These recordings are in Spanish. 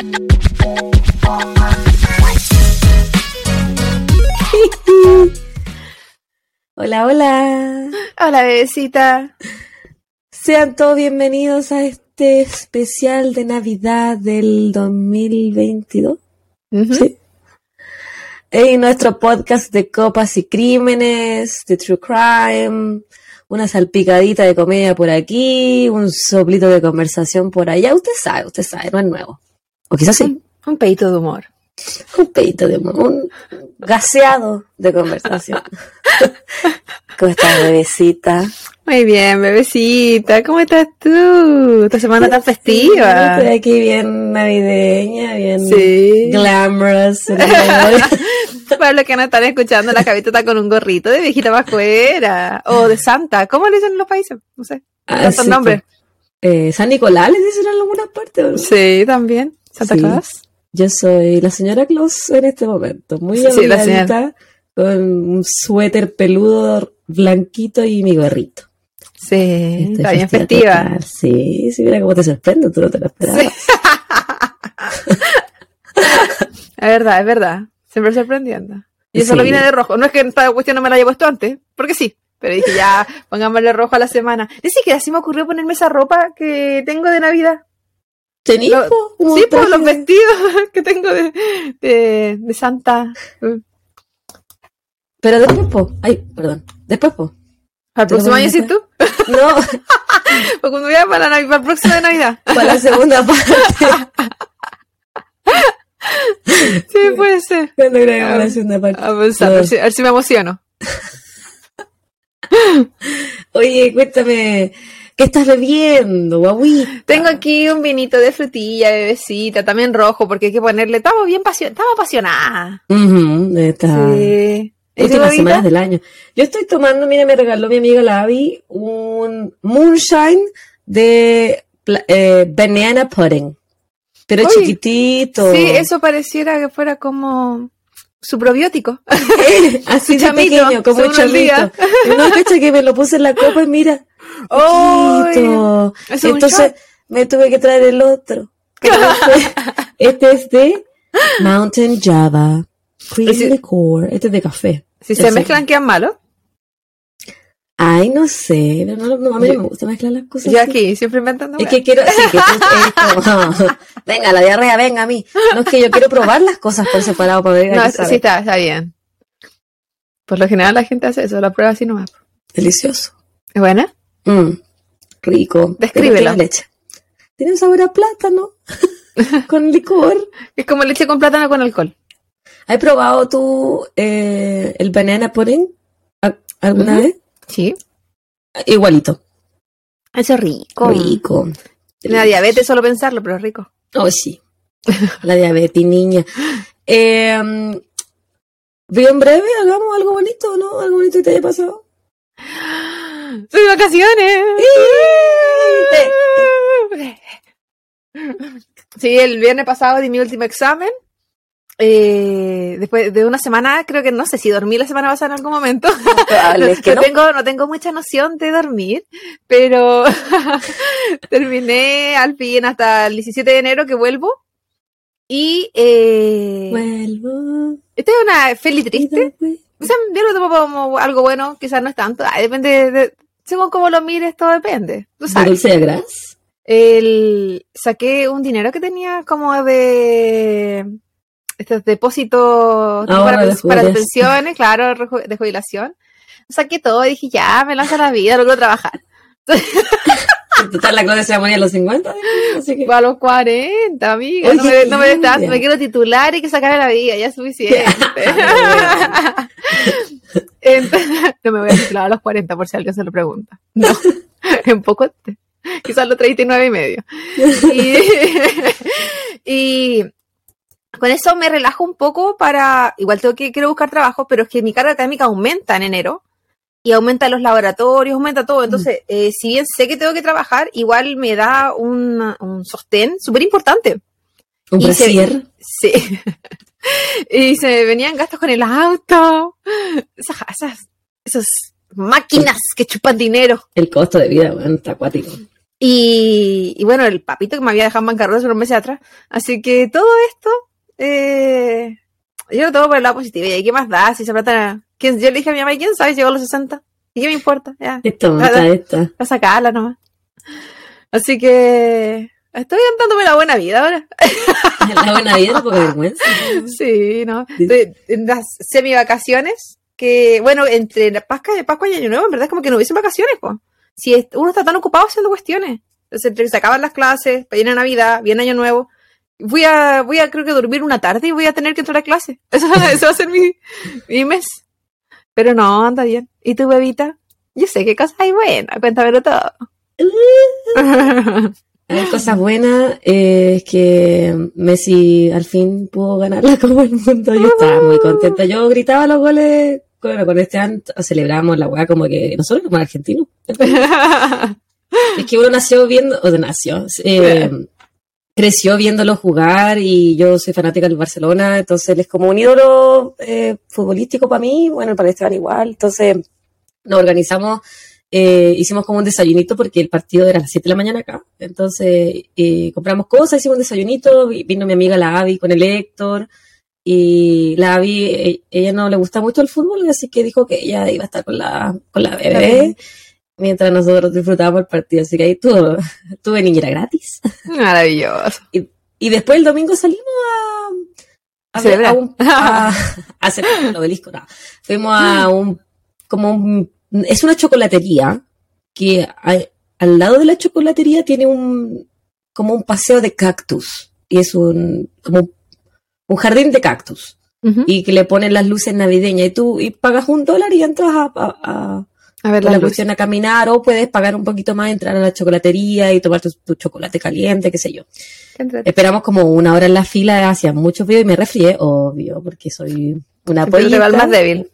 Hola, hola. Hola, bebecita. Sean todos bienvenidos a este especial de Navidad del 2022. Ujú. Sí. En nuestro podcast de copas y crímenes, de true crime, una salpicadita de comedia por aquí, un soplito de conversación por allá. Usted sabe, usted sabe, no es nuevo. O quizás sí. Un, pedito de humor. Un pedito de humor, un gaseado de conversación. ¿Cómo estás, bebecita? Muy bien, bebecita. ¿Cómo estás tú? Esta semana tan festiva. Estoy aquí bien navideña, bien Sí. glamorous. Para los que no están escuchando, la Javita está con un gorrito de viejita pascuera. O de Santa. ¿Cómo le dicen en los países? No sé. Ah, sí, nombres. Eh, San Nicolás les dicen en algunas partes. Sí, también. Santa Sí. Claus. Yo soy la señora Claus en este momento, muy Sí, con un suéter peludo blanquito y mi gorrito. Sí, Estoy está bien festiva. total. Sí, sí, mira cómo te sorprendo, tú no te lo esperabas. Sí. Es verdad, es verdad. Siempre sorprendiendo. Y eso Sí. lo viene de rojo. No es que esta cuestión no me la haya puesto antes, porque sí. Pero dije, ya, pongámosle rojo a la semana. Dice que así me ocurrió ponerme esa ropa que tengo de Navidad. ¿Tenís, Lo- Sí, por los vestidos que tengo de, de, de Santa. Pero después, po. Ay, perdón. Después, po. ¿Para el ¿Te lo próximo voy a año, sí tú? No, Pues cuando vaya para, la Navi- para el próximo de Navidad. para la segunda parte. Sí, puede ser. Cuando grabemos la segunda parte. A a ver si, a ver si me emociono. Oye, cuéntame, ¿qué estás bebiendo, guauita? Tengo aquí un vinito de frutilla, bebecita, también rojo, porque hay que ponerle. Estamos bien pasio- estamos apasionadas. Ujú, esta Sí. ¿Y tu últimas semanas del año. Yo estoy tomando, mira, me regaló mi amiga Lavi un moonshine de eh, banana pudding. Pero chiquitito. Sí, eso pareciera que fuera como su probiótico. Así de pequeño, como un. Y no, cacha que me lo puse en la copa y mira, un Entonces me tuve que traer el otro. Este, este es de Mountain Java. Cream liqueur. Este es de café. Si se mezclan, quedan malos. Ay, no sé. pero No, no, a mí no me gusta mezclar las cosas. Yo aquí, siempre inventando. Es que quiero, sí, que es como, venga, la diarrea, venga a mí. No, es que yo quiero probar las cosas por separado para ver No, sabe. sí está, está bien. Por lo general la gente hace eso, la prueba así nomás. Delicioso. ¿Es buena? Mm, rico. Tiene leche. Tiene un sabor a plátano. con licor. Es como leche con plátano con alcohol. ¿Has probado tú eh, el banana pudding ¿A- alguna Ujú. vez? Sí. Igualito. Eso es rico. Rico. Da diabetes solo pensarlo, pero es rico. Oh, sí. La diabetes, niña. Eh, bien breve, hagamos algo bonito, ¿no? Algo bonito que te haya pasado. ¡Soy vacaciones! Sí, el viernes pasado di mi último examen. Eh, después de una semana, creo que no sé si dormí la semana pasada en algún momento. No, es que no no. tengo, no tengo mucha noción de dormir, pero terminé al fin hasta el 17 de enero que vuelvo. Y eh, Vuelvo. esta es una feliz triste. O sea, yo lo tomo como algo bueno, quizás no es tanto. Ay, depende de, de- según cómo lo mires, todo depende. Tú ¿De sabes. dulce de gras? El, saqué un dinero que tenía como de estos depósitos Ahorro para, de pensiones, claro, de jubilación. Saqué todo y dije, ya, me lanza la vida, no quiero trabajar. En total, la clase se va a morir a los 50. Así que. A los 40, amiga. no me, no me quiero titular y que sacar la vida, ya es suficiente. Entonces, no me voy a titular a los 40 por si alguien se lo pregunta. No, en poco, te- quizás los 39 y medio. Y, y con eso me relajo un poco para, igual tengo que quiero buscar trabajo, pero es que mi carga académica aumenta en enero y aumenta los laboratorios, aumenta todo. Entonces, eh, si bien sé que tengo que trabajar, igual me da un, un sostén súper importante. Un Y se-. Sí. y se me venían gastos con el auto. Esas, esas, esas máquinas que chupan dinero. El costo de vida, bueno, está acuático. Y, y bueno, el papito que me había dejado en bancarrota hace unos meses atrás. Así que todo esto, eh, yo lo tomo por el lado positivo. ¿Y qué más da? Si se. ¿Quién, yo le dije a mi mamá, ¿quién sabe? Llegó a los 60. ¿Y qué me importa? Ya. Esto, Nada. esta. A sacarla nomás. Así que estoy dándome la buena vida ahora. La buena vida, poca vergüenza. Sí, ¿no? Estoy en las semi-vacaciones, que, bueno, entre la Pascua, Pascua y Año Nuevo, en verdad es como que no hubiesen vacaciones, pues. Si uno está tan ocupado haciendo cuestiones. Entonces, entre que se acaban las clases, viene Navidad, viene Año Nuevo, voy a, voy a creo que dormir una tarde y voy a tener que entrar a clase. Eso, eso va a ser mi, mi mes. Pero no, anda bien. ¿Y tu bebita? Yo sé qué cosas hay buenas, cuéntamelo todo. Hay cosas buenas, eh, es que Messi al fin pudo ganar la Copa del Mundo. Yo estaba muy contenta. Yo gritaba los goles. Bueno, con este año celebramos la weá como que nosotros como argentinos. Es que uno nació viendo, o nació, eh, creció viéndolo jugar y yo soy fanática del Barcelona, entonces él es como un ídolo eh, futbolístico para mí, bueno, para Esteban igual, entonces nos organizamos, eh, hicimos como un desayunito porque el partido era a las 7 de la mañana acá, entonces eh, compramos cosas, hicimos un desayunito, vi- vino mi amiga la Avi con el Héctor, y la Avi, eh, ella no le gusta mucho el fútbol, así que dijo que ella iba a estar con la, con la bebé, mientras nosotros disfrutábamos el partido, así que ahí tuve, tuve niñera gratis. Maravilloso. Y después el domingo salimos a, a, ver- a un, a, a hacer el obelisco, no. Fuimos a un, como un, es una chocolatería que hay- al lado de la chocolatería tiene un, como un paseo de cactus. Y es un, como un, jardín de cactus. Y que le ponen las luces navideñas. Y tú, y pagas un dólar y entras a, a- ver la la cuestión a caminar, o puedes pagar un poquito más, entrar a la chocolatería y tomar tu, tu chocolate caliente, qué sé yo. Qué. Esperamos como una hora en la fila, hacía mucho frío y me resfrié, obvio, porque soy una Siempre te va pollita. más débil.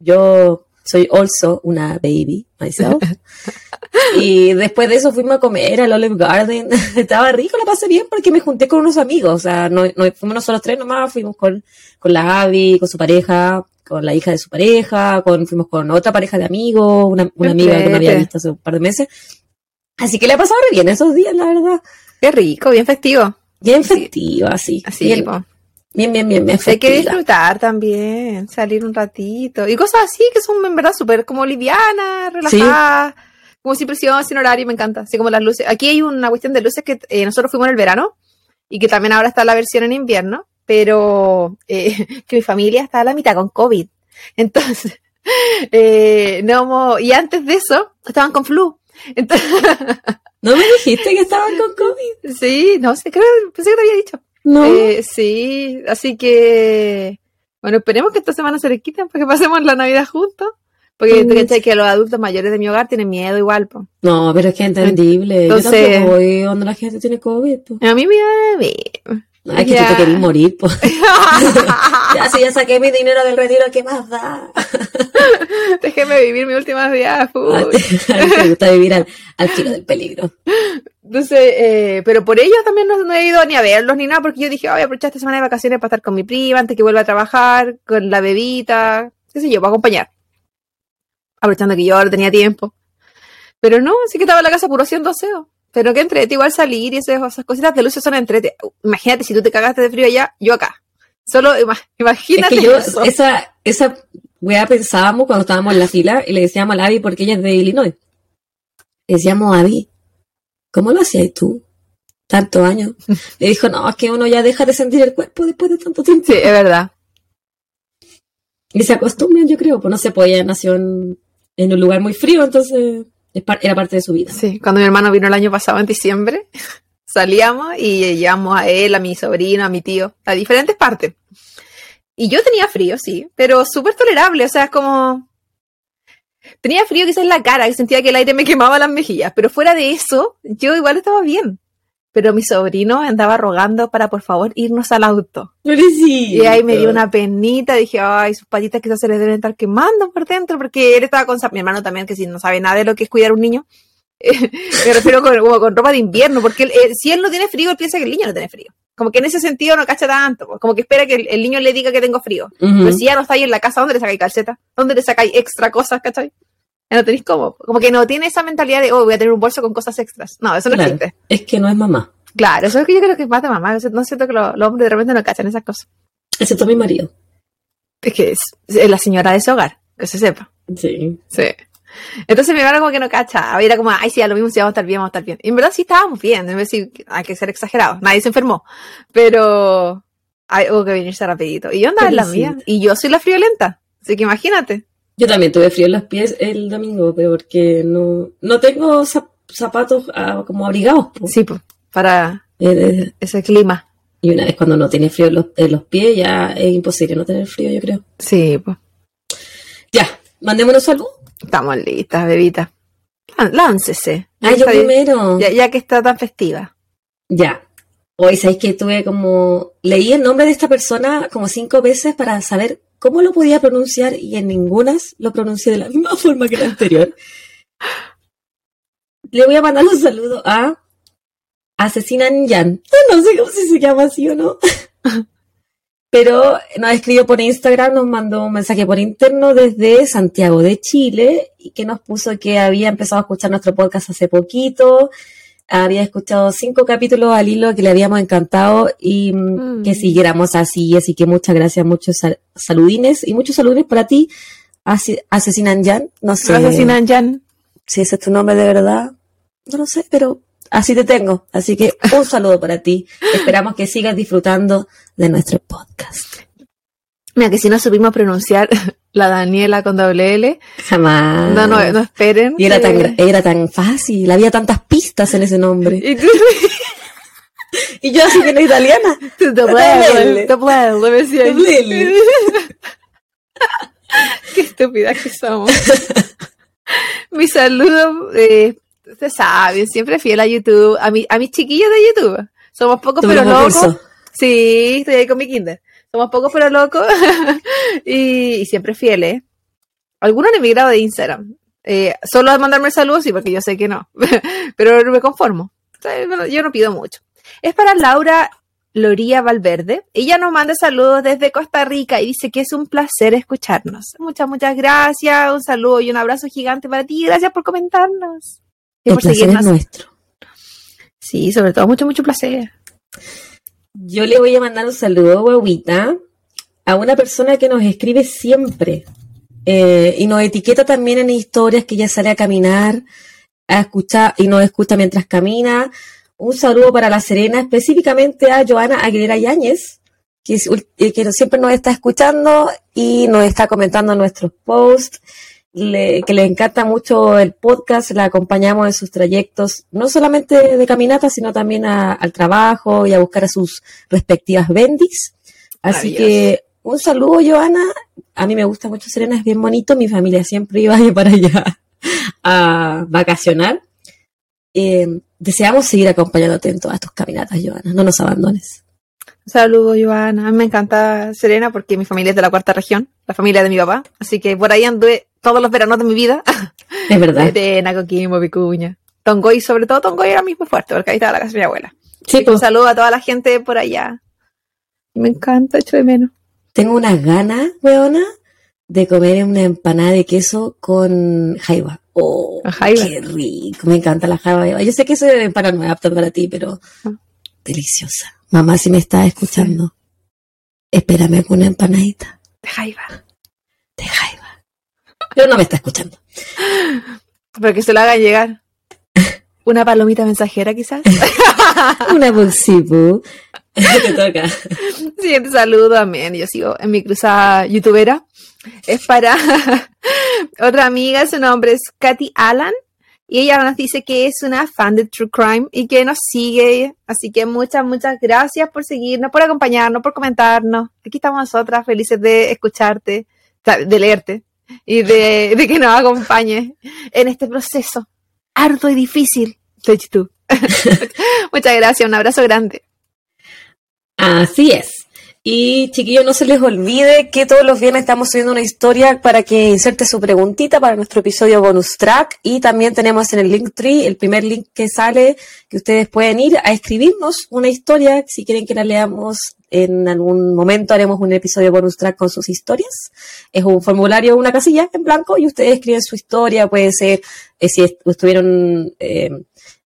Yo soy also una baby myself. y después de eso fuimos a comer al Olive Garden. Estaba rico, lo pasé bien porque me junté con unos amigos. O sea, no, no fuimos nosotros tres nomás, fuimos con, con la Abby, con su pareja, con la hija de su pareja, con, fuimos con otra pareja de amigos, una, una amiga que no había visto hace un par de meses. Así que le ha pasado re bien esos días, la verdad. Qué rico, bien festivo. Bien Sí. festiva, así. Así, bien, bien, bien, bien, bien Hay que disfrutar también, salir un ratito. Y cosas así que son en verdad súper como livianas, relajadas, como sin presión, sin horario, me encanta. Así como las luces. Aquí hay una cuestión de luces que eh, nosotros fuimos en el verano y que también ahora está la versión en invierno, pero eh, que mi familia está a la mitad con COVID. Entonces, eh, no, y antes de eso estaban con flu. Entonces, ¿No me dijiste que estaban con COVID? sí, no sé, creo, pensé que te había dicho. No. Eh, sí, así que bueno, esperemos que esta semana se les quiten para que pasemos la Navidad juntos. Porque Mm, tú cachai que los adultos mayores de mi hogar tienen miedo igual, po. No, pero es que es entendible. Entonces- Yo tampoco voy donde la gente tiene COVID. po. A mí me da miedo. Es que Ya. tú te querés morir. po. ya, si ya saqué mi dinero del retiro, ¿qué más da? Déjeme vivir mis últimos días. Te gusta vivir al, al filo del peligro. Entonces, eh, pero por ellos también no, no he ido ni a verlos ni nada, porque yo dije, "Ay, voy a aprovechar esta semana de vacaciones para estar con mi prima antes que vuelva a trabajar, con la bebita, qué sé yo, para acompañar. Aprovechando que yo ahora tenía tiempo. Pero no, sí que estaba en la casa puro haciendo aseo. Pero que entrete, igual salir y esas, esas cositas de luces son entrete. Imagínate si tú te cagaste de frío allá, yo acá. Solo ima- Es imagínate que yo, eso. esa, esa weá pensábamos cuando estábamos en la fila y le decíamos a la Abby porque ella es de Illinois. Le decíamos, Abby, ¿cómo lo hacías tú? Tantos años. Le dijo, no, es que uno ya deja de sentir el cuerpo después de tanto tiempo. Sí, es verdad. Y se acostumbran, yo creo, pues no pues ella nació en, en un lugar muy frío, entonces era parte de su vida. Sí, cuando mi hermano vino el año pasado en diciembre, salíamos y llevamos a él, a mi sobrino, a mi tío, a diferentes partes. Y yo tenía frío, sí, pero súper tolerable, o sea, es como... Tenía frío quizás en la cara, y sentía que el aire me quemaba las mejillas, pero fuera de eso, yo igual estaba bien. Pero mi sobrino andaba rogando para por favor irnos al auto. Y ahí me dio una penita, dije, ay, sus patitas quizás se les deben estar quemando por dentro, porque él estaba con, mi hermano también, que si no sabe nada de lo que es cuidar a un niño, me refiero con, como con ropa de invierno, porque él, si él no tiene frío, él piensa que el niño no tiene frío. Como que en ese sentido no cacha tanto, pues, como que espera que el, el niño le diga que tengo frío. Pero si ya no está ahí en la casa, ¿dónde le sacáis calceta? ¿Dónde le sacáis extra cosas, cachai? No tenéis cómo. Como que no tiene esa mentalidad de, oh, voy a tener un bolso con cosas extras. No, eso no Claro, existe. es que no es mamá, Claro, eso es que yo creo que es más de mamá. No siento que lo- los hombres de repente no cachan esas cosas. excepto mi marido. Es que es, es la señora de ese hogar, que se sepa. Sí. Sí. Entonces mi hermano como que no cacha. Era como, ay, sí, a lo mismo, sí, vamos a estar bien, vamos a estar bien. Y en verdad sí estábamos bien, en vez de decir, hay que ser exagerados. Nadie se enfermó. Pero ay, hubo que venirse rapidito. Y yo andaba en la mía. Y yo soy la friolenta. Así que imagínate. Yo también tuve frío en los pies el domingo, pero porque no, no tengo zap- zapatos ah, como abrigados. po. Sí, pues, para Eh, eh, ese clima. y una vez cuando no tiene frío en los, en los pies, ya es imposible no tener frío, yo creo. Sí, pues. Ya, mandémonos salud. Estamos listas, bebita. Lán- Láncese. Ah, yo primero. Ya, ya que está tan festiva. Ya. Hoy sabéis que tuve como. Leí el nombre de esta persona como cinco veces para saber cómo lo podía pronunciar y en ningunas lo pronuncié de la misma forma que la anterior. Le voy a mandar un saludo a Asesinan Yan. No sé cómo se llama así o no. Pero nos escribió por Instagram, nos mandó un mensaje por interno desde Santiago de Chile y que nos puso que había empezado a escuchar nuestro podcast hace poquito, había escuchado cinco capítulos al hilo que le habíamos encantado y mm, Mm. que siguiéramos así. Así que muchas gracias, muchos sal- saludines y muchos saludines para ti, Ase- Asesinan Yan. No sé Asesinan Jan. si ese es tu nombre de verdad, no lo sé, pero así te tengo. Así que un saludo para ti. Esperamos que sigas disfrutando de nuestro podcast. Mira, que si no supimos pronunciar la Daniela con doble L, Jamás. no, no, no esperen. Y era que- tan, era tan fácil, había tantas pistas en ese nombre. Y tú, Y yo así que no italiana. L, L. doble L, me decía. Qué estúpida que somos. Mi saludo, eh, ustedes saben, siempre fiel a YouTube, a, mi, a mis chiquillos de YouTube. Somos pocos pero locos. curso. Sí, estoy ahí con mi kinder. Somos pocos pero locos y, y siempre fieles. Algunos han emigrado de Instagram. Eh, solo a mandarme saludos, sí, porque yo sé que no. pero me conformo. Yo no pido mucho. Es para Laura Loría Valverde. Ella nos manda saludos desde Costa Rica y dice que es un placer escucharnos. Muchas, muchas gracias. Un saludo y un abrazo gigante para ti. Gracias por comentarnos. Y El por placer es seguirnos. nuestro. Sí, sobre todo mucho, mucho placer. Yo le voy a mandar un saludo, guaguita, a una persona que nos escribe siempre eh, y nos etiqueta también en historias que ella sale a caminar, a escuchar y nos escucha mientras camina. Un saludo para La Serena, específicamente a Joana Aguilera Yáñez, que, eh, que siempre nos está escuchando y nos está comentando nuestros posts. Le- que le encanta mucho el podcast, la acompañamos en sus trayectos, no solamente de caminata, sino también a- al trabajo y a buscar a sus respectivas bendis. Así que un saludo, Joana. A mí me gusta mucho Serena, es bien bonito. Mi familia siempre iba para allá a vacacionar. Eh, deseamos seguir acompañándote en todas tus caminatas, Joana. No nos abandones. Un saludo, Joana. A mí me encanta Serena porque mi familia es de la cuarta región, la familia de mi papá. Así que por ahí anduve todos los veranos de mi vida. Es verdad. Serena, Coquimbo, Vicuña. Tongoy, sobre todo Tongoy era mismo fuerte porque ahí estaba la casa de mi abuela. Sí, Un pues, saludo a toda la gente por allá. Me encanta, echo de menos. tengo unas ganas, weona, de comer una empanada de queso con jaiba. Oh, jaiba. qué rico. Me encanta la jaiba. Yo sé que esa empanada no es apta para ti, pero Ah. deliciosa. Mamá, si me estás escuchando, espérame con una empanadita De jaiba. de jaiba. Pero no me está escuchando. Para que se lo hagan llegar. Una palomita mensajera, quizás. Una bolsibu. Te toca. Siguiente saludo también. Yo sigo en mi cruzada youtubera. Es para otra amiga, su nombre es Katy Allen. Y ella nos dice que es una fan de True Crime y que nos sigue. Así que muchas, muchas gracias por seguirnos, por acompañarnos, por comentarnos. Aquí estamos nosotras, felices de escucharte, de leerte y de, que nos acompañes en este proceso arduo y difícil de YouTube. muchas gracias, un abrazo grande. Así es. Y chiquillos, no se les olvide que todos los viernes estamos subiendo una historia para que inserte su preguntita para nuestro episodio bonus track. Y también tenemos en el link tree el primer link que sale que ustedes pueden ir a escribirnos una historia. Si quieren que la leamos en algún momento, haremos un episodio bonus track con sus historias. Es un formulario, una casilla en blanco y ustedes escriben su historia. Puede ser eh, si estuvieron. Eh,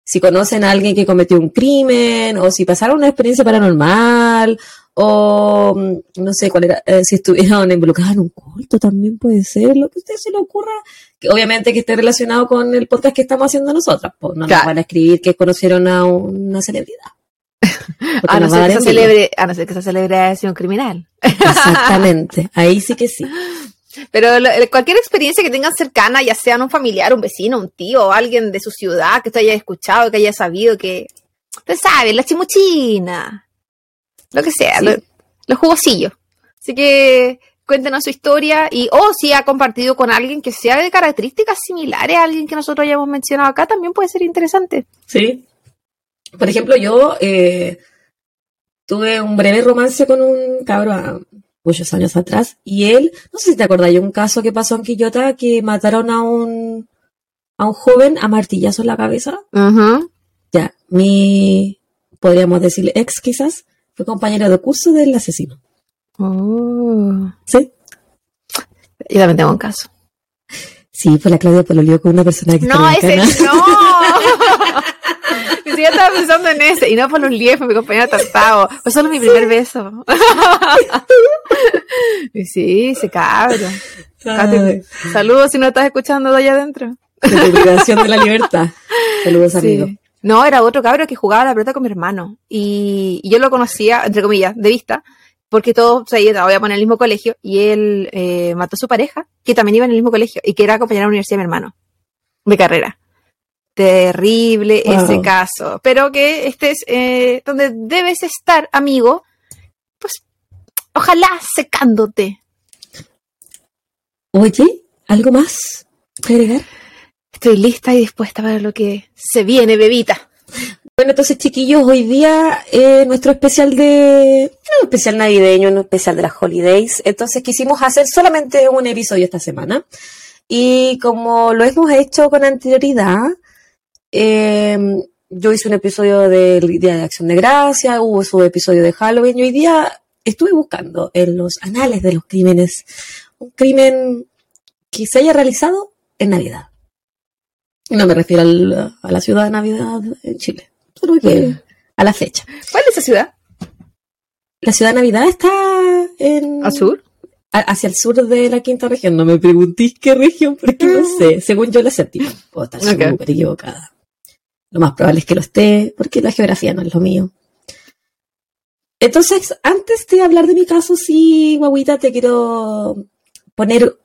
si conocen a alguien que cometió un crimen o si pasaron una experiencia paranormal o mm, no sé cuál era, eh, si estuvieron involucrados en un culto también puede ser, lo que a usted se le ocurra, que obviamente que esté relacionado con el podcast que estamos haciendo nosotras, pues no nos van a escribir que conocieron a una celebridad. A no, ser que celebre, a no ser que esa celebridad sido un criminal. Exactamente, ahí sí que sí. Pero cualquier experiencia que tengan cercana, ya sea un familiar, un vecino, un tío, alguien de su ciudad que usted haya escuchado, que haya sabido que, usted sabe, la chimuchina, lo que sea, los jugosillos. Así que cuéntenos su historia y o si ha compartido con alguien que sea de características similares a alguien que nosotros hayamos mencionado acá, también puede ser interesante. Sí. Por ejemplo, yo eh, tuve un breve romance con un cabro a muchos años atrás y él, no sé si te acordás, hay un caso que pasó en Quillota que mataron a un a un joven a martillazo en la cabeza. Ya, mi, podríamos decir ex quizás, fue compañera de curso del asesino. Oh. ¿Sí? Yo también tengo un caso. Sí, fue la Claudia Pololio con una persona que No, ese no. Siquiera estaba pensando en ese. Y no Pololio, fue mi compañera tratado. Fue solo mi primer beso. y sí, ese cabro. Saludos si no estás escuchando de allá adentro. De de la libertad. Saludos, amigo. No, era otro cabro que jugaba a la pelota con mi hermano. Y, yo lo conocía, entre comillas, de vista, porque todos se iban en el mismo colegio y él eh, mató a su pareja, que también iba en el mismo colegio y que era compañera de la universidad de mi hermano, de carrera. Terrible ese caso. Pero que estés eh, donde debes estar, amigo, pues ojalá secándote. Oye, ¿algo más que agregar? Estoy lista y dispuesta para lo que se viene, bebita. Bueno, entonces, chiquillos, hoy día eh, nuestro especial de. Un especial navideño, un especial de las holidays. Entonces, quisimos hacer solamente un episodio esta semana. Y como lo hemos hecho con anterioridad, em, yo hice un episodio del Día de Acción de Gracia, hubo su episodio de Halloween, hoy día estuve buscando en los anales de los crímenes un crimen que se haya realizado en Navidad. No me refiero a la ciudad de Navidad en Chile, solo que a la fecha. ¿Cuál es esa ciudad? La ciudad de Navidad está en... ¿Al sur? hacia el sur de la quinta región. No me preguntéis qué región, porque no ah. sé. Según yo, la séptima. Puedo estar súper equivocada. Lo más probable es que lo esté, porque la geografía no es lo mío. Entonces, antes de hablar de mi caso, sí, guaguita, te quiero poner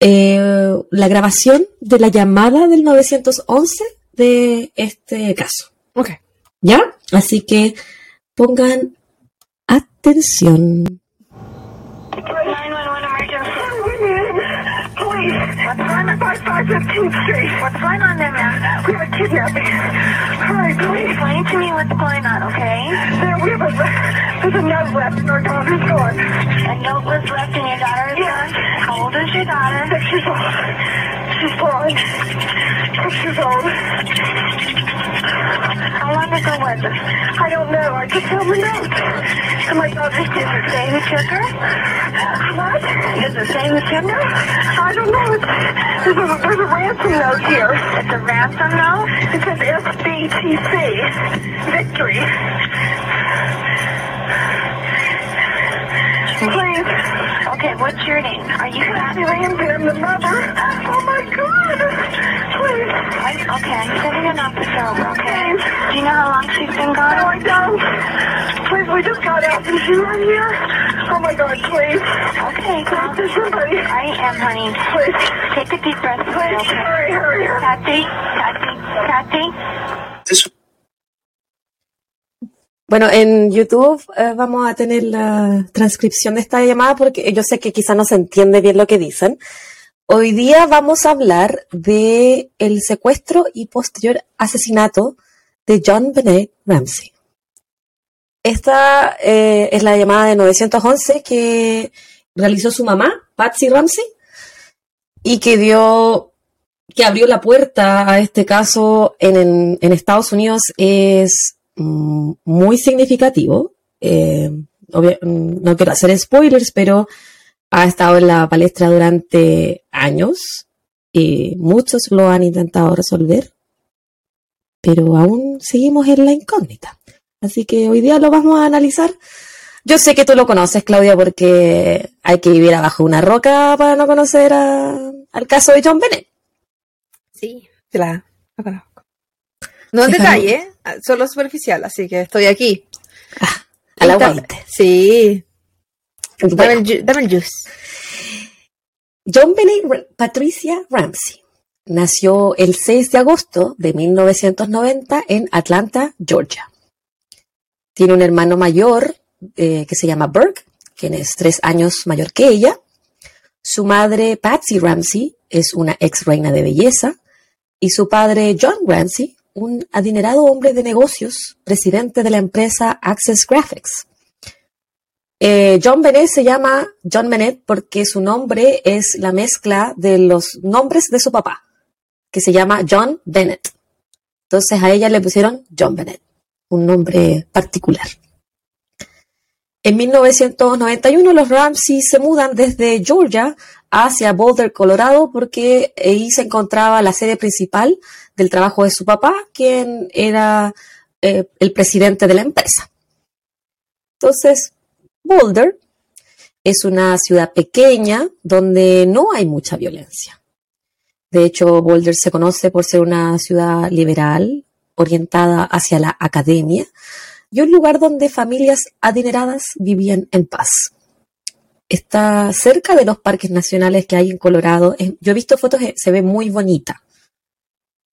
eh, la grabación de la llamada del 911 de este caso. Ok. ¿Ya? Así que pongan atención. On? 515th Street. What's going on there, ma'am? We have a kidnapping. Hurry, please. Explain to me what's going on, okay? There, we have a, there's a note left in our daughter's door. A note was left in your daughter's yeah. How old is your daughter? Six years old. She's blind. Six years old. How long ago was it? I don't know. I just found the note. And my daughter, does it say who took her? What? Does it say who took her? I don't know. There's a, there's a ransom note here. It's a ransom note? It says SBTC. Victory. Please. Okay, what's your name? Are you Kathy Ramsey? I'm the mother. Oh my God. Please. I, okay, I'm sending an officer over, okay? Do you know how long she's been gone? No, I don't. Please, we just got out. Is she right here? Oh my God, please. Okay, well, there's somebody. I am, honey. Please. Take a deep breath. Please, okay? hurry, hurry, hurry. Kathy, Kathy, Kathy. This Bueno, en YouTube eh, vamos a tener la transcripción de esta llamada porque yo sé que quizá no se entiende bien lo que dicen. Hoy día vamos a hablar de el secuestro y posterior asesinato de John Benet Ramsey. esta eh, es la llamada de 911 que realizó su mamá, Patsy Ramsey, y que dio, que abrió la puerta a este caso en, en, Estados Unidos es muy significativo. Eh, no quiero hacer spoilers, pero ha estado en la palestra durante años y muchos lo han intentado resolver, pero aún seguimos en la incógnita. Así que hoy día lo vamos a analizar. Yo sé que tú lo conoces, Claudia, porque hay que vivir abajo una roca para no conocer al caso de John Bennett. Sí, la, conozco. No en detalle, solo superficial, así que estoy aquí. Ah, a la Sí. Dame, el, dame el juice. John Bennett Patricia Ramsey nació el 6 de agosto de 1990 en Atlanta, Georgia. Tiene un hermano mayor eh, que se llama Burke, quien es tres años mayor que ella. Su madre, Patsy Ramsey, es una ex reina de belleza. Y su padre, John Ramsey, un adinerado hombre de negocios, presidente de la empresa Access Graphics. Eh, John Bennett se llama John Bennett porque su nombre es la mezcla de los nombres de su papá, que se llama John Bennett. Entonces a ella le pusieron John Bennett, un nombre particular. En 1991 los Ramsey se mudan desde Georgia hacia Boulder, Colorado, porque ahí se encontraba la sede principal del trabajo de su papá, quien era eh, el presidente de la empresa. Entonces, Boulder es una ciudad pequeña donde no hay mucha violencia. De hecho, Boulder se conoce por ser una ciudad liberal, orientada hacia la academia, y un lugar donde familias adineradas vivían en paz. Está cerca de los parques nacionales que hay en Colorado. Yo he visto fotos, se ve muy bonita.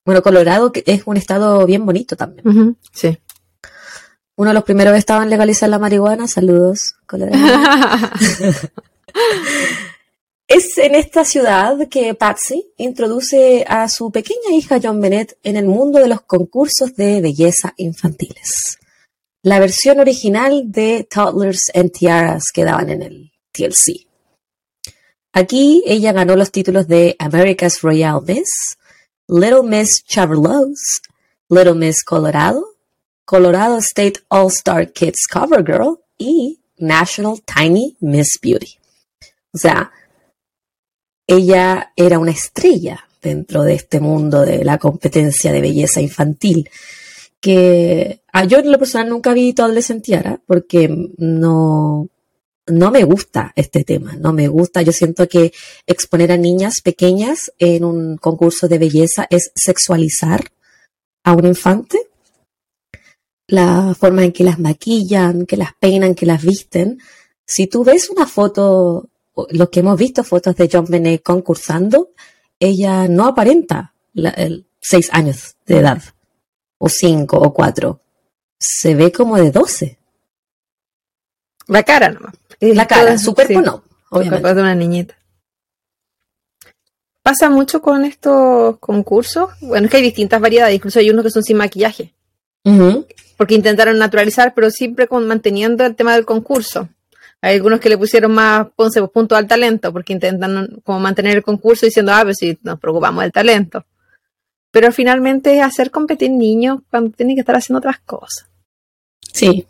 Bueno, Colorado es un estado bien bonito también. sí. Uno de los primeros estaban en legalizar la marihuana. Saludos, es en esta ciudad que Patsy introduce a su pequeña hija John Bennett en el mundo de los concursos de belleza infantiles. La versión original de Toddlers and Tiaras que daban en el TLC. Aquí ella ganó los títulos de America's Royal Miss, Little Miss Chaverlos, Little Miss Colorado, Colorado State All-Star Kids Cover Girl y National Tiny Miss Beauty. O sea, ella era una estrella dentro de este mundo de la competencia de belleza infantil que a yo en lo personal nunca vi Adolescentiara porque no, no me gusta este tema, no me gusta. Yo siento que exponer a niñas pequeñas en un concurso de belleza es sexualizar a un infante la forma en que las maquillan, que las peinan, que las visten. Si tú ves una foto, lo que hemos visto fotos de John Benet concursando, ella no aparenta seis años de edad, o cinco, o cuatro. Se ve como de doce. La cara nomás. La cara, su cuerpo no, obviamente. de una niñita. Pasa mucho con estos concursos. Bueno, es que hay distintas variedades, incluso hay unos que son sin maquillaje porque intentaron naturalizar, pero siempre con, manteniendo el tema del concurso. Hay algunos que le pusieron más ponce, pues, punto al talento, porque intentan como mantener el concurso diciendo, ah, pues sí, nos preocupamos del talento. Pero finalmente es hacer competir niños cuando tienen que estar haciendo otras cosas. Sí.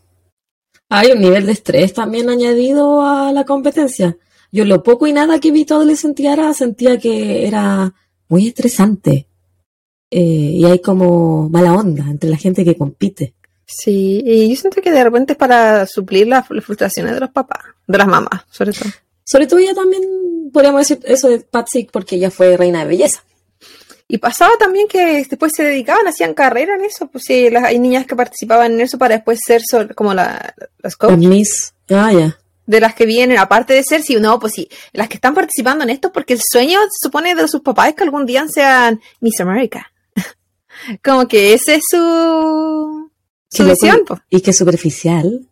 Hay un nivel de estrés también añadido a la competencia. Yo lo poco y nada que vi todo sentía sentía que era muy estresante. Eh, y hay como mala onda entre la gente que compite. Sí, y yo siento que de repente es para suplir las, frustraciones de los papás, de las mamás, sobre todo. Sobre todo ella también, podríamos decir eso de Patsy, porque ella fue reina de belleza. Y pasaba también que después se dedicaban, hacían carrera en eso. Pues sí, hay niñas que participaban en eso para después ser como la, las coaches. Miss. Ah, ya. De las que vienen, aparte de ser, sí, no, pues sí, las que están participando en esto, porque el sueño se supone de sus papás es que algún día sean Miss America. como que ese es su y que superficial.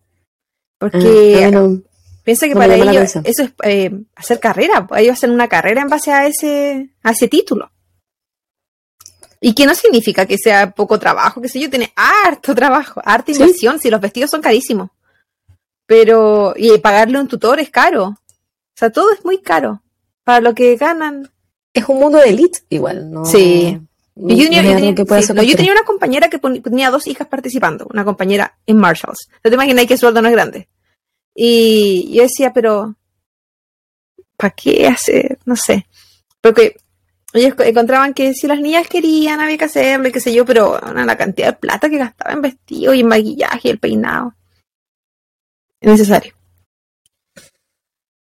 Porque ah, piensa que para ellos eso es eh, hacer carrera. Ellos hacen una carrera en base a ese, a ese título. Y que no significa que sea poco trabajo, que sé yo, tiene harto trabajo, harta inversión, si los vestidos son carísimos. Pero, y pagarle un tutor es caro. O sea, todo es muy caro. Para lo que ganan. Es un mundo de elite, igual, ¿no? Sí. no- yo, tenía- yo que sí, no, yo tenía una compañera que tenía dos hijas participando, una compañera en Marshalls. ¿No te imaginas que el sueldo no es grande? Y yo decía, pero ¿para qué hacer? No sé. Porque ellos co- encontraban que si las niñas querían, había que hacerlo qué sé yo, pero la cantidad de plata que gastaba en vestido y en maquillaje y el peinado. Innecesario.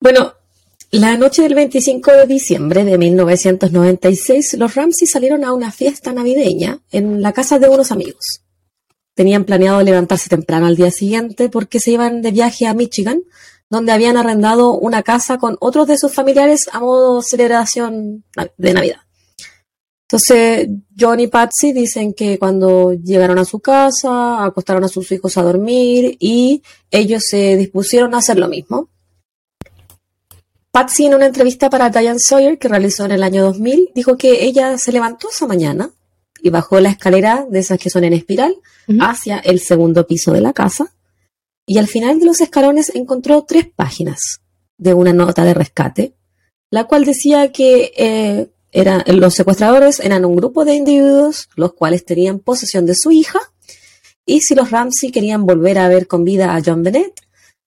Bueno, la noche del 25 de diciembre de 1996, los Ramsey salieron a una fiesta navideña en la casa de unos amigos. Tenían planeado levantarse temprano al día siguiente porque se iban de viaje a Michigan, donde habían arrendado una casa con otros de sus familiares a modo de celebración de Navidad. Entonces, John y Patsy dicen que cuando llegaron a su casa, acostaron a sus hijos a dormir y ellos se dispusieron a hacer lo mismo. Patsy en una entrevista para Diane Sawyer que realizó en el año 2000 dijo que ella se levantó esa mañana y bajó la escalera de esas que son en espiral hacia el segundo piso de la casa y al final de los escalones encontró tres páginas de una nota de rescate, la cual decía que eh, los secuestradores eran un grupo de individuos los cuales tenían posesión de su hija y si los Ramsey querían volver a ver con vida a John Bennett,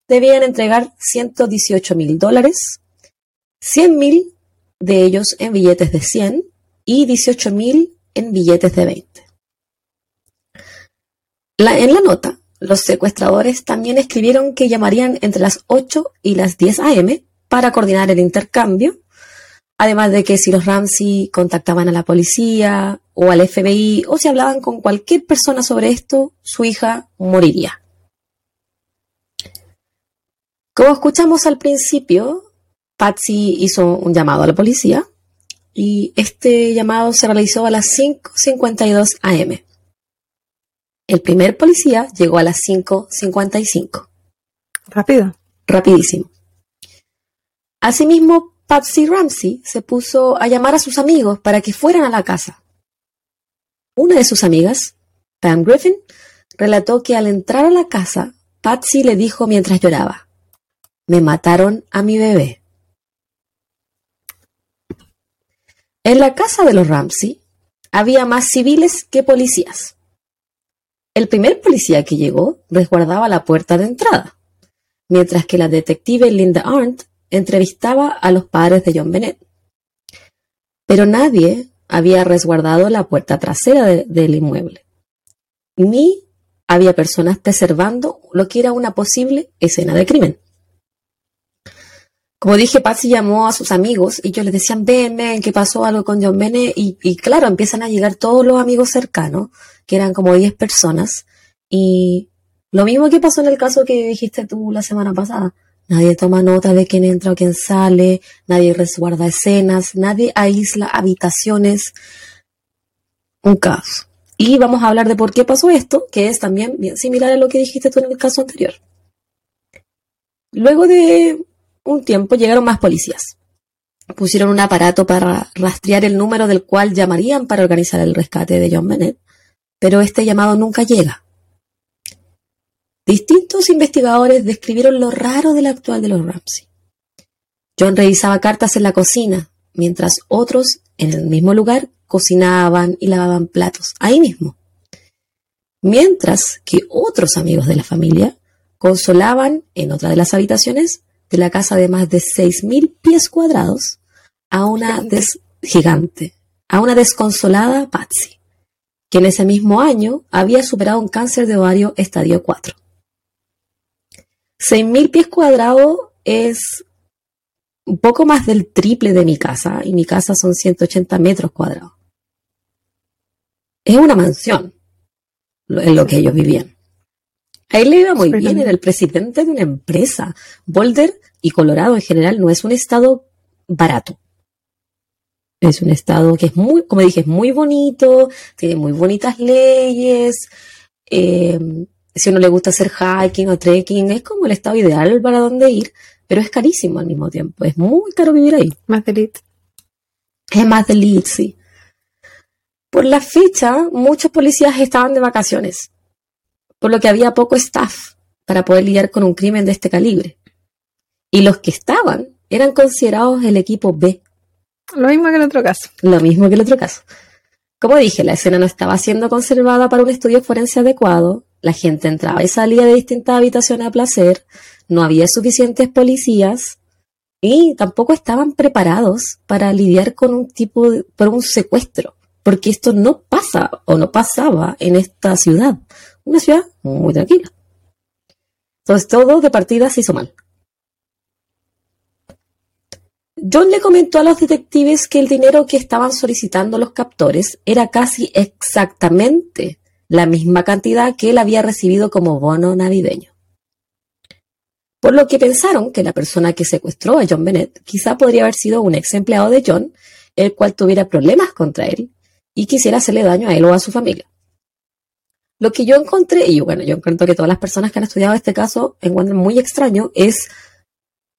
debían entregar 118 mil dólares, 100 mil de ellos en billetes de 100 y 18 mil en billetes de 20. La- en la nota, los secuestradores también escribieron que llamarían entre las 8 y las 10 a.m. para coordinar el intercambio, además de que si los Ramsey contactaban a la policía o al FBI o si hablaban con cualquier persona sobre esto, su hija moriría. Como escuchamos al principio, Patsy hizo un llamado a la policía y este llamado se realizó a las 5.52 am. El primer policía llegó a las 5.55, Rápido. rapidísimo. Asimismo, Patsy Ramsey se puso a llamar a sus amigos para que fueran a la casa. Una de sus amigas, Pam Griffin, relató que al entrar a la casa, Patsy le dijo mientras lloraba, me mataron a mi bebé. En la casa de los Ramsey había más civiles que policías. El primer policía que llegó resguardaba la puerta de entrada, mientras que la detective Linda Arndt entrevistaba a los padres de John Bennett. Pero nadie había resguardado la puerta trasera de- del inmueble, ni había personas preservando lo que era una posible escena de crimen. Como dije, Patsy llamó a sus amigos y ellos les decían, ven, ven, que pasó algo con John Bennett. Y, y claro, empiezan a llegar todos los amigos cercanos, que eran como 10 personas. Y lo mismo que pasó en el caso que dijiste tú la semana pasada. Nadie toma nota de quién entra o quién sale, nadie resguarda escenas, nadie aísla habitaciones. Un caos. Y vamos a hablar de por qué pasó esto, que es también bien similar a lo que dijiste tú en el caso anterior. Luego de un tiempo llegaron más policías. Pusieron un aparato para rastrear el número del cual llamarían para organizar el rescate de John Bennett, pero este llamado nunca llega. Distintos investigadores describieron lo raro del actual de los Ramsey. John revisaba cartas en la cocina, mientras otros, en el mismo lugar, cocinaban y lavaban platos, ahí mismo. Mientras que otros amigos de la familia consolaban en otra de las habitaciones de la casa de más de 6.000 pies cuadrados a una Gigante. des- gigante, a una desconsolada Patsy, que en ese mismo año había superado un cáncer de ovario estadio 4. 6.000 pies cuadrados es un poco más del triple de mi casa, y mi casa son 180 metros cuadrados. Es una mansión en lo que ellos vivían. A él le iba muy bien, era el presidente de una empresa. Boulder y Colorado en general no es un estado barato. Es un estado que es muy, como dije, es muy bonito, tiene muy bonitas leyes. eh, si uno le gusta hacer hiking o trekking, es como el estado ideal para donde ir, pero es carísimo al mismo tiempo. Es muy caro vivir ahí. Más de elite. Es más de sí. Por la fecha, muchos policías estaban de vacaciones, por lo que había poco staff para poder lidiar con un crimen de este calibre. Y los que estaban eran considerados el equipo B. Lo mismo que el otro caso. Lo mismo que el otro caso. Como dije, la escena no estaba siendo conservada para un estudio forense adecuado, la gente entraba y salía de distintas habitaciones a placer, no había suficientes policías y tampoco estaban preparados para lidiar con un tipo de, por un secuestro, porque esto no pasa o no pasaba en esta ciudad, una ciudad muy tranquila. Entonces todo de partida se hizo mal. John le comentó a los detectives que el dinero que estaban solicitando los captores era casi exactamente la misma cantidad que él había recibido como bono navideño. Por lo que pensaron que la persona que secuestró a John Bennett quizá podría haber sido un ex empleado de John, el cual tuviera problemas contra él y quisiera hacerle daño a él o a su familia. Lo que yo encontré, y bueno, yo encuentro que todas las personas que han estudiado este caso encuentran muy extraño, es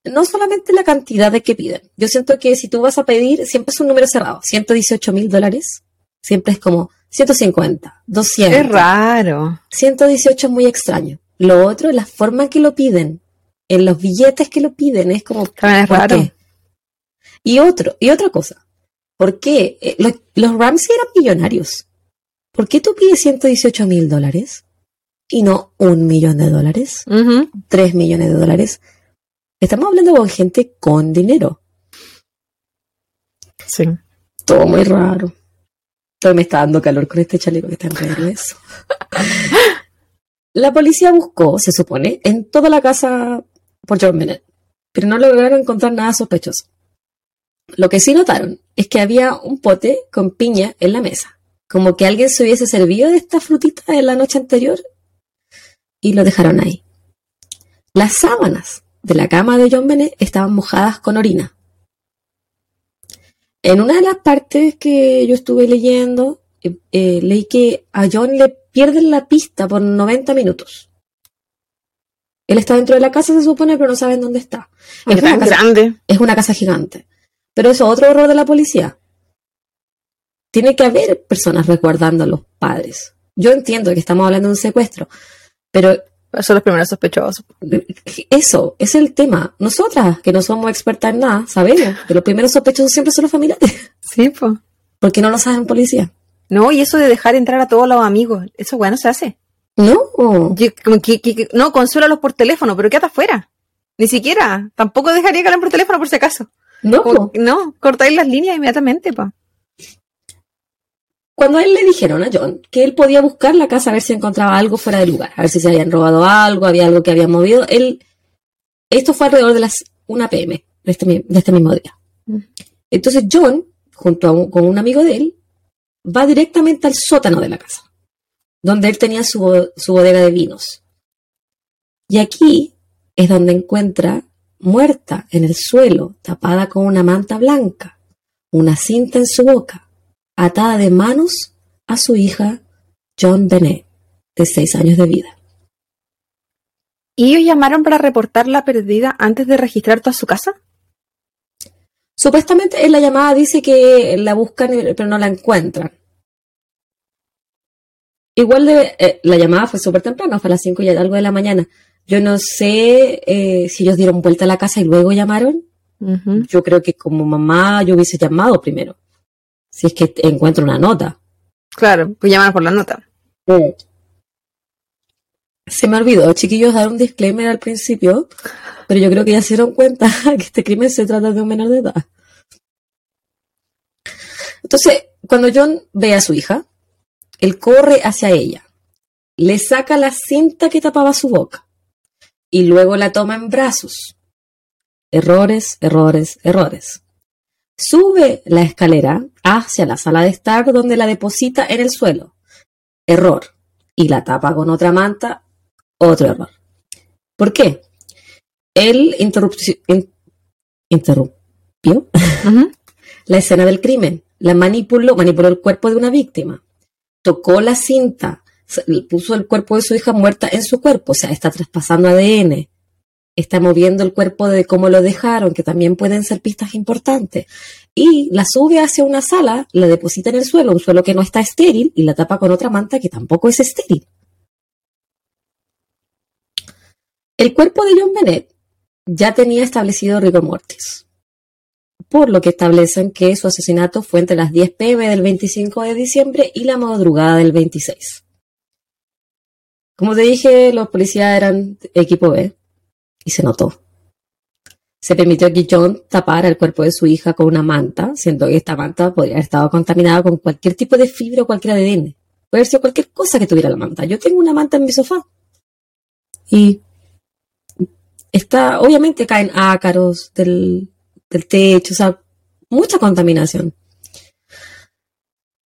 no solamente la cantidad de que piden. Yo siento que si tú vas a pedir, siempre es un número cerrado. 118 mil dólares. Siempre es como 150, 200. Es raro. 118 es muy extraño. Lo otro, la forma en que lo piden, en los billetes que lo piden, es como... También es ¿por raro. qué? Y otro, y otra cosa. ¿Por qué? Eh, los, los Ramsey eran millonarios. ¿Por qué tú pides 118 mil dólares y no un millón de dólares? 3 millones de dólares. Estamos hablando con gente con dinero. Sí. Todo muy raro. Todo me está dando calor con este chaleco que está en la policía buscó, se supone, en toda la casa por John Bennett, pero no lograron encontrar nada sospechoso. Lo que sí notaron es que había un pote con piña en la mesa, como que alguien se hubiese servido de esta frutita en la noche anterior y lo dejaron ahí. Las sábanas de la cama de John Bennett estaban mojadas con orina. En una de las partes que yo estuve leyendo, eh, eh, leí que a John le pierden la pista por 90 minutos. Él está dentro de la casa, se supone, pero no saben dónde está. Es una casa, grande. es una casa gigante. Pero eso es otro error de la policía. Tiene que haber personas resguardando a los padres. Yo entiendo que estamos hablando de un secuestro, pero Son los primeros sospechosos. eso es el tema. Nosotras, que no somos expertas en nada, sabemos que los primeros sospechosos siempre son los familiares. Sí, pues. Porque no lo saben policía. No, y eso de dejar entrar a todos los amigos, eso bueno se hace. No. Yo- que- que- que- no, consuélalos por teléfono, pero quédate afuera. Ni siquiera. Tampoco dejaría que hablen por teléfono por si acaso. No. Como- no, cortáis las líneas inmediatamente, pa. Cuando a él le dijeron a John que él podía buscar la casa a ver si encontraba algo fuera de lugar, a ver si se habían robado algo, había algo que habían movido, él, esto fue alrededor de las 1 pm de este, de este mismo día. Mm. Entonces John, junto a un, con un amigo de él, va directamente al sótano de la casa, donde él tenía su, su bodega de vinos. Y aquí es donde encuentra muerta en el suelo, tapada con una manta blanca, una cinta en su boca, atada de manos a su hija John Bennett, de seis años de vida. ¿Y ellos llamaron para reportar la perdida antes de registrar toda su casa? Supuestamente en la llamada dice que la buscan pero no la encuentran. Igual de, eh, la llamada fue súper temprano, fue a las 5 y algo de la mañana. Yo no sé eh, si ellos dieron vuelta a la casa y luego llamaron. Yo creo que como mamá yo hubiese llamado primero. Si es que encuentro una nota. Claro, pues llamaron por la nota. Se me olvidó, chiquillos, dar un disclaimer al principio, pero yo creo que ya se dieron cuenta que este crimen se trata de un menor de edad. Entonces, cuando John ve a su hija, él corre hacia ella, le saca la cinta que tapaba su boca y luego la toma en brazos. Errores, errores, errores. Sube la escalera hacia la sala de estar donde la deposita en el suelo. Error. Y la tapa con otra manta. Otro error. ¿Por qué? Él interrumpió la escena del crimen, la manipuló, manipuló el cuerpo de una víctima, tocó la cinta, puso el cuerpo de su hija muerta en su cuerpo, o sea, está traspasando ADN, está moviendo el cuerpo de cómo lo dejaron, que también pueden ser pistas importantes, y la sube hacia una sala, la deposita en el suelo, un suelo que no está estéril, y la tapa con otra manta que tampoco es estéril. El cuerpo de John Bennett ya tenía establecido rigor mortis, por lo que establecen que su asesinato fue entre las 10 pm del 25 de diciembre y la madrugada del 26. Como te dije, los policías eran equipo B y se notó. Se permitió que John tapara el cuerpo de su hija con una manta, siendo que esta manta podría haber estado contaminada con cualquier tipo de fibra o cualquier ADN. Puede haber sido cualquier cosa que tuviera la manta. Yo tengo una manta en mi sofá. Y está, obviamente caen ácaros del, del techo, o sea, mucha contaminación.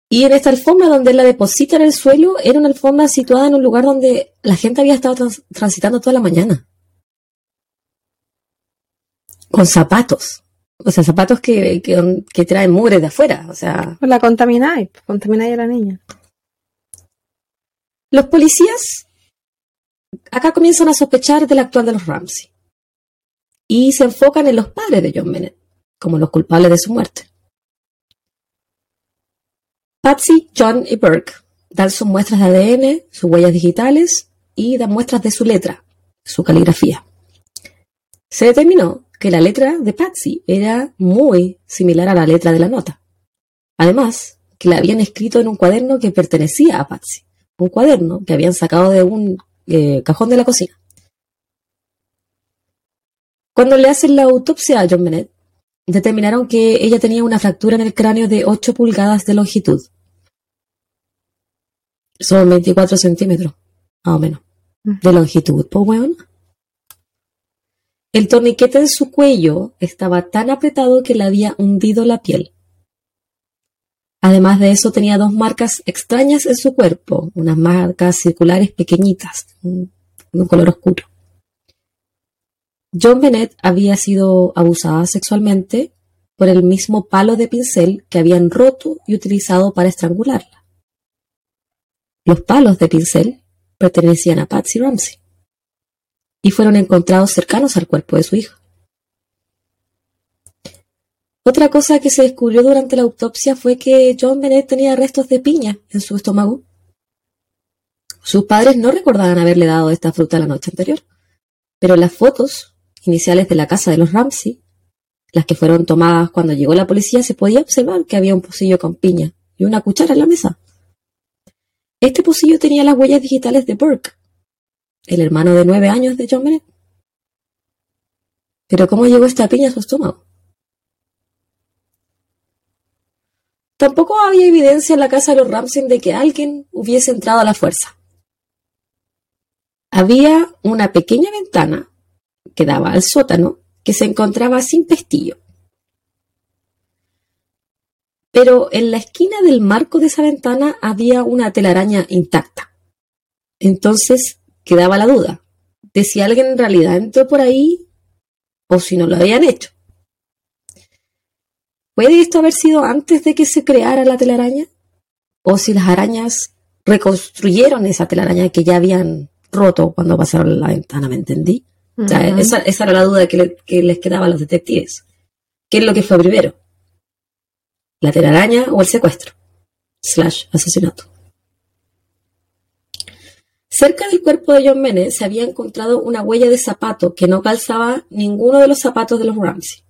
Y en esta alfombra donde la deposita en el suelo, era una alfombra situada en un lugar donde la gente había estado trans- transitando toda la mañana. Con zapatos. O sea, zapatos que, que, traen mugre de afuera. O sea, Pues la contamináis, pues, contamináis a la niña. los policías acá comienzan a sospechar del actual de los Ramsey. Y se enfocan en los padres de John Bennett, como los culpables de su muerte. Patsy, John y Burke dan sus muestras de ADN, sus huellas digitales y dan muestras de su letra, su caligrafía. Se determinó que la letra de Patsy era muy similar a la letra de la nota. Además, que la habían escrito en un cuaderno que pertenecía a Patsy, un cuaderno que habían sacado de un eh, cajón de la cocina. Cuando le hacen la autopsia a John Bennett, determinaron que ella tenía una fractura en el cráneo de 8 pulgadas de longitud. Son 24 centímetros, más o menos, de longitud, pues weón. El torniquete en su cuello estaba tan apretado que le había hundido la piel. Además de eso, tenía dos marcas extrañas en su cuerpo, unas marcas circulares pequeñitas, de un color oscuro. John Bennett había sido abusada sexualmente por el mismo palo de pincel que habían roto y utilizado para estrangularla. Los palos de pincel pertenecían a Patsy Ramsey y fueron encontrados cercanos al cuerpo de su hija. Otra cosa que se descubrió durante la autopsia fue que John Bennett tenía restos de piña en su estómago. Sus padres no recordaban haberle dado esta fruta la noche anterior, pero las fotos iniciales de la casa de los Ramsey, las que fueron tomadas cuando llegó la policía, se podía observar que había un pocillo con piña y una cuchara en la mesa. Este pocillo tenía las huellas digitales de Burke, el hermano de nueve años de John Bennett. Pero ¿cómo llegó esta piña a su estómago? Tampoco había evidencia en la casa de los Ramsey de que alguien hubiese entrado a la fuerza. Había una pequeña ventana que daba al sótano que se encontraba sin pestillo. Pero en la esquina del marco de esa ventana había una telaraña intacta. Entonces quedaba la duda de si alguien en realidad entró por ahí o si no lo habían hecho. ¿Puede esto haber sido antes de que se creara la telaraña? ¿O si las arañas reconstruyeron esa telaraña que ya habían roto cuando pasaron la ventana? ¿Me entendí? O sea, Ujú. esa, esa era la duda que, le- que les quedaba a los detectives. ¿Qué es lo que fue primero? ¿La telaraña o el secuestro? Slash asesinato. Cerca del cuerpo de John Bennett se había encontrado una huella de zapato que no calzaba ninguno de los zapatos de los Ramsey.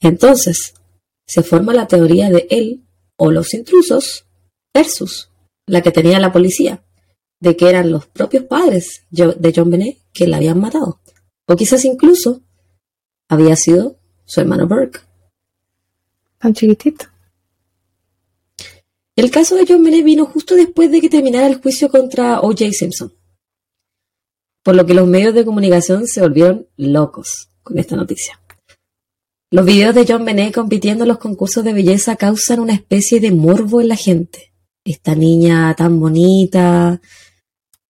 Entonces, se forma la teoría de él o los intrusos versus la que tenía la policía, de que eran los propios padres de John Bennett que la habían matado. O quizás incluso había sido su hermano Burke. Tan chiquitito. El caso de John Bennett vino justo después de que terminara el juicio contra O.J. Simpson. Por lo que los medios de comunicación se volvieron locos con esta noticia. Los videos de John Bennett compitiendo en los concursos de belleza causan una especie de morbo en la gente. Esta niña tan bonita,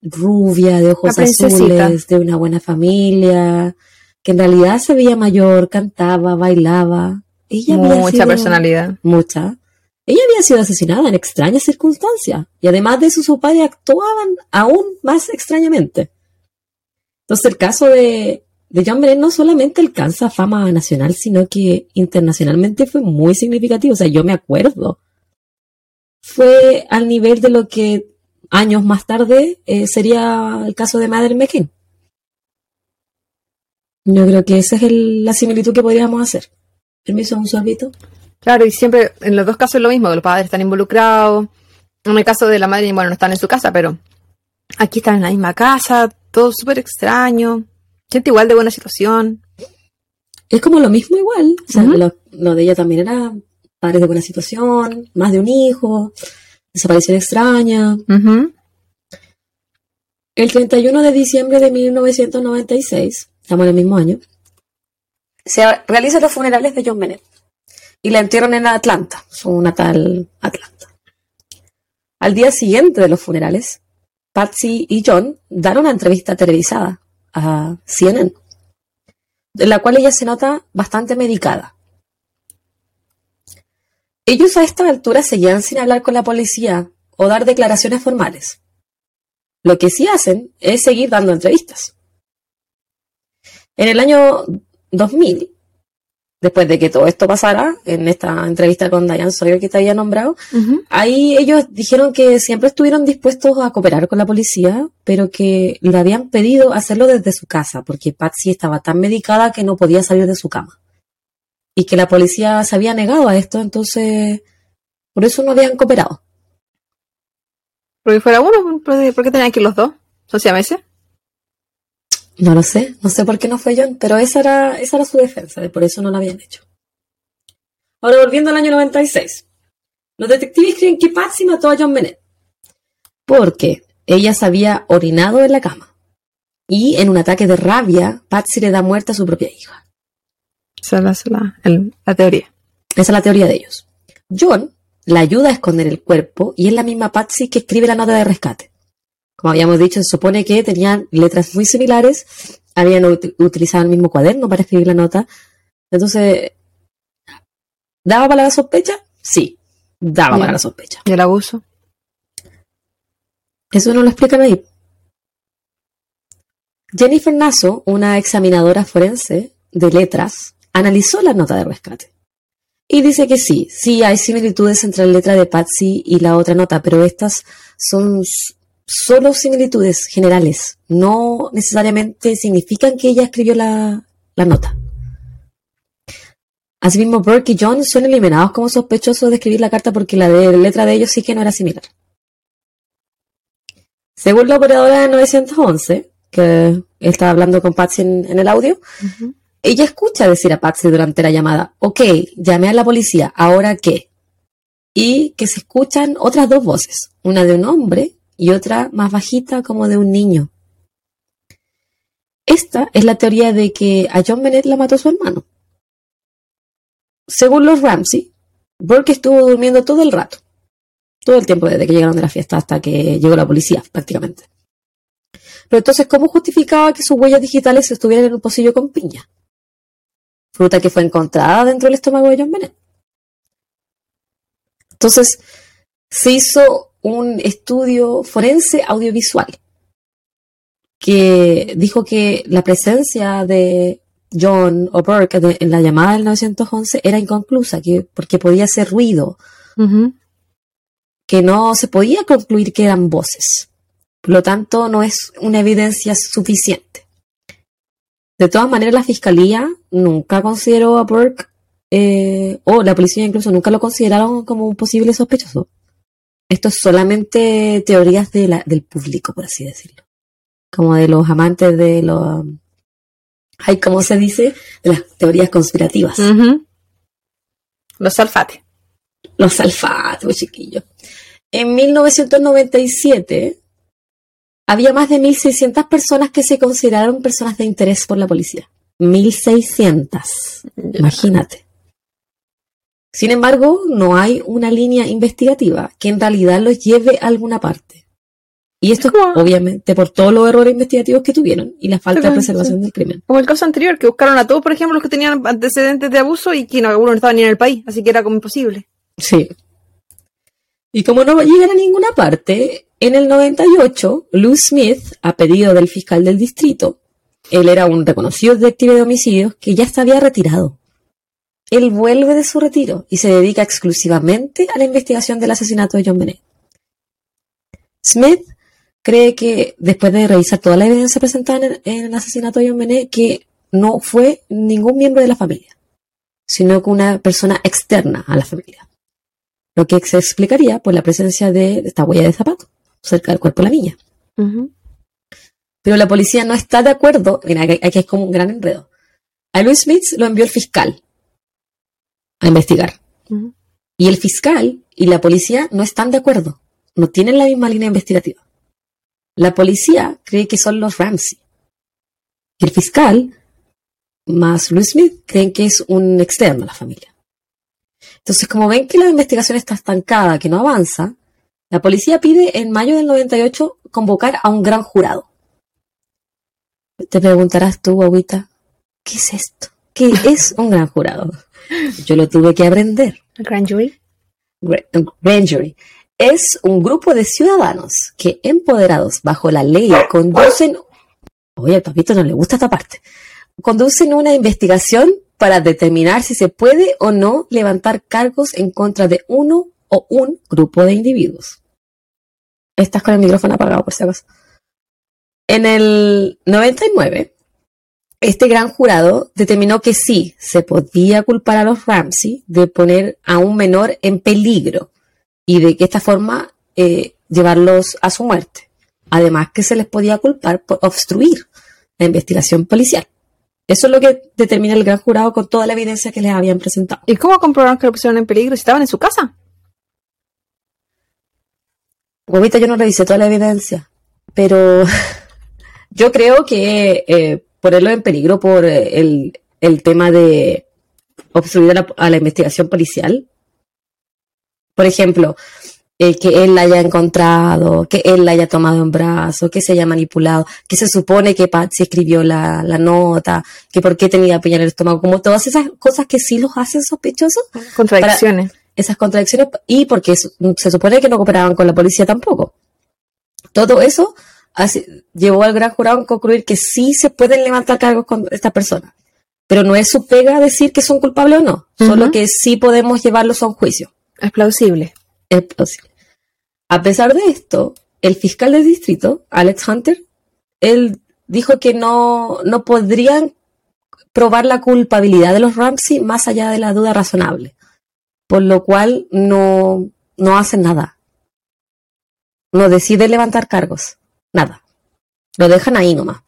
rubia, de ojos azules, de una buena familia, que en realidad se veía mayor, cantaba, bailaba. Ella había Mucha sido- personalidad. mucha. Ella había sido asesinada en extrañas circunstancias y además de eso sus padres actuaban aún más extrañamente. Entonces el caso de, de John Bennett no solamente alcanza fama nacional, sino que internacionalmente fue muy significativo. O sea, yo me acuerdo. Fue al nivel de lo que años más tarde eh, sería el caso de Madeleine McCann. Yo creo que esa es la similitud que podríamos hacer. Permiso, un sorbito. Claro, y siempre, en los dos casos es lo mismo, que los padres están involucrados. En el caso de la madre, bueno, no están en su casa, pero aquí están en la misma casa, todo súper extraño. Gente igual de buena situación. Es como lo mismo igual. O sea, lo, lo de ella también era padres de buena situación, más de un hijo, desaparición extraña. Ujú. El 31 de diciembre de 1996, estamos en el mismo año, se realizan los funerales de John Bennett y la entierran en Atlanta, su natal Atlanta. Al día siguiente de los funerales, Patsy y John dan una entrevista televisada a CNN, en la cual ella se nota bastante medicada. Ellos a esta altura seguían sin hablar con la policía o dar declaraciones formales. Lo que sí hacen es seguir dando entrevistas. En el año 2000, después de que todo esto pasara, en esta entrevista con Diane Sawyer que te había nombrado, ahí ellos dijeron que siempre estuvieron dispuestos a cooperar con la policía, pero que le habían pedido hacerlo desde su casa, porque Patsy estaba tan medicada que no podía salir de su cama. Y que la policía se había negado a esto, entonces por eso no habían cooperado. Porque fuera uno, ¿por qué por qué tenían que ir los dos? ¿Son siameses? No lo sé, no sé por qué no fue John, pero esa era, esa era su defensa, de por eso no lo habían hecho. Ahora volviendo al año 96. Los detectives creen que Patsy mató a John Bennett. Porque ella se había orinado en la cama. Y en un ataque de rabia, Patsy le da muerte a su propia hija. Esa es la, la- la teoría. Esa es la teoría de ellos. John la ayuda a esconder el cuerpo y es la misma Patsy que escribe la nota de rescate. Como habíamos dicho, se supone que tenían letras muy similares, habían ut- utilizado el mismo cuaderno para escribir la nota. Entonces, ¿daba para la sospecha? Sí, daba para la sospecha. ¿Y el abuso? Eso no lo explican ahí. Jennifer Nasso, una examinadora forense de letras, analizó la nota de rescate. Y dice que sí, sí hay similitudes entre la letra de Patsy y la otra nota, pero estas son solo similitudes generales. No necesariamente significan que ella escribió la, la nota. Asimismo, Burke y John son eliminados como sospechosos de escribir la carta porque la de- letra de ellos sí que no era similar. Según la operadora de 911, que está hablando con Patsy en, en el audio, ella escucha decir a Patsy durante la llamada, ok, llamé a la policía, ¿ahora qué? Y que se escuchan otras dos voces, una de un hombre y otra más bajita como de un niño. Esta es la teoría de que a John Bennett la mató su hermano. Según los Ramsey, Burke estuvo durmiendo todo el rato, todo el tiempo desde que llegaron de la fiesta hasta que llegó la policía, prácticamente. Pero entonces, ¿cómo justificaba que sus huellas digitales estuvieran en un pocillo con piña? Fruta que fue encontrada dentro del estómago de John Bennett. Entonces, se hizo un estudio forense audiovisual que dijo que la presencia de John o Burke de- en la llamada del 911 era inconclusa, que, porque podía ser ruido, que no se podía concluir que eran voces. Por lo tanto, no es una evidencia suficiente. De todas maneras, la fiscalía nunca consideró a Burke, eh, o la policía incluso nunca lo consideraron como un posible sospechoso. Esto es solamente teorías de la- del público, por así decirlo. Como de los amantes de los... Ay, ¿cómo se dice? De las teorías conspirativas. Los salfates. Los alfatos, chiquillos. En 1997 había más de 1.600 personas que se consideraron personas de interés por la policía. 1.600. Imagínate. Sin embargo, no hay una línea investigativa que en realidad los lleve a alguna parte. Y esto es ¿Cómo? obviamente por todos los errores investigativos que tuvieron y la falta de preservación sí. del crimen. Como el caso anterior, que buscaron a todos, por ejemplo, los que tenían antecedentes de abuso y que no, algunos no estaban ni en el país, así que era como imposible. Sí. Y como no llegan a ninguna parte, en el 98, Lou Smith, a pedido del fiscal del distrito, él era un reconocido detective de homicidios que ya se había retirado. Él vuelve de su retiro y se dedica exclusivamente a la investigación del asesinato de John Bennett. Smith cree que, después de revisar toda la evidencia presentada en el, en el asesinato de John Bennett, que no fue ningún miembro de la familia, sino que una persona externa a la familia. Lo que se explicaría por la presencia de esta huella de zapato cerca del cuerpo de la niña. Pero la policía no está de acuerdo. Mira, aquí es como un gran enredo. A Louis Smith lo envió el fiscal a investigar. Y el fiscal y la policía no están de acuerdo. No tienen la misma línea investigativa. La policía cree que son los Ramsey. Y el fiscal, más Louis Smith, creen que es un externo a la familia. Entonces, como ven que la investigación está estancada, que no avanza, la policía pide en mayo del 98 convocar a un gran jurado. Te preguntarás tú, Agüita, ¿qué es esto? ¿Qué es un gran jurado? Yo lo tuve que aprender. ¿Grand jury? Grand jury. Es un grupo de ciudadanos que, empoderados bajo la ley, conducen. Oye, al papito no le gusta esta parte. Conducen una investigación para determinar si se puede o no levantar cargos en contra de uno o un grupo de individuos. Estás con el micrófono apagado, por si acaso. En el 99, este gran jurado determinó que sí, se podía culpar a los Ramsey de poner a un menor en peligro y de que esta forma eh, llevarlos a su muerte. Además que se les podía culpar por obstruir la investigación policial. Eso es lo que determina el gran jurado con toda la evidencia que les habían presentado. ¿Y cómo comprobaron que lo pusieron en peligro si estaban en su casa? Huevita, yo no revisé toda la evidencia, pero yo creo que eh, ponerlo en peligro por eh, el, tema de obstruir a la, investigación policial, por ejemplo, eh, que él la haya encontrado, que él la haya tomado en brazo, que se haya manipulado, que se supone que Patsy escribió la, nota, que por qué tenía piña en el estómago, como todas esas cosas que sí los hacen sospechosos. Contradicciones. esas contradicciones y porque se supone que no cooperaban con la policía tampoco. Todo eso llevó al gran jurado a concluir que sí se pueden levantar cargos con esta persona. Pero no es su pega decir que son culpables o no, solo que sí podemos llevarlos a un juicio. Es plausible. Es plausible. A pesar de esto, el fiscal del distrito, Alex Hunter, él dijo que no, no podrían probar la culpabilidad de los Ramsey más allá de la duda razonable, por lo cual no, no hacen nada. No decide levantar cargos. Nada. Lo dejan ahí nomás.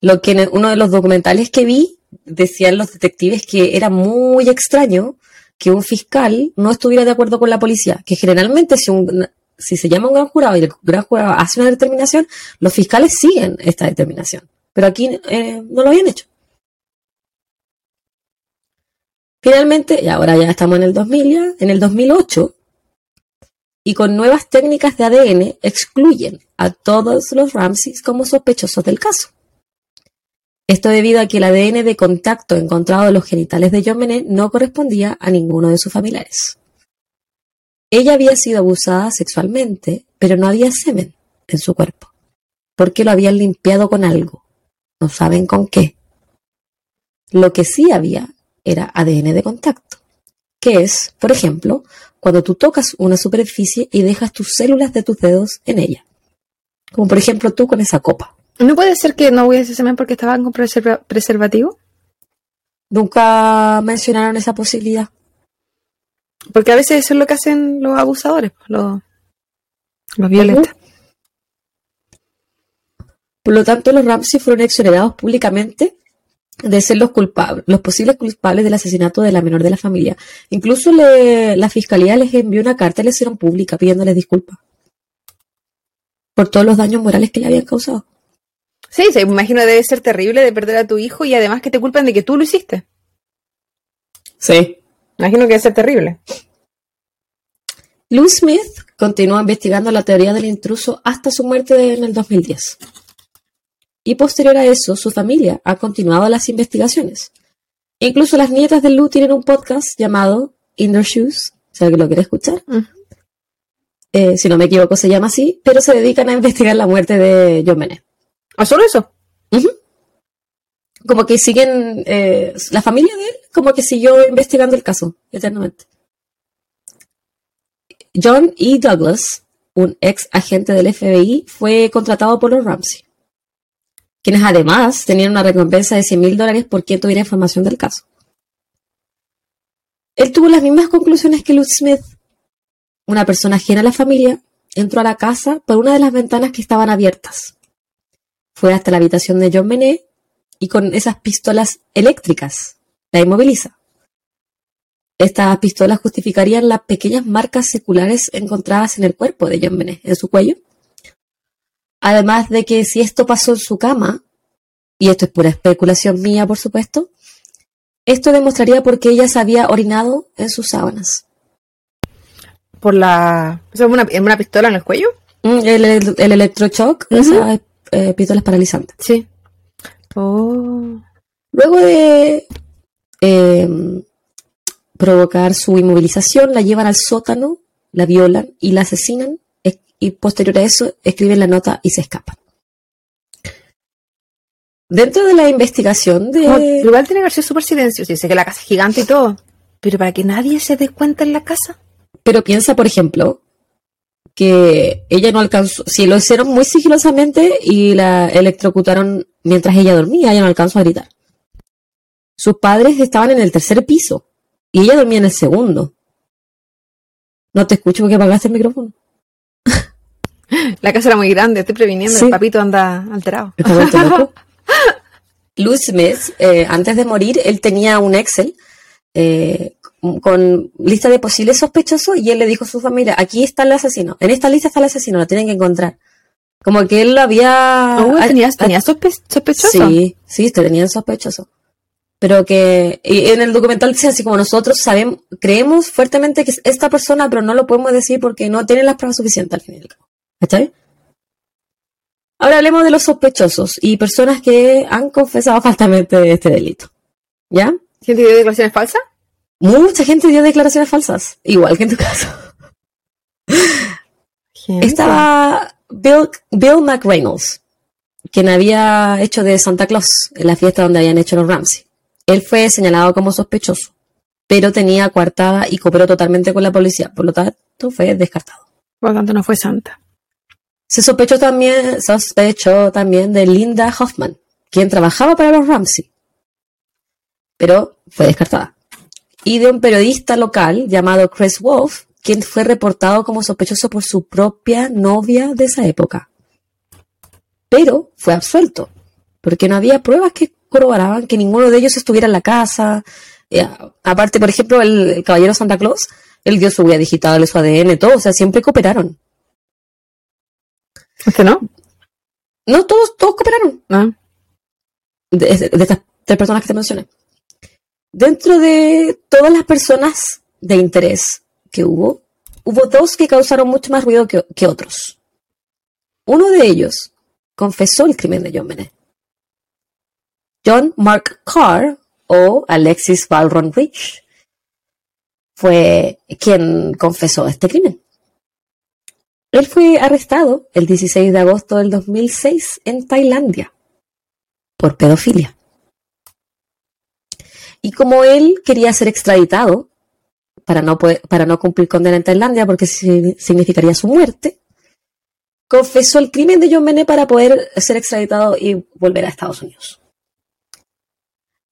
Lo que en uno de los documentales que vi decían los detectives que era muy extraño que un fiscal no estuviera de acuerdo con la policía, que generalmente si, un, si se llama un gran jurado y el gran jurado hace una determinación, los fiscales siguen esta determinación. Pero aquí eh, no lo habían hecho. Finalmente, y ahora ya estamos en el 2000, ya, en el 2008, y con nuevas técnicas de ADN excluyen a todos los Ramses como sospechosos del caso. Esto debido a que el ADN de contacto encontrado en los genitales de John no correspondía a ninguno de sus familiares. Ella había sido abusada sexualmente, pero no había semen en su cuerpo, porque lo habían limpiado con algo. No saben con qué. Lo que sí había era ADN de contacto, que es, por ejemplo, cuando tú tocas una superficie y dejas tus células de tus dedos en ella. Como por ejemplo tú con esa copa. ¿No puede ser que no hubiese semen porque estaban con preservativo? Nunca mencionaron esa posibilidad. Porque a veces eso es lo que hacen los abusadores, los, los violentos. Por lo tanto, los Ramsey fueron exonerados públicamente de ser los culpables, los posibles culpables del asesinato de la menor de la familia. Incluso la fiscalía les envió una carta y les hicieron pública pidiéndoles disculpas por todos los daños morales que le habían causado. Sí, me imagino debe ser terrible de perder a tu hijo y además que te culpan de que tú lo hiciste. Sí. Imagino que debe ser terrible. Lou Smith continuó investigando la teoría del intruso hasta su muerte en el 2010 y posterior a eso su familia ha continuado las investigaciones. Incluso las nietas de Lou tienen un podcast llamado In Their Shoes, si alguien lo quiere escuchar. Eh, si no me equivoco se llama así, pero se dedican a investigar la muerte de John Bennett. ¿A ¿Ah, solo eso? Como que siguen, eh, la familia de él como que siguió investigando el caso eternamente. John E. Douglas, un ex agente del FBI, fue contratado por los Ramsey quienes además tenían una recompensa de 100 mil dólares por quien tuviera información del caso. Él tuvo las mismas conclusiones que Lutz Smith. Una persona ajena a la familia entró a la casa por una de las ventanas que estaban abiertas. Fue hasta la habitación de John Benet y con esas pistolas eléctricas la inmoviliza. Estas pistolas justificarían las pequeñas marcas seculares encontradas en el cuerpo de John Benet, en su cuello. Además de que si esto pasó en su cama, y esto es pura especulación mía, por supuesto, esto demostraría por qué ella se había orinado en sus sábanas. Por la... ¿Es una, una pistola en el cuello? Mm, El, el, el electroshock, Ujú. esas eh, pistolas paralizantes. Sí. Oh. Luego de eh, provocar su inmovilización, la llevan al sótano, la violan y la asesinan. Y posterior a eso, escriben la nota y se escapan. Dentro de la investigación Como- de... igual tiene que ser súper silencioso. Dice que la casa es gigante y todo. Pero para que nadie se dé cuenta en la casa. Pero piensa, por ejemplo, que ella no alcanzó, si lo hicieron muy sigilosamente y la electrocutaron mientras ella dormía, ella no alcanzó a gritar. Sus padres estaban en el tercer piso y ella dormía en el segundo. No te escucho porque apagaste el micrófono. La casa era muy grande, estoy previniendo. Sí. El papito anda alterado. Luz Smith, eh, antes de morir, él tenía un Excel eh, con lista de posibles sospechosos y él le dijo a su familia, aquí está el asesino, en esta lista está el asesino, lo tienen que encontrar. Como que él lo había... Oh, ah, ¿Tenías, tenías sospe- sospechoso? Sí, sí, te tenían sospechoso. Pero que y en el documental dice así como nosotros sabemos, creemos fuertemente que es esta persona, pero no lo podemos decir porque no tienen las pruebas suficientes al fin y al cabo. ¿Cachai? Ahora hablemos de los sospechosos y personas que han confesado falsamente este delito. ¿Ya? ¿Gente dio declaraciones falsas? Mucha gente dio declaraciones falsas, igual que en tu caso. Gente. Estaba Bill, Bill McReynolds, quien había hecho de Santa Claus en la fiesta donde habían hecho los Ramsey. Él fue señalado como sospechoso, pero tenía coartada y cooperó totalmente con la policía, por lo tanto fue descartado. Por lo tanto, no fue santa. Se sospechó también, sospechó también de Linda Hoffman, quien trabajaba para los Ramsey, pero fue descartada. Y de un periodista local llamado Chris Wolf, quien fue reportado como sospechoso por su propia novia de esa época. Pero fue absuelto, porque no había pruebas que corroboraban que ninguno de ellos estuviera en la casa. Aparte, por ejemplo, el, el caballero Santa Claus, él dio su huella digital, su ADN, todo, o sea, siempre cooperaron. ¿Este no? No, todos, todos cooperaron. No. de, de estas tres personas que te mencioné. Dentro de todas las personas de interés que hubo, hubo dos que causaron mucho más ruido que, que otros. Uno de ellos confesó el crimen de John Bennett. John Mark Carr o Alexis Valron Rich fue quien confesó este crimen. Él fue arrestado el 16 de agosto del 2006 en Tailandia por pedofilia. Y como él quería ser extraditado para no, poder- para no cumplir condena en Tailandia porque si- significaría su muerte, confesó el crimen de John para poder ser extraditado y volver a Estados Unidos.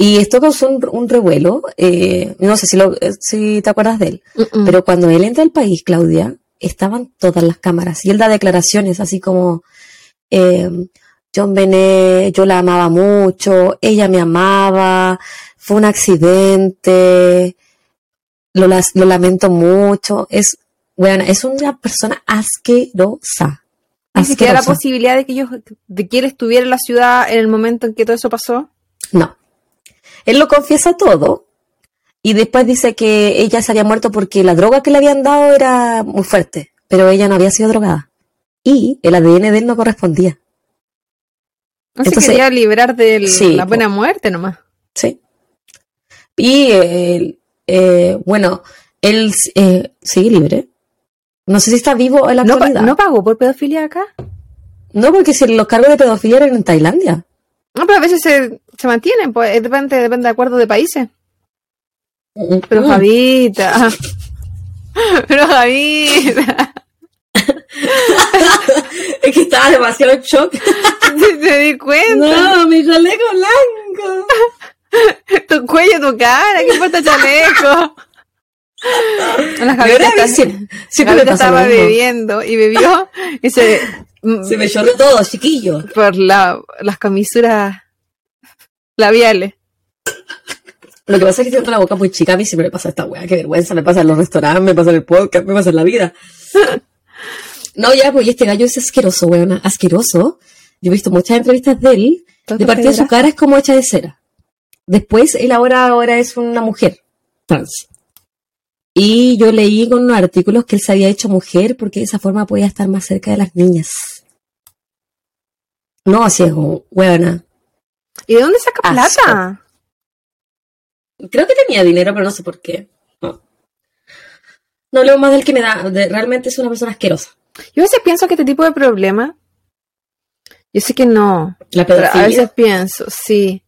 Y esto causó un, un revuelo, eh, no sé si, lo- eh, si te acuerdas de él, pero cuando él entra al país, Claudia, estaban todas las cámaras y él da declaraciones así como, eh, John Benet, yo la amaba mucho, ella me amaba, fue un accidente, lo, las- lo lamento mucho, es, bueno, es una persona asquerosa. Ni siquiera la posibilidad de que ellos, de que él estuviera en la ciudad en el momento en que todo eso pasó. No. Él lo confiesa todo y después dice que ella se había muerto porque la droga que le habían dado era muy fuerte, pero ella no había sido drogada. Y el ADN de él no correspondía. No se Entonces- quería librar de Sí, la buena muerte nomás. Sí. Y eh, eh, bueno, él eh, sigue libre. No sé si está vivo en la ¿No, pa- actualidad. ¿No pagó por pedofilia acá? No, porque si los cargos de pedofilia eran en Tailandia. No, pero a veces se, se mantienen, pues eh, depende, depende de acuerdo de países. Pero. Javita. Pero Javita. Es que estaba demasiado en shock. Te di cuenta. No, mi chaleco blanco. Tu cuello, tu cara, ¿qué importa chaleco? La Javita siempre, siempre pasa estaba bebiendo y bebió y se, Se me chorreó todo, chiquillo. por la, las camisuras labiales. Lo que pasa es que tengo la boca muy chica, a mí siempre me pasa esta weá, qué vergüenza, me pasa en los restaurantes, me pasa en el podcast, me pasa en la vida. No, ya, pues este gallo es asqueroso, weón, asqueroso. Yo he visto muchas entrevistas de él, de partida su cara es como hecha de cera. Después, él ahora, ahora es una mujer trans. Y yo leí con unos artículos que él se había hecho mujer porque de esa forma podía estar más cerca de las niñas. No, así es weona. ¿Y de dónde saca Asco. plata? Creo que tenía dinero, pero no sé por qué. No. No leo más del que me da. de- realmente es una persona asquerosa. Yo a veces pienso que este tipo de problema, yo sé que no, La pero a veces pienso, sí.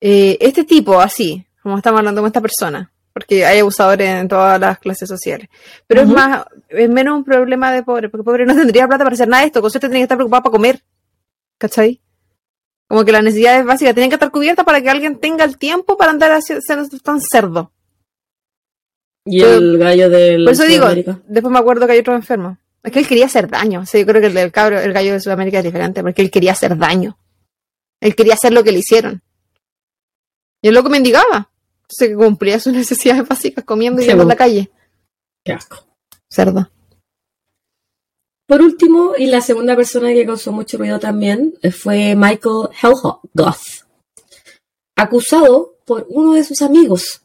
Eh, este tipo, así, como estamos hablando con esta persona, porque hay abusadores en todas las clases sociales. Pero es más, es menos un problema de pobre, porque pobre no tendría plata para hacer nada de esto, con suerte tiene que estar preocupado para comer. ¿Cachai? Como que las necesidades básicas tienen que estar cubiertas para que alguien tenga el tiempo para andar siendo tan cerdo. Y el gallo del. Por eso digo, después me acuerdo que hay otro enfermo. Es que él quería hacer daño. Yo creo que el del cabro, el gallo de Sudamérica es diferente, porque él quería hacer daño. Él quería hacer lo que le hicieron. Y el loco mendigaba. Se cumplía sus necesidades básicas comiendo y Sí, yendo en bo. la calle. Qué asco. Cerdo. Por último, y la segunda persona que causó mucho ruido también eh, fue Michael Helgoth, acusado por uno de sus amigos,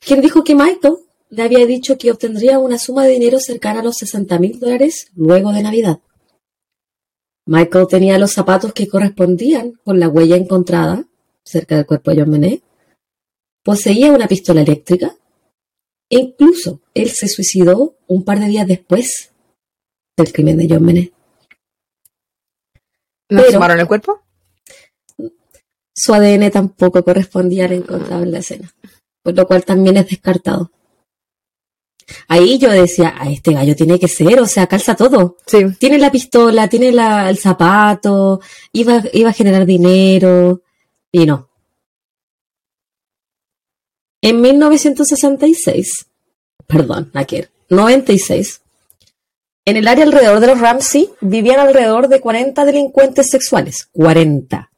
quien dijo que Michael le había dicho que obtendría una suma de dinero cercana a los 60 mil dólares luego de Navidad. Michael tenía los zapatos que correspondían con la huella encontrada cerca del cuerpo de John Benet, poseía una pistola eléctrica e incluso él se suicidó un par de días después del crimen de John Benet. ¿No Pero- sumaron el cuerpo? Su ADN tampoco correspondía al encontrado en la escena, por lo cual también es descartado. Ahí yo decía, a este gallo tiene que ser, o sea, calza todo. Sí. Tiene la pistola, tiene la- el zapato, iba, iba a generar dinero, y no. En 1966, perdón, Aker, 96, en el área alrededor de los Ramsey vivían alrededor de 40 delincuentes sexuales. 40.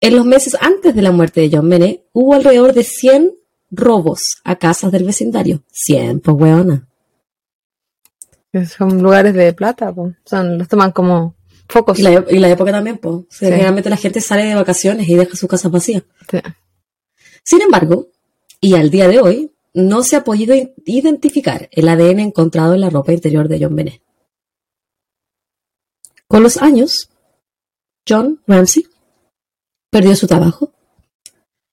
En los meses antes de la muerte de John Benet, hubo alrededor de 100 robos a casas del vecindario. 100, pues weona. Son lugares de plata, po. Son, los toman como focos. Y la, y la época también, pues. Sí. Generalmente la gente sale de vacaciones y deja su casa vacía. Sí. Sin embargo, y al día de hoy, no se ha podido identificar el ADN encontrado en la ropa interior de John Benet. Con los años, John Ramsey perdió su trabajo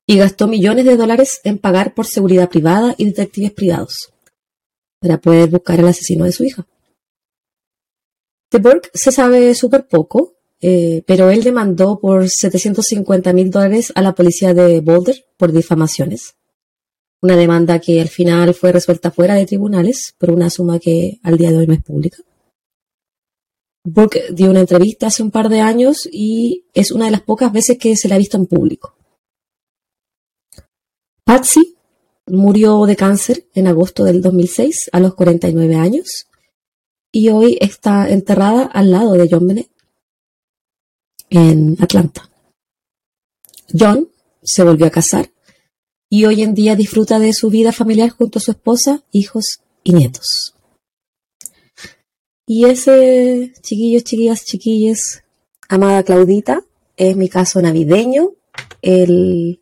y gastó millones de dólares en pagar por seguridad privada y detectives privados para poder buscar al asesino de su hija. De Burke se sabe súper poco, eh, pero él demandó por 750 mil dólares a la policía de Boulder por difamaciones. Una demanda que al final fue resuelta fuera de tribunales por una suma que al día de hoy no es pública. Burke dio una entrevista hace un par de años y es una de las pocas veces que se la ha visto en público. Patsy murió de cáncer en agosto del 2006 a los 49 años y hoy está enterrada al lado de John Benet en Atlanta. John se volvió a casar y hoy en día disfruta de su vida familiar junto a su esposa, hijos y nietos. Y ese, chiquillos, chiquillas, chiquilles, amada Claudita, es mi caso navideño, el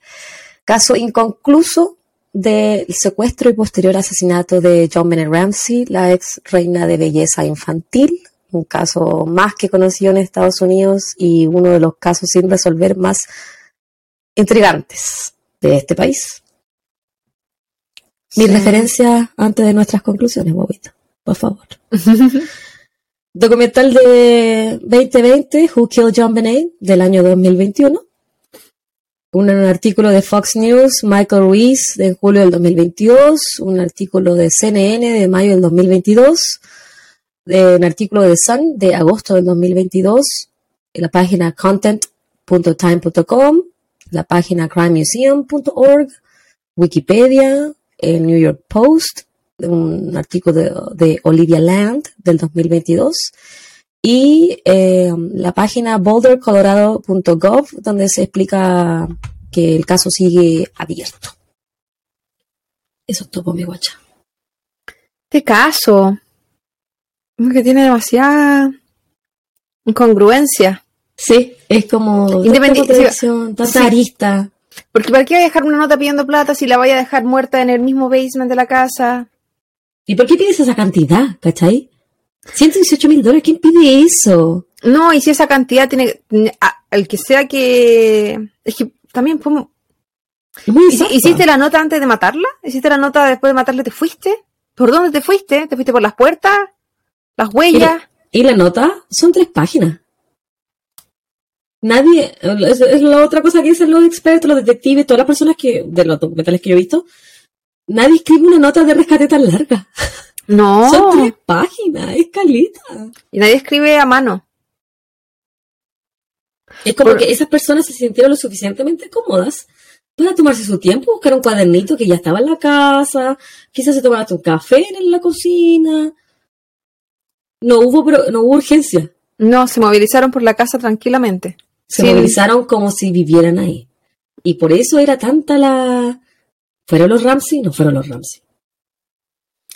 caso inconcluso del secuestro y posterior asesinato de John Bennett Ramsey, la ex reina de belleza infantil, un caso más que conocido en Estados Unidos y uno de los casos sin resolver más intrigantes de este país. Mi Sí. referencia antes de nuestras conclusiones, Bobito, por favor. Documental de 2020, Who Killed John Benet, del año 2021. Un artículo de Fox News, Michael Ruiz, de julio del 2022. Un artículo de CNN de mayo del 2022. de un artículo de Sun de agosto del 2022 en la página content.time.com, la página crimemuseum.org, Wikipedia, el New York Post, un artículo de, Olivia Land del 2022 y eh, la página bouldercolorado.gov donde se explica que el caso sigue abierto. Eso es todo, mi guacha. Este caso, que tiene demasiada incongruencia. Sí, es como Independiente- tanta sí. arista. Porque ¿para qué va a dejar una nota pidiendo plata si la vaya a dejar muerta en el mismo basement de la casa? ¿Y por qué pides esa cantidad, cachai? 118 mil dólares, ¿quién pide eso? No, y si esa cantidad tiene... a- El que sea que... Es que también... ¿cómo- Es muy ¿Hici- exacta. ¿Hiciste la nota antes de matarla? ¿Hiciste la nota después de matarla? ¿Te fuiste? ¿Por dónde te fuiste? ¿Te fuiste por las puertas? ¿Las huellas? Y la nota son tres páginas. Nadie, es, es la otra cosa que dicen los expertos, los detectives, todas las personas que, de los documentales que yo he visto, nadie escribe una nota de rescate tan larga. No. Son tres páginas, es calita. Y nadie escribe a mano. Es como Por- que esas personas se sintieron lo suficientemente cómodas para tomarse su tiempo, buscar un cuadernito que ya estaba en la casa, quizás se tomaron hasta un café en la cocina. No hubo, no hubo urgencia. No, se movilizaron por la casa tranquilamente. Se Sí. movilizaron como si vivieran ahí. Y por eso era tanta la... ¿Fueron los Ramsey? No fueron los Ramsey.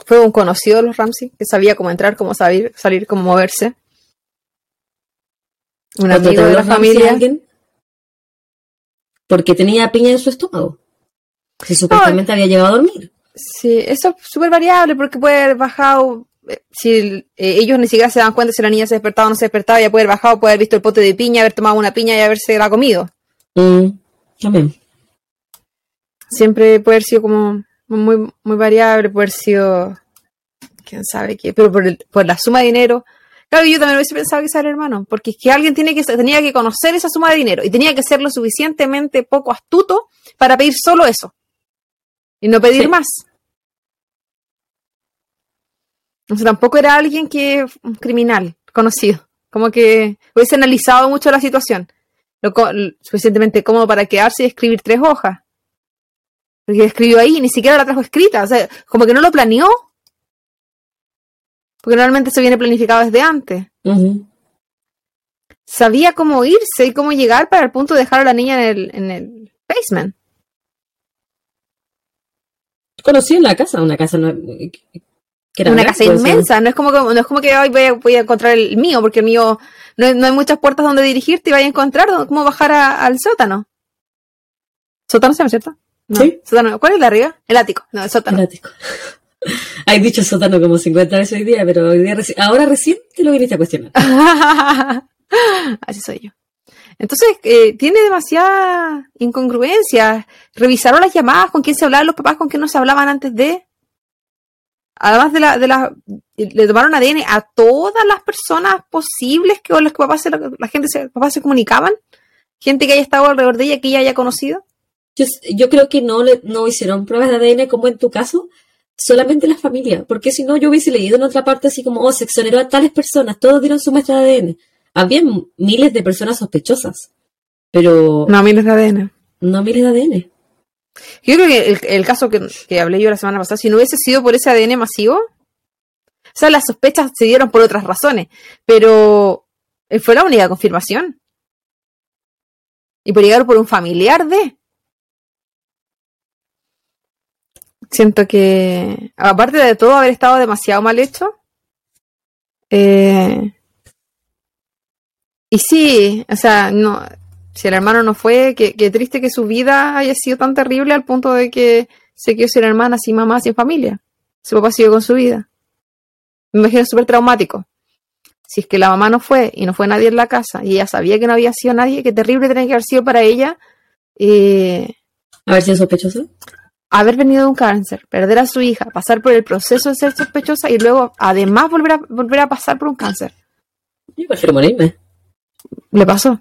Fue un conocido de los Ramsey que sabía cómo entrar, cómo salir, salir, cómo moverse. Un amigo ¿Contrataron de la familia. alguien? Porque tenía piña en su estómago. Que supuestamente había llegado a dormir. Sí, eso es súper variable porque puede haber bajado. Eh, Si eh, ellos ni siquiera se dan cuenta si la niña se despertaba o no se despertaba, ya puede haber bajado, puede haber visto el pote de piña, haber tomado una piña y haberse la comido. Mm, también. Siempre puede haber sido como muy, muy variable, puede haber sido. quién sabe qué, pero por, el- por la suma de dinero. Claro, yo también hubiese pensado que era el hermano, porque es que alguien tiene que, tenía que conocer esa suma de dinero y tenía que ser lo suficientemente poco astuto para pedir solo eso y no pedir Sí. más. Entonces tampoco era alguien que un criminal conocido, como que hubiese analizado mucho la situación, lo, suficientemente cómodo para quedarse y escribir tres hojas. Porque escribió ahí, ni siquiera la trajo escrita, o sea, como que no lo planeó. Porque normalmente se viene planificado desde antes. Sabía cómo irse y cómo llegar para el punto de dejar a la niña en el, en el basement. Conocí en la casa, una casa no, una casa inmensa, no es como que, no es como que "Ay, voy, a, voy a encontrar el mío, porque el mío no, hay- no hay muchas puertas donde dirigirte y vaya a encontrar cómo bajar a- al sótano. ¿Sótano se llama, cierto? No, Sí. sótano. ¿Cuál es de arriba? El ático, no, el sótano. el ático. Hay dicho sótano como 50 veces hoy día, pero hoy día reci- ahora recién te lo viniste a cuestionar. Así soy yo. Entonces, eh, tiene demasiada incongruencia. Revisaron las llamadas, con quién se hablaban los papás, con quién no se hablaban antes de. Además de la, de la, le tomaron ADN a todas las personas posibles que con las que papás se, la gente se, papás se comunicaban. Gente que haya estado alrededor de ella, que ella haya conocido. Yo, yo creo que no, le, no hicieron pruebas de ADN como en tu caso, solamente la familia, porque si no yo hubiese leído en otra parte así como, oh, se exoneró a tales personas, todos dieron su muestra de ADN. Había m- miles de personas sospechosas, pero No, miles de ADN. no miles de ADN. Yo creo que el, caso que, que hablé yo la semana pasada, si no hubiese sido por ese ADN masivo, o sea, las sospechas se dieron por otras razones, pero eh, fue la única confirmación. Y por llegar por un familiar de. Siento que, aparte de todo haber estado demasiado mal hecho, eh, y sí, o sea, no, si el hermano no fue, qué, qué triste que su vida haya sido tan terrible al punto de que se quedó sin hermana, sin mamá, sin familia. Su papá siguió con su vida. Me imagino súper traumático. Si es que la mamá no fue y no fue nadie en la casa y ella sabía que no había sido nadie, qué terrible tenía que haber sido para ella eh, A ver si es sospechosa. haber venido de un cáncer, perder a su hija, pasar por el proceso de ser sospechosa y luego además volver a, volver a pasar por un cáncer. Yo prefiero morirme. Le pasó.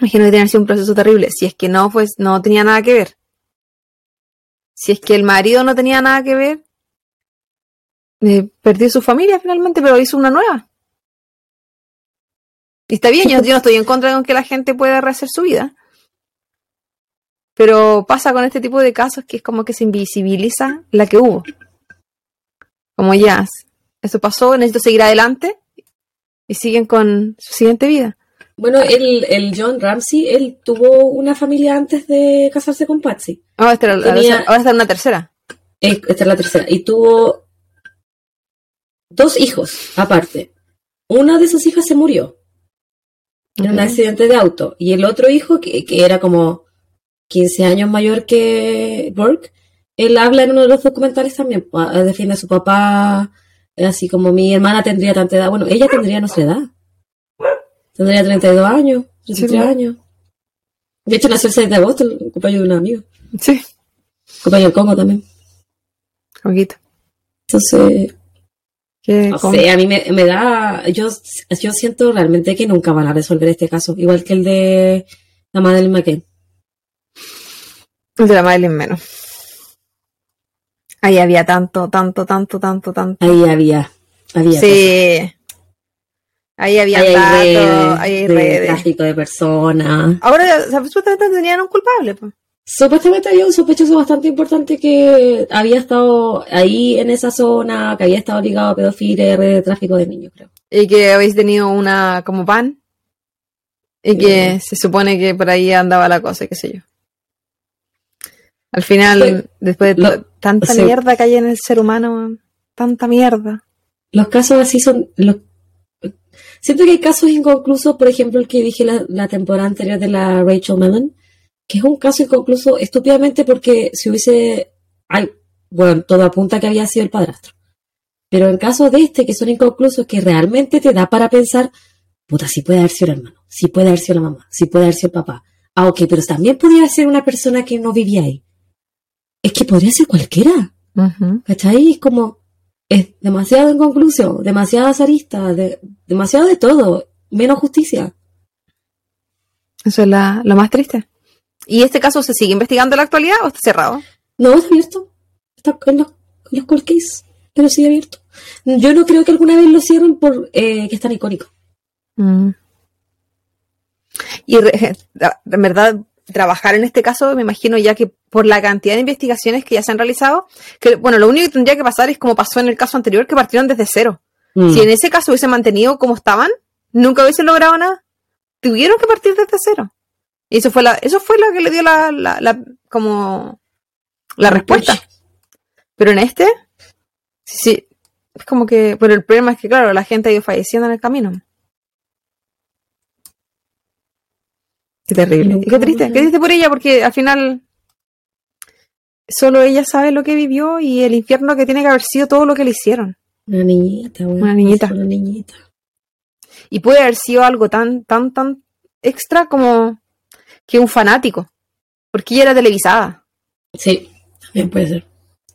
Imagino que tiene ser un proceso terrible. Si es que no, pues no tenía nada que ver. Si es que el marido no tenía nada que ver, eh, perdió su familia finalmente, pero hizo una nueva. Y está bien, yo, yo no estoy en contra de que la gente pueda rehacer su vida. Pero pasa con este tipo de casos que es como que se invisibiliza la que hubo. Como ya, eso pasó, necesito seguir adelante y siguen con su siguiente vida. Bueno, el, el John Ramsey, él tuvo una familia antes de casarse con Patsy. Ahora está, la- la- Tenía- ahora está en una tercera. Eh, Esta es la tercera. Y tuvo dos hijos, aparte. Una de sus hijas se murió en un accidente de auto. Y el otro hijo, que, que era como 15 años mayor que Burke, él habla en uno de los documentales también. Defiende a su papá, así como mi hermana tendría tanta edad. Bueno, ella tendría nuestra edad. Tendría 32 años, 33 Sí, años. De hecho, nació el 6 de agosto, el cumpleaños de un amigo. Sí, Cumpleaños del Congo también. poquito. Entonces, No con- sé, a mí me, me da, yo, yo siento realmente que nunca van a resolver este caso, igual que el de la Madeleine McCann. El de la Madeline menos. Ahí había tanto, tanto, tanto, tanto, tanto. Ahí había, había. Sí. Ahí había Ahí hay datos, redes, ahí hay de redes. tráfico de personas. Ahora, o sea, supuestamente tenían un culpable, pues. Supuestamente había un sospechoso bastante importante que había estado ahí en esa zona, que había estado ligado a pedofilia y red de tráfico de niños, creo. Y que habéis tenido una como pan. Y que se supone que por ahí andaba la cosa, qué sé yo. Al final, Fue- después de lo- tanta o sea- mierda que hay en el ser humano, tanta mierda. Los casos así son los siento que hay casos inconclusos, por ejemplo, el que dije la, la temporada anterior de la Rachel Mellon, que es un caso inconcluso estúpidamente porque si hubiese ay, bueno, todo apunta que había sido el padrastro. Pero en caso de este, que son inconclusos, que realmente te da para pensar, puta, si puede haber sido el hermano, si puede haber sido la mamá, si puede haber sido el papá. Ah, ok, pero también podría ser una persona que no vivía ahí. Es que podría ser cualquiera. ¿Cachai? Es como, es demasiado inconcluso, demasiadas aristas, de, demasiado de todo, menos justicia. Eso es la, lo más triste. ¿Y este caso se sigue investigando en la actualidad o está cerrado? No, está abierto. Está en los, en los cold case, pero sigue abierto. Yo no creo que alguna vez lo cierren por eh, que es tan icónico. Mm. Y en verdad, trabajar en este caso, me imagino ya que por la cantidad de investigaciones que ya se han realizado, que bueno, lo único que tendría que pasar es como pasó en el caso anterior, que partieron desde cero. Mm. Si en ese caso hubiese mantenido como estaban, nunca hubiesen logrado nada. Tuvieron que partir desde cero. Y eso fue la, eso fue lo que le dio la, la, la- como la respuesta. Pero en este, sí, sí, es como que, pero el problema es que, claro, la gente ha ido falleciendo en el camino. Qué terrible. Y qué triste, qué triste por ella, porque al final solo ella sabe lo que vivió y el infierno que tiene que haber sido todo lo que le hicieron. Una niñita, güey. Una niñita. Una niñita. Y puede haber sido algo tan, tan, tan extra como que un fanático, porque ella era televisada. Sí, también puede ser.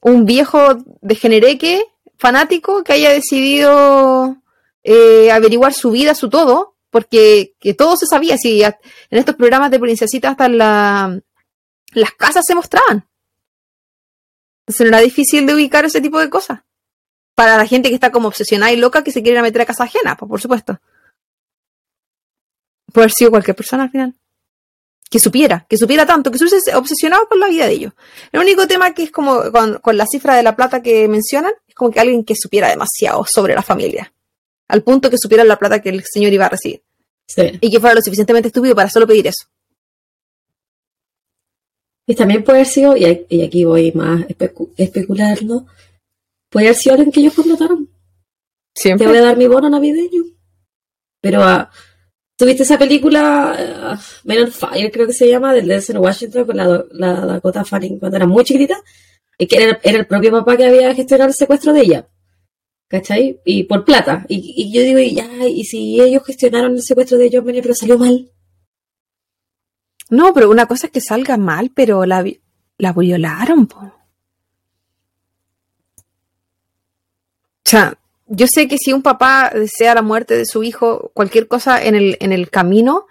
un viejo degenereque fanático que haya decidido eh, averiguar su vida, su todo, porque que todo se sabía. Si en estos programas de princesita hasta la, las casas se mostraban. Entonces era difícil de ubicar ese tipo de cosas. Para la gente que está como obsesionada y loca que se quiere meter a casa ajena, por supuesto. Puede haber sido cualquier persona al final. Que supiera, que supiera tanto, que estuviese obsesionado con la vida de ellos. El único tema que es como con, con la cifra de la plata que mencionan, es como que alguien que supiera demasiado sobre la familia. Al punto que supiera la plata que el señor iba a recibir. Sí. Y que fuera lo suficientemente estúpido para solo pedir eso. Y también puede haber sido, y aquí voy más a especu- especularlo, puede haber sido alguien que ellos contrataron. Te Siempre. voy a dar mi bono navideño. Pero ah, ¿tuviste esa película uh, Men on Fire, creo que se llama, del Denzel Washington con la, la Dakota Fanning cuando era muy chiquitita? Y que era, era el propio papá que había gestionado el secuestro de ella. ¿Cachai? Y por plata. Y, y yo digo, y ya, y si ellos gestionaron el secuestro de John Mayer, pero salió mal. No, pero una cosa es que salga mal, pero la, la violaron, po. O sea, yo sé que si un papá desea la muerte de su hijo, cualquier cosa en el, en el camino,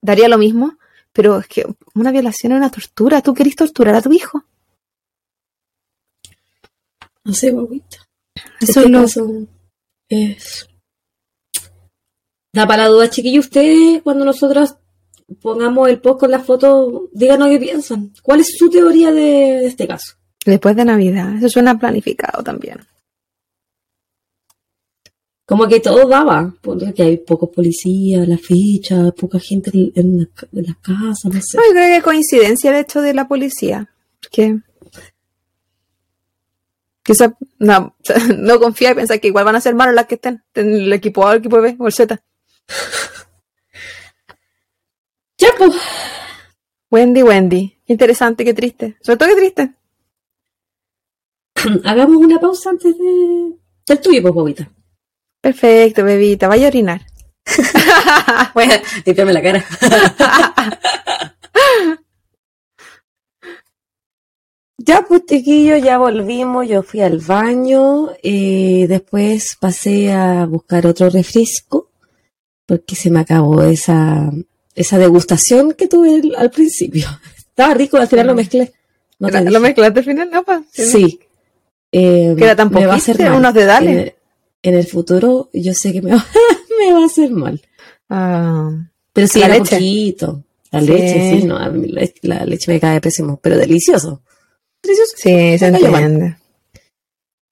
daría lo mismo, pero es que una violación es una tortura. ¿Tú querés torturar a tu hijo? No sé, guaguita. Eso este es. Da para la duda, chiquillos, ustedes cuando nosotros pongamos el post con la foto, díganos qué piensan. ¿Cuál es su teoría de, de este caso? Después de Navidad. Eso suena planificado también. Como que todo daba, porque hay pocos policías, la ficha, poca gente en, la- en las casas, no sé. No, yo creo que es coincidencia el hecho de la policía. Que. Quizá no, no confía y piensa que igual van a ser malos las que estén en el equipo A, el equipo B o el Z. Ya, pues. Wendy, Wendy. Interesante, qué triste. Sobre todo qué triste. Hagamos una pausa antes de... del tuyo, pues, bobita. Perfecto, bebita. Vaya a orinar. A limpiarme la cara. Ya, pues, chiquillo, ya volvimos. Yo fui al baño. eh, después pasé a buscar otro refresco. Porque se me acabó esa, esa degustación que tuve al, principio. Estaba rico, al final lo mezclé. No ¿Lo mezclaste al final? No, pa. Sí. Eh, Que era tan me va a poquito, hacer mal. unos dedales. En el, en el futuro, yo sé que me va, me va a hacer mal. Ah, Pero sí, La era leche. poquito. La Sí. leche, sí, no, a mí la, la leche me cae pésimo, pero delicioso. Sí, se Me entiende.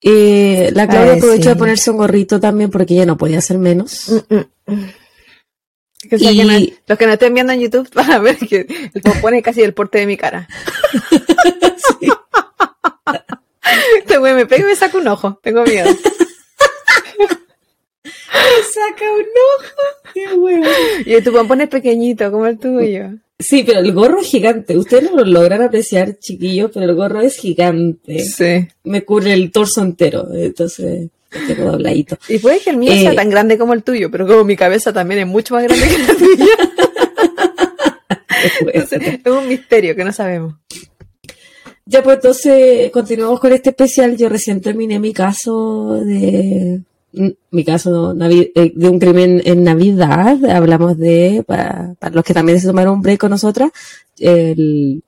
Eh, la Claudia Ay, aprovechó sí. de ponerse un gorrito también porque ella no podía hacer menos. Mm, mm, mm. Sea Y- que no- los que no estén viendo en YouTube van a ver que el pompón es casi el porte de mi cara. Este güey me pega y me saca un ojo. Tengo miedo. Saca un ojo. Qué huevo. Y tu pompón es pequeñito, como el tuyo. Sí, pero el gorro es gigante. Ustedes no lo logran apreciar, chiquillos, pero el gorro es gigante. Sí. Me cubre el torso entero. Entonces, tengo dobladito. Y puede que el mío Eh, sea tan grande como el tuyo, pero como mi cabeza también es mucho más grande que la tuya. Entonces, es un misterio que no sabemos. Ya, pues entonces continuamos con este especial. Yo recién terminé mi caso de. Mi caso Navi- eh, de un crimen en Navidad. Hablamos de, para, para los que también se tomaron un break con nosotras, el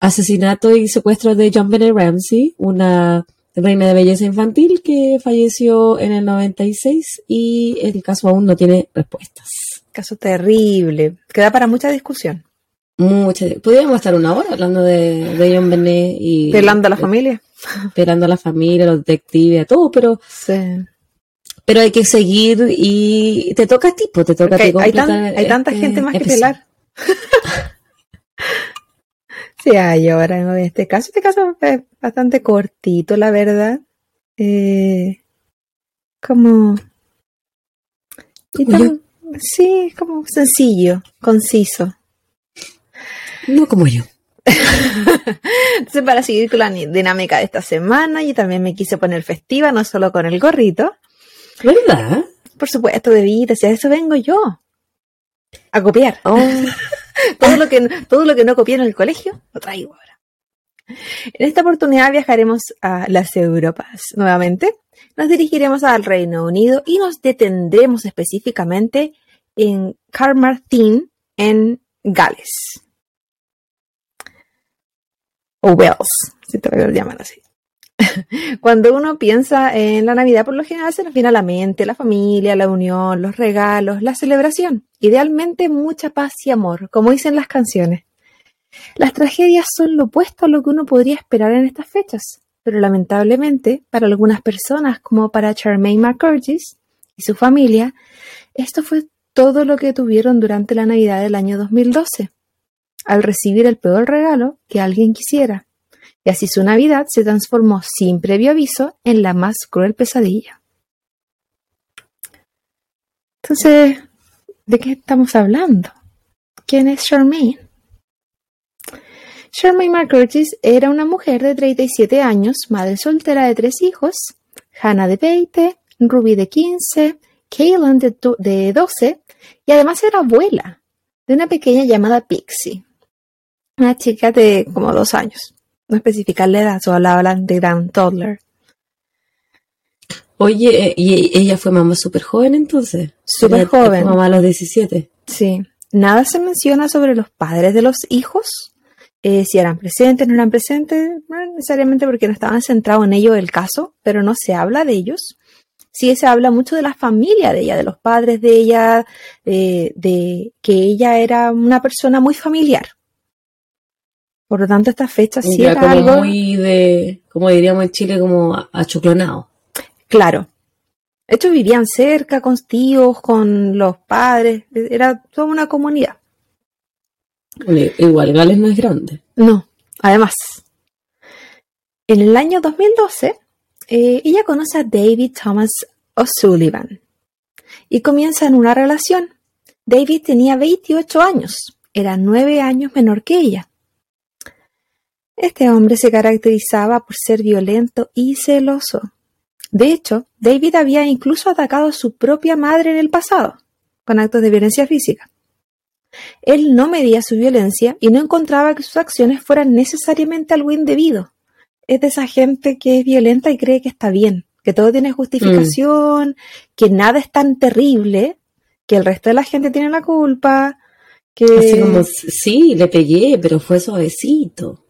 asesinato y secuestro de John Bennett Ramsey, una reina de belleza infantil que falleció en el 96 y el caso aún no tiene respuestas. Caso terrible. Queda para mucha discusión. Muchas. Podríamos estar una hora hablando de, de John Bennett y. Pelando a la familia. pelando a la familia, a los detectives, a todo, pero, Sí. Pero hay que seguir y te toca a ti, pues te toca Porque a ti hay, tan- hay tanta este gente más que pelar. sí, hay ahora en este caso. Este caso es bastante cortito, la verdad. Eh, como. y tan- sí, como sencillo, conciso. No como yo. Entonces, para seguir con la dinámica de esta semana, yo también me quise poner festiva, no solo con el gorrito. ¿Verdad? Por supuesto, bebida, si a eso vengo yo. A copiar. Oh, Todo lo, que, todo lo que no copié en el colegio, lo traigo ahora. En esta oportunidad viajaremos a las Europas nuevamente. Nos dirigiremos al Reino Unido y nos detendremos específicamente en Carmarthen, en Gales. O Wales, si te lo llaman así. Cuando uno piensa en la Navidad, por lo general se nos viene a la mente la familia, la unión, los regalos, la celebración. Idealmente mucha paz y amor, como dicen las canciones. Las tragedias son lo opuesto a lo que uno podría esperar en estas fechas, pero lamentablemente para algunas personas, como para Charmaine McCurtis y su familia, esto fue todo lo que tuvieron durante la Navidad del año 2012, al recibir el peor regalo que alguien quisiera. Y así su Navidad se transformó sin previo aviso en la más cruel pesadilla. Entonces, ¿de qué estamos hablando? ¿Quién es Charmaine? Charmaine McCurtis era una mujer de 37 años, madre soltera de tres hijos, Hannah de 20, Ruby de 15, Kaylin de, de 12 y además era abuela de una pequeña llamada Pixie, una chica de como dos años. No especificar la edad, solo hablan de gran toddler. Oye, eh, y ella fue mamá súper joven entonces. Súper joven. Mamá a los 17. Sí, nada se menciona sobre los padres de los hijos Eh, si eran presentes, no eran presentes, no necesariamente porque no estaban centrados en ello el caso, pero no se habla de ellos. Sí se habla mucho de la familia de ella, de los padres de ella, de, de que ella era una persona muy familiar. Por lo tanto, esta fecha sí Ya era como algo... muy de, como diríamos en Chile, como achoclonado. Claro. De hecho, vivían cerca con tíos, con los padres, era toda una comunidad. Igual Gales no es grande. No, además, en el año 2012, eh, ella conoce a David Thomas O'Sullivan y comienzan una relación. David tenía 28 años, era 9 años menor que ella. Este hombre se caracterizaba por ser violento y celoso. De hecho, David había incluso atacado a su propia madre en el pasado, con actos de violencia física. Él no medía su violencia y no encontraba que sus acciones fueran necesariamente algo indebido. Es de esa gente que es violenta y cree que está bien, que todo tiene justificación, que nada es tan terrible, que el resto de la gente tiene la culpa, que... Así como, sí, le pegué, pero fue suavecito.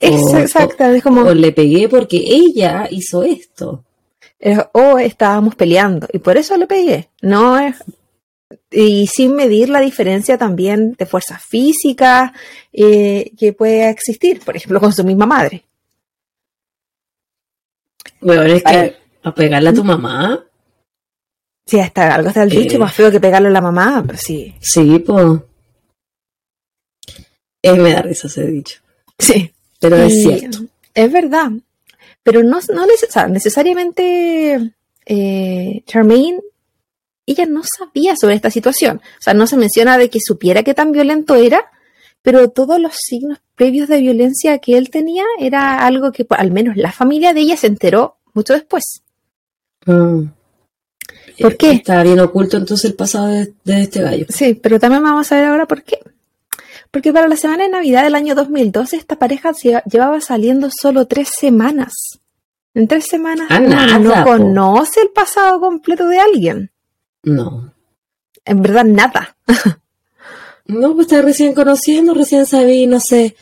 O- exacto, es como... O le pegué porque ella hizo esto. Eh, o estábamos peleando y por eso le pegué. No es. Y sin medir la diferencia también de fuerzas físicas eh, que puede existir, por ejemplo, con su misma madre. Bueno, es Para- que a pegarle a tu mamá, Si hasta algo está el Eh. dicho, más feo que pegarle a la mamá, pues sí. sí, pues. Eh, me da risa ese dicho. Sí. Pero es cierto. Es verdad. Pero no, no neces- o sea, necesariamente eh, Charmaine, ella no sabía sobre esta situación. O sea, no se menciona de que supiera qué tan violento era, pero todos los signos previos de violencia que él tenía era algo que por- al menos la familia de ella se enteró mucho después. Mm. ¿Por qué? Está bien oculto entonces el pasado de, de este gallo. Sí, pero también vamos a ver ahora por qué. Porque para la semana de Navidad del año 2012 esta pareja llevaba saliendo solo tres semanas. En tres semanas Ah, nada, no conoce el pasado completo de alguien. No. En verdad, nada. No, pues está recién conociendo, recién sabí, no sé,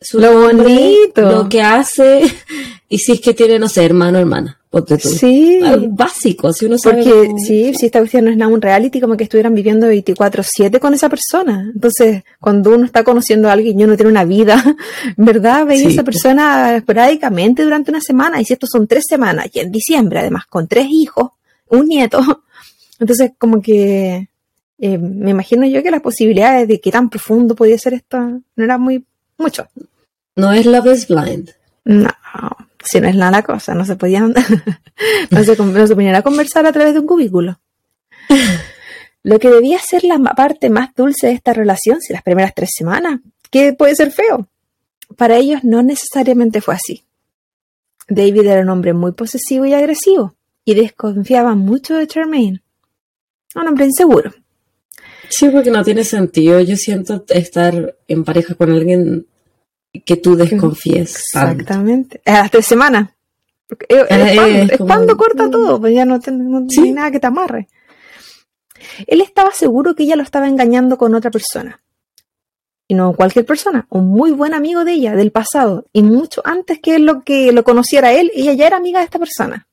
su Lo nombre, bonito. lo que hace, y si es que tiene, no sé, hermano o hermana, tú. Sí. Algo básico, si uno sabe. Porque cómo- sí, si esta cuestión no es nada un reality, como que estuvieran viviendo 24-7 con esa persona. Entonces, cuando uno está conociendo a alguien y uno tiene una vida, ¿verdad? Veis a esa persona esporádicamente durante una semana. Y si estos son tres semanas, y en diciembre, además, con tres hijos, un nieto. Entonces, como que eh, me imagino yo que las posibilidades de qué tan profundo podía ser esto no era muy mucho. No es Love is Blind. No, si no es nada la cosa, no se podían, no se, no se ponían a conversar a través de un cubículo. Lo que debía ser la parte más dulce de esta relación, si las primeras tres semanas, que puede ser feo. Para ellos no necesariamente fue así. David era un hombre muy posesivo y agresivo, y desconfiaba mucho de Charmaine. Un hombre inseguro. Sí, porque no tiene sentido. Yo siento estar en pareja con alguien que tú desconfíes. Exactamente. A las tres semanas. Porque, es, cuando, es es como- cuando corta todo, pues ya no, no Sí. hay nada que te amarre. Él estaba seguro que ella lo estaba engañando con otra persona. Y no cualquier persona, un muy buen amigo de ella, del pasado. Y mucho antes que lo que lo conociera él, ella ya era amiga de esta persona.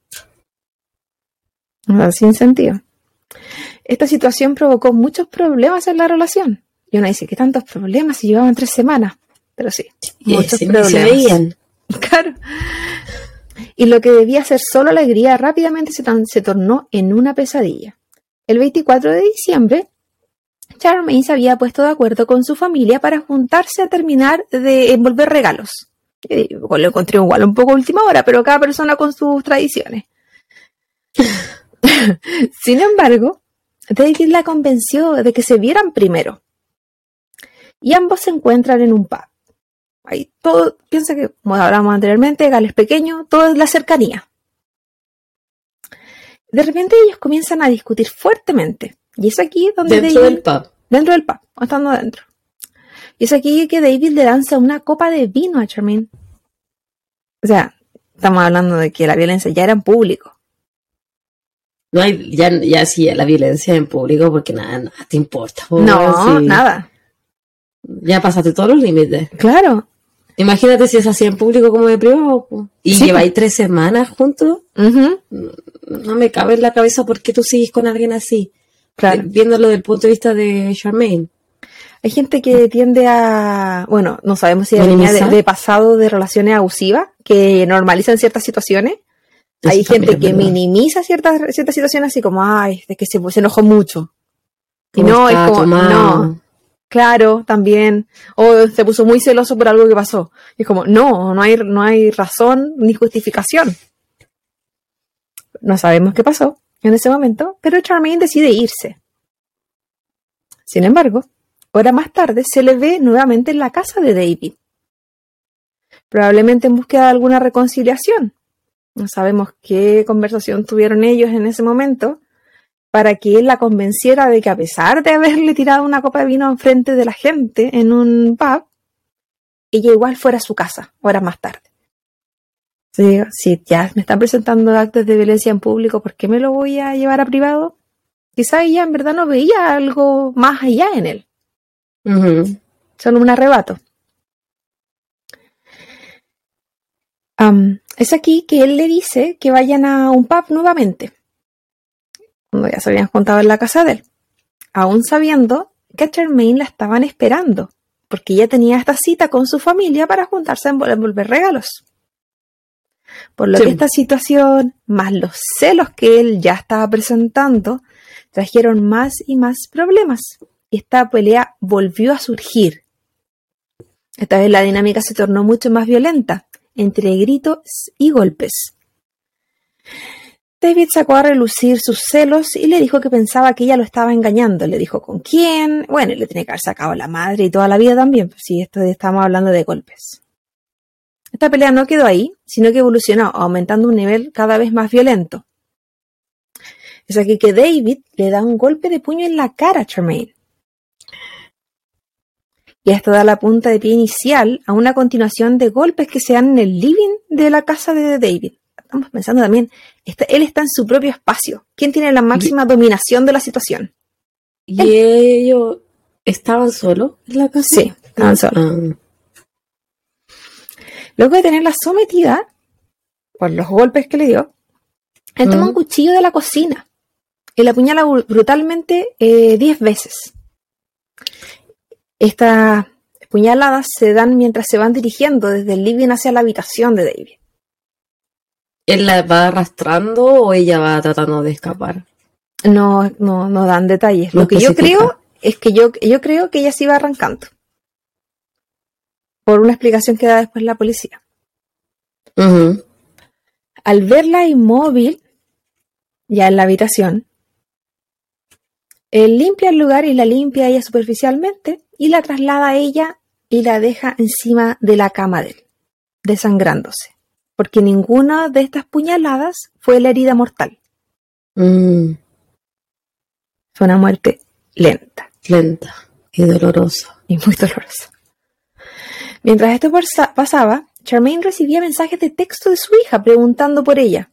Sin sentido. Esta situación provocó muchos problemas en la relación. Y uno dice, ¿qué tantos problemas si llevaban tres semanas? Pero sí, Y muchos ni se problemas. veían. Claro. Y lo que debía ser solo alegría rápidamente se, se tornó en una pesadilla. El 24 de diciembre, Charmaine se había puesto de acuerdo con su familia para juntarse a terminar de envolver regalos. Eh, Lo encontré igual un poco última hora, pero cada persona con sus tradiciones. Sin embargo, David la convenció de que se vieran primero. Y ambos se encuentran en un pub. Ahí todo, piensa que, como hablábamos anteriormente, Gales pequeño, todo es la cercanía. De repente ellos comienzan a discutir fuertemente. Y es aquí donde Dentro David, del pub. dentro del pub, estando adentro. Y es aquí que David le lanza una copa de vino a Charmaine. O sea, estamos hablando de que la violencia ya era en público. No hay, ya, ya sí, la violencia en público, porque nada, nada te importa. po, No, sí. nada. ya pasaste todos los límites. Claro. Imagínate si es así en público como de privado. po. Y Sí, lleváis tres semanas juntos. No me cabe en la cabeza por qué tú sigues con alguien así. Claro. Eh, Viéndolo desde el punto de vista de Charmaine. Hay gente que tiende a, bueno, no sabemos si venía de, de pasado de relaciones abusivas, que normalizan ciertas situaciones. Hay gente es que minimiza ciertas, ciertas situaciones así como, ay, de que se, se enojó mucho. Y no, es como, tomado. no, claro, también. O se puso muy celoso por algo que pasó. Y es como, no, no hay, no hay razón ni justificación. No sabemos qué pasó en ese momento, pero Charmaine decide irse. Sin embargo, hora más tarde se le ve nuevamente en la casa de David. Probablemente en búsqueda de alguna reconciliación. No sabemos qué conversación tuvieron ellos en ese momento para que él la convenciera de que a pesar de haberle tirado una copa de vino enfrente de la gente en un pub, ella igual fuera a su casa horas más tarde. Sí, si ya me están presentando actos de violencia en público, ¿por qué me lo voy a llevar a privado? Quizá ella en verdad no veía algo más allá en él, solo un arrebato. Am, es aquí que él le dice que vayan a un pub nuevamente, cuando ya se habían juntado en la casa de él, aún sabiendo que a Charmaine la estaban esperando, porque ella tenía esta cita con su familia para juntarse a envol- envolver regalos. Por lo Sí. que esta situación, más los celos que él ya estaba presentando, trajeron más y más problemas. Y esta pelea volvió a surgir. Esta vez la dinámica se tornó mucho más violenta, entre gritos y golpes. David sacó a relucir sus celos y le dijo que pensaba que ella lo estaba engañando. Le dijo con quién. Bueno, le tenía que haber sacado a la madre y toda la vida también. Pues sí, esto estamos hablando de golpes. Esta pelea no quedó ahí, sino que evolucionó, aumentando un nivel cada vez más violento. Es aquí que David le da un golpe de puño en la cara a Tremaine. Y esto da la punta de pie inicial a una continuación de golpes que se dan en el living de la casa de David. Estamos pensando también, está- él está en su propio espacio. ¿Quién tiene la máxima dominación de la situación? ¿Y ellos estaban solos en la casa? Sí, estaban solos. Ah. Luego de tenerla sometida por los golpes que le dio, él toma Mm. un cuchillo de la cocina y la apuñala bru- brutalmente eh, 10 veces. Estas puñaladas se dan mientras se van dirigiendo desde el living hacia la habitación de David. ¿Él la va arrastrando o ella va tratando de escapar? No, no, no dan detalles. No Lo que yo creo es que yo, yo creo que ella se iba arrancando. Por una explicación que da después la policía. Al verla inmóvil, ya en la habitación, él limpia el lugar y la limpia ella superficialmente y la traslada a ella y la deja encima de la cama de él, desangrándose, porque ninguna de estas puñaladas fue la herida mortal, Mm, fue una muerte lenta lenta y dolorosa. y muy dolorosa. Mientras esto pasa- pasaba, Charmaine recibía mensajes de texto de su hija preguntando por ella.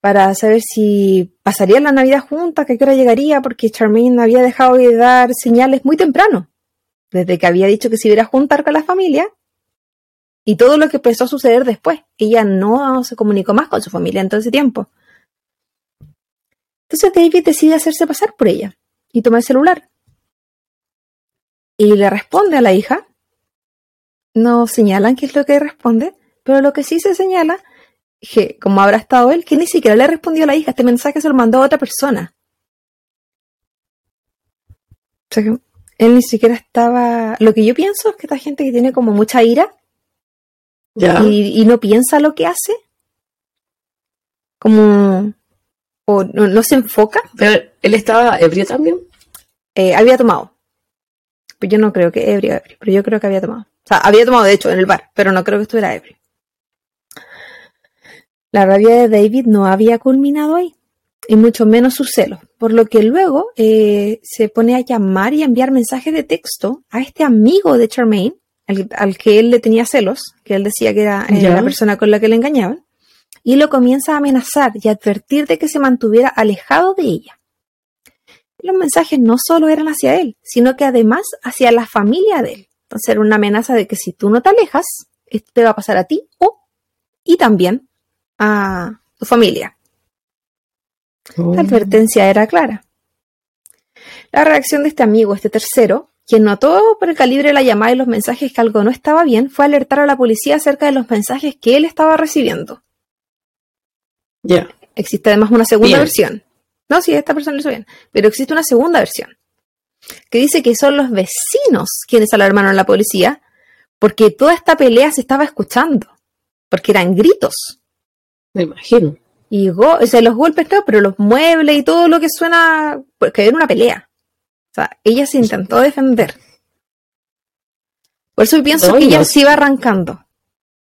Para saber si pasarían la Navidad juntas, que a qué hora llegaría, porque Charmaine había dejado de dar señales muy temprano. Desde que había dicho que se iba a juntar con la familia. Y todo lo que empezó a suceder después. Ella no se comunicó más con su familia en todo ese tiempo. Entonces David decide hacerse pasar por ella y toma el celular y le responde a la hija. No señalan qué es lo que responde, pero lo que sí se señala, que como habrá estado él, que ni siquiera le respondió a la hija, este mensaje se lo mandó a otra persona. O él ni siquiera estaba... Lo que yo pienso es que esta gente que tiene como mucha ira Ya. y, y no piensa lo que hace, como... o no, no se enfoca, Pero él estaba ebrio también. eh, había tomado. Pues yo no creo que ebrio, ebrio, pero yo creo que había tomado. O sea, había tomado de hecho en el bar, pero no creo que estuviera ebrio. La rabia de David no había culminado ahí, y mucho menos sus celos, por lo que luego eh, se pone a llamar y a enviar mensajes de texto a este amigo de Charmaine, al, al que él le tenía celos, que él decía que era eh, la persona con la que le engañaban, y lo comienza a amenazar y advertir de que se mantuviera alejado de ella. los mensajes no solo eran hacia él, sino que además hacia la familia de él. Entonces era una amenaza de que si tú no te alejas, esto te va a pasar a ti o y también a tu familia. Oh. La advertencia era clara. La reacción de este amigo, este tercero, quien notó por el calibre de la llamada y los mensajes que algo no estaba bien, fue alertar a la policía acerca de los mensajes que él estaba recibiendo. Ya. Existe además una segunda Bien. versión. No, sí, esta persona lo hizo bien. Pero existe una segunda versión. Que dice que son los vecinos quienes alarmaron a la policía porque toda esta pelea se estaba escuchando. Porque eran gritos. Me imagino. Y go- o sea, los golpes, no, pero los muebles y todo lo que suena. Porque era una pelea. O sea, ella se intentó defender. Por eso pienso No, que ella no- se iba arrancando.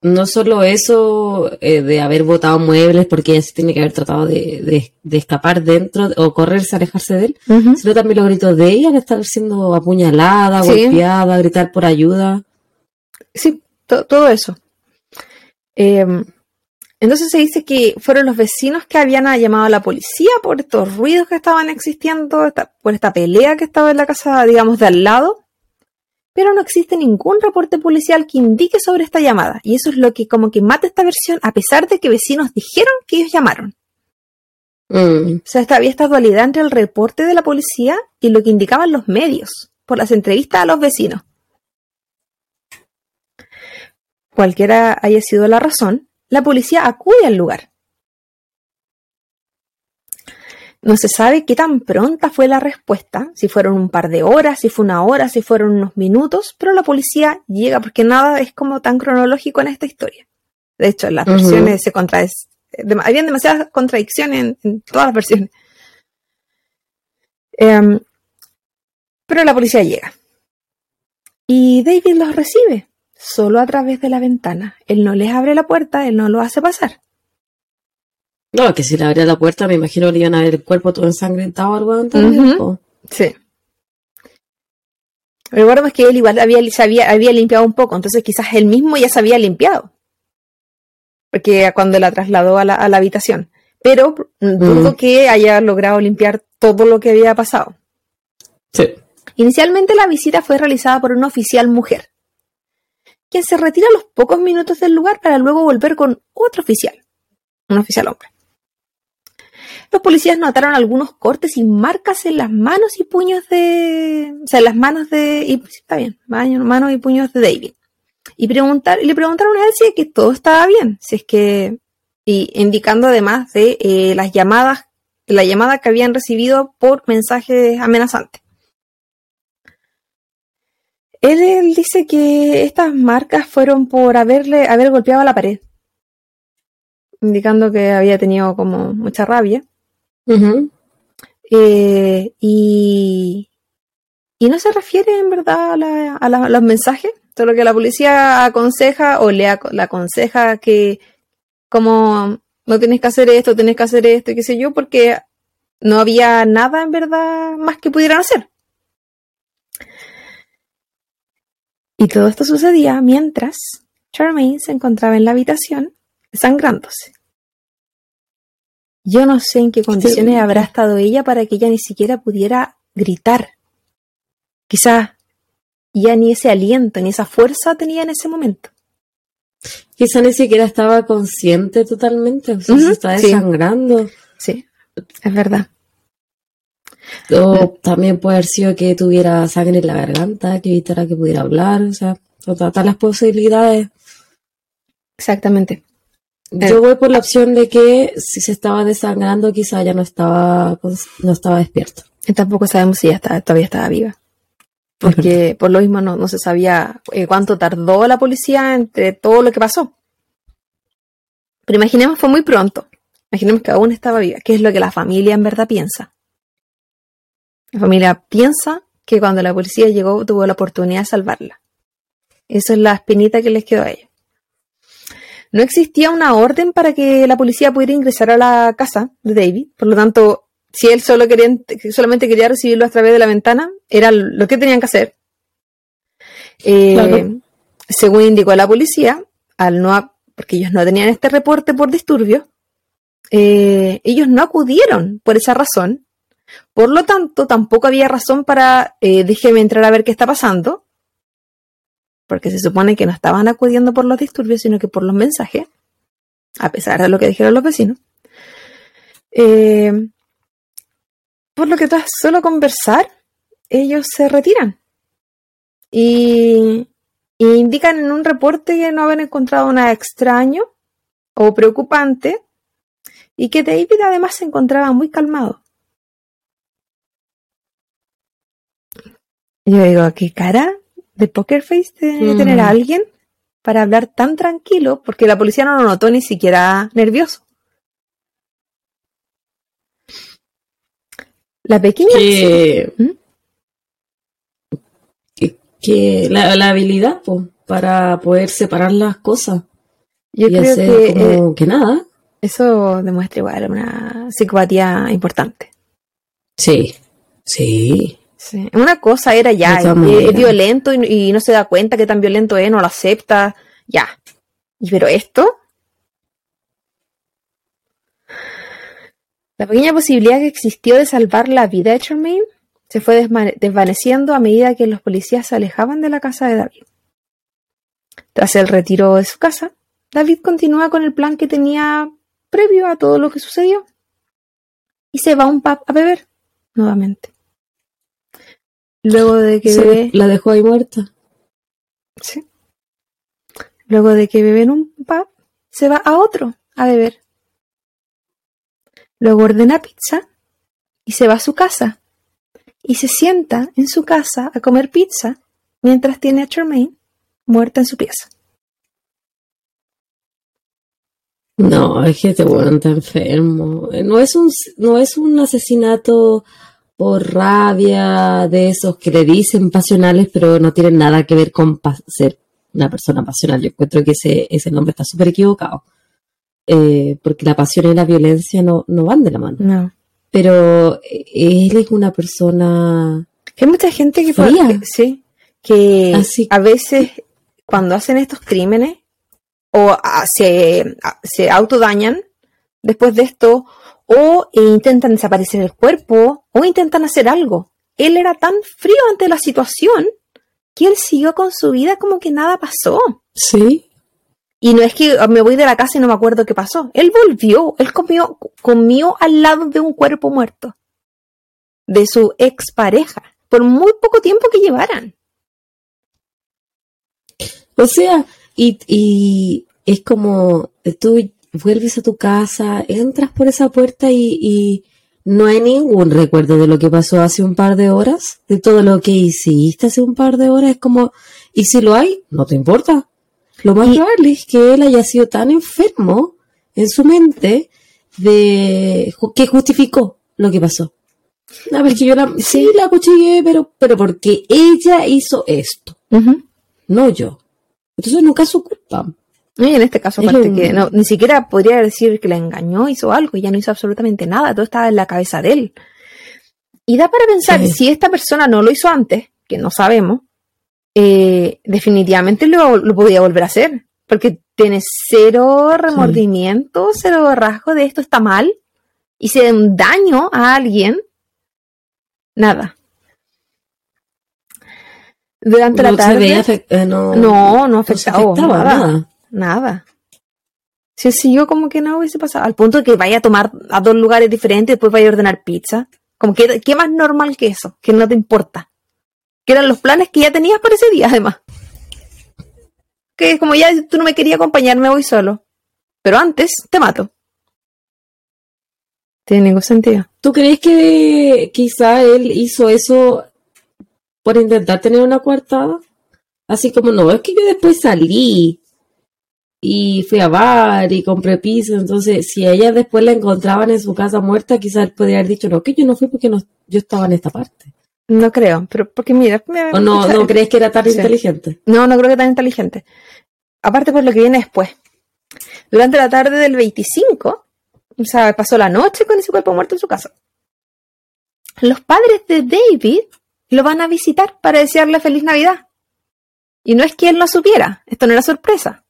No solo eso eh, de haber botado muebles porque ella se tiene que haber tratado de, de- de escapar dentro o correrse, alejarse de él, sino también los gritos de ella, de estar siendo apuñalada, Sí. golpeada, gritar por ayuda. Sí, to- todo eso. Eh, entonces se dice que fueron los vecinos que habían llamado a la policía por estos ruidos que estaban existiendo, esta- por esta pelea que estaba en la casa, digamos, de al lado. Pero no existe ningún reporte policial que indique sobre esta llamada. Y eso es lo que como que mata esta versión, a pesar de que vecinos dijeron que ellos llamaron. Mm, O sea, había esta dualidad entre el reporte de la policía y lo que indicaban los medios por las entrevistas a los vecinos. Cualquiera haya sido la razón, la policía acude al lugar. No se sabe qué tan pronta fue la respuesta, si fueron un par de horas, si fue una hora, si fueron unos minutos, pero la policía llega porque nada es como tan cronológico en esta historia. De hecho, las versiones se contradicen. Habían demasiadas contradicciones en, en todas las versiones. Em, pero la policía llega. Y David los recibe, solo a través de la ventana. Él no les abre la puerta, él no lo hace pasar. No, que si le abría la puerta, me imagino que le iban a ver el cuerpo todo ensangrentado o algo antes. Ujú. ¿no? Sí. Recuerdo es que él igual había, se había, había limpiado un poco, entonces quizás él mismo ya se había limpiado. Porque cuando la trasladó a la, a la habitación. Pero mm, dudo Mm. que haya logrado limpiar todo lo que había pasado. Sí. Inicialmente la visita fue realizada por una oficial mujer, quien se retira a los pocos minutos del lugar para luego volver con otro oficial, un oficial hombre. Los policías notaron algunos cortes y marcas en las manos y puños de... O sea, en las manos de... Y, está bien, manos y puños de David. Y, preguntar, le preguntaron a él si que todo estaba bien, si es que... Y indicando además de eh, las llamadas, la llamada que habían recibido por mensajes amenazantes. Él, él dice que estas marcas fueron por haberle, haber golpeado a la pared, indicando que había tenido como mucha rabia. Eh, y, y no se refiere en verdad a, la- a la- a los mensajes, solo que la policía aconseja o le, ac- le aconseja que como no tienes que hacer esto, tienes que hacer esto y qué sé yo, porque no había nada en verdad más que pudieran hacer. Y todo esto sucedía mientras Charmaine se encontraba en la habitación sangrándose. Yo no sé en qué condiciones habrá estado ella para que ella ni siquiera pudiera gritar. Quizás ya ni ese aliento ni esa fuerza tenía en ese momento. Quizá ni siquiera estaba consciente totalmente, o sea, se está sí. desangrando. Sí, es verdad. O también puede haber sido que tuviera sangre en la garganta, que evitara que pudiera hablar, o sea, todas las posibilidades. Exactamente. Eh. Yo voy por la opción de que si se estaba desangrando, quizá ya no estaba, cons- no estaba despierto. Y tampoco sabemos si ella está- todavía estaba viva. Porque por lo mismo no, no se sabía eh, cuánto tardó la policía entre todo lo que pasó. Pero imaginemos fue muy pronto. Imaginemos que aún estaba viva. ¿Qué es lo que la familia en verdad piensa? La familia piensa que cuando la policía llegó tuvo la oportunidad de salvarla. Esa es la espinita que les quedó a ellos. No existía una orden para que la policía pudiera ingresar a la casa de David. Por lo tanto, si él solo quería, solamente quería recibirlo a través de la ventana, era lo que tenían que hacer. Eh, Claro. Según indicó la policía, al no, porque ellos no tenían este reporte por disturbio, eh, ellos no acudieron por esa razón, Por lo tanto, tampoco había razón para eh, déjeme entrar a ver qué está pasando, porque se supone que no estaban acudiendo por los disturbios, sino que por los mensajes, a pesar de lo que dijeron los vecinos. Eh, por lo que tras solo conversar, ellos se retiran. Y, y indican en un reporte que no habían encontrado nada extraño o preocupante y que David además se encontraba muy calmado. Yo digo, ¿qué cara de poker face debe tener Mm. a alguien para hablar tan tranquilo? Porque la policía no lo notó ni siquiera nervioso. La pequeña... Que, ¿Mm? que, que la, la habilidad po, para poder separar las cosas Yo y creo hacer que eh, como que nada. eso demuestra igual una psicopatía importante. Sí, sí. Sí. Una cosa era ya, todas es, violento y, y no se da cuenta que tan violento es, no lo acepta, ya. Y pero esto, la pequeña posibilidad que existió de salvar la vida de Charmaine se fue desvaneciendo a medida que los policías se alejaban de la casa de David. Tras el retiro de su casa, David continúa con el plan que tenía previo a todo lo que sucedió y se va a un pub a beber nuevamente. Luego de que bebe, la dejó ahí muerta. sí. Luego de que bebe en un pub, se va a otro a beber. Luego ordena pizza y se va a su casa. Y se sienta en su casa a comer pizza mientras tiene a Charmaine muerta en su pieza. No, es que este weón está enfermo. No es un, no es un asesinato por rabia de esos que le dicen pasionales, pero no tienen nada que ver con ser una persona pasional. Yo encuentro que ese, ese nombre está súper equivocado. Eh, porque la pasión y la violencia no, no van de la mano. No. Pero eh, él es una persona Que hay mucha gente que, Fría. que- sí, que Así- a veces cuando hacen estos crímenes o ah, se, ah, se autodañan después de esto o eh, intentan desaparecer el cuerpo o intentan hacer algo. Él era tan frío ante la situación que él siguió con su vida como que nada pasó. Sí, Y no es que ah, me voy de la casa y no me acuerdo qué pasó. Él volvió, él comió, comió al lado de un cuerpo muerto. De su expareja. Por muy poco tiempo que llevaran. O sea, y, y es como tú vuelves a tu casa, entras por esa puerta y, y no hay ningún recuerdo de lo que pasó hace un par de horas, de todo lo que hiciste hace un par de horas. Es como, y si lo hay, no te importa. Lo más probable es que él haya sido tan enfermo en su mente de que justificó lo que pasó. A ver, que yo la, sí la cuchillé, pero, pero porque ella hizo esto, no yo. Entonces nunca es su culpa. Y en este caso, aparte que no, ni siquiera podría decir que la engañó, hizo algo, y ya no hizo absolutamente nada, todo estaba en la cabeza de él. Y da para pensar, Sí. si esta persona no lo hizo antes, que no sabemos, eh, definitivamente lo, lo podía volver a hacer, porque tiene cero remordimiento, cero rasgo de esto está mal, hice un daño a alguien, nada. Durante la No se tarde... veía eh, no, No, no se afectaba, afectaba nada, nada. Nada. Si siguió como que no hubiese pasado, al punto de que vaya a tomar a dos lugares diferentes y después vaya a ordenar pizza. Como que, ¿qué más normal que eso? Que no te importa. Que eran los planes que ya tenías para ese día, además. Que como ya tú no me querías acompañar, me voy solo. Pero antes te mato. Tiene ningún sentido. ¿Tú crees que quizá él hizo eso por intentar tener una coartada? Así como, no, es que yo después salí y fui a bar y compré pizza, entonces si a ella después la encontraban en su casa muerta, quizás podría haber dicho, no, que yo no fui porque no, yo estaba en esta parte. No creo, pero porque mira, me- ¿O no, no crees que era tan Sí. inteligente? No, no creo que tan inteligente. Aparte por lo que viene después. Durante la tarde del 25, o sea, pasó la noche con ese cuerpo muerto en su casa. Los padres de David lo van a visitar para desearle feliz Navidad. Y no es que él no supiera, esto no era sorpresa.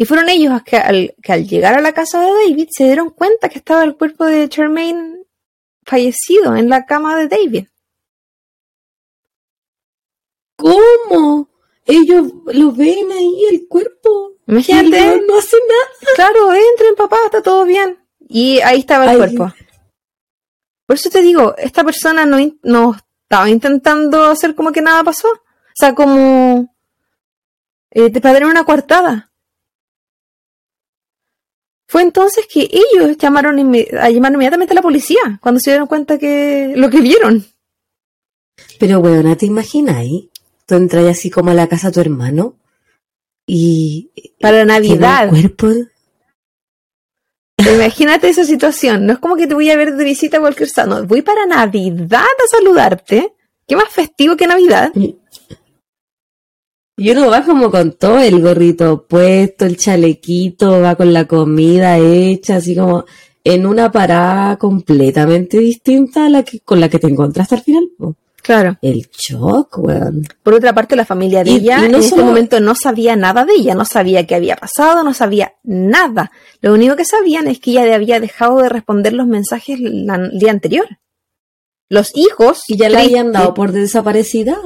Y fueron ellos que al, que al llegar a la casa de David se dieron cuenta que estaba el cuerpo de Charmaine fallecido en la cama de David. ¿Cómo? Ellos lo ven ahí, el cuerpo. Imagínate. No, hace nada. Claro, entren, papá, está todo bien. Y ahí estaba el Ay. cuerpo. Por eso te digo, esta persona no, no estaba intentando hacer como que nada pasó. O sea, como eh, te padre una coartada. Fue entonces que ellos llamaron, a llamar inmediatamente a la policía cuando se dieron cuenta que lo que vieron. Pero, weona, ¿te imagináis? Tú entras así como a la casa de tu hermano y... Para Navidad. el cuerpo... Imagínate esa situación. No es como que te voy a ver de visita a cualquier sano. Voy para Navidad a saludarte. ¿Qué más festivo que Navidad? Y uno va como con todo el gorrito puesto, el chalequito, va con la comida hecha, así como en una parada completamente distinta a la que con la que te encontraste al final. po. Claro. El shock, weón. Por otra parte, la familia de Y- ella y no en este solo- momento no sabía nada de ella, no sabía qué había pasado, no sabía nada. Lo único que sabían es que ella le había dejado de responder los mensajes el día anterior. Los hijos Y ya la habían dado por desaparecida.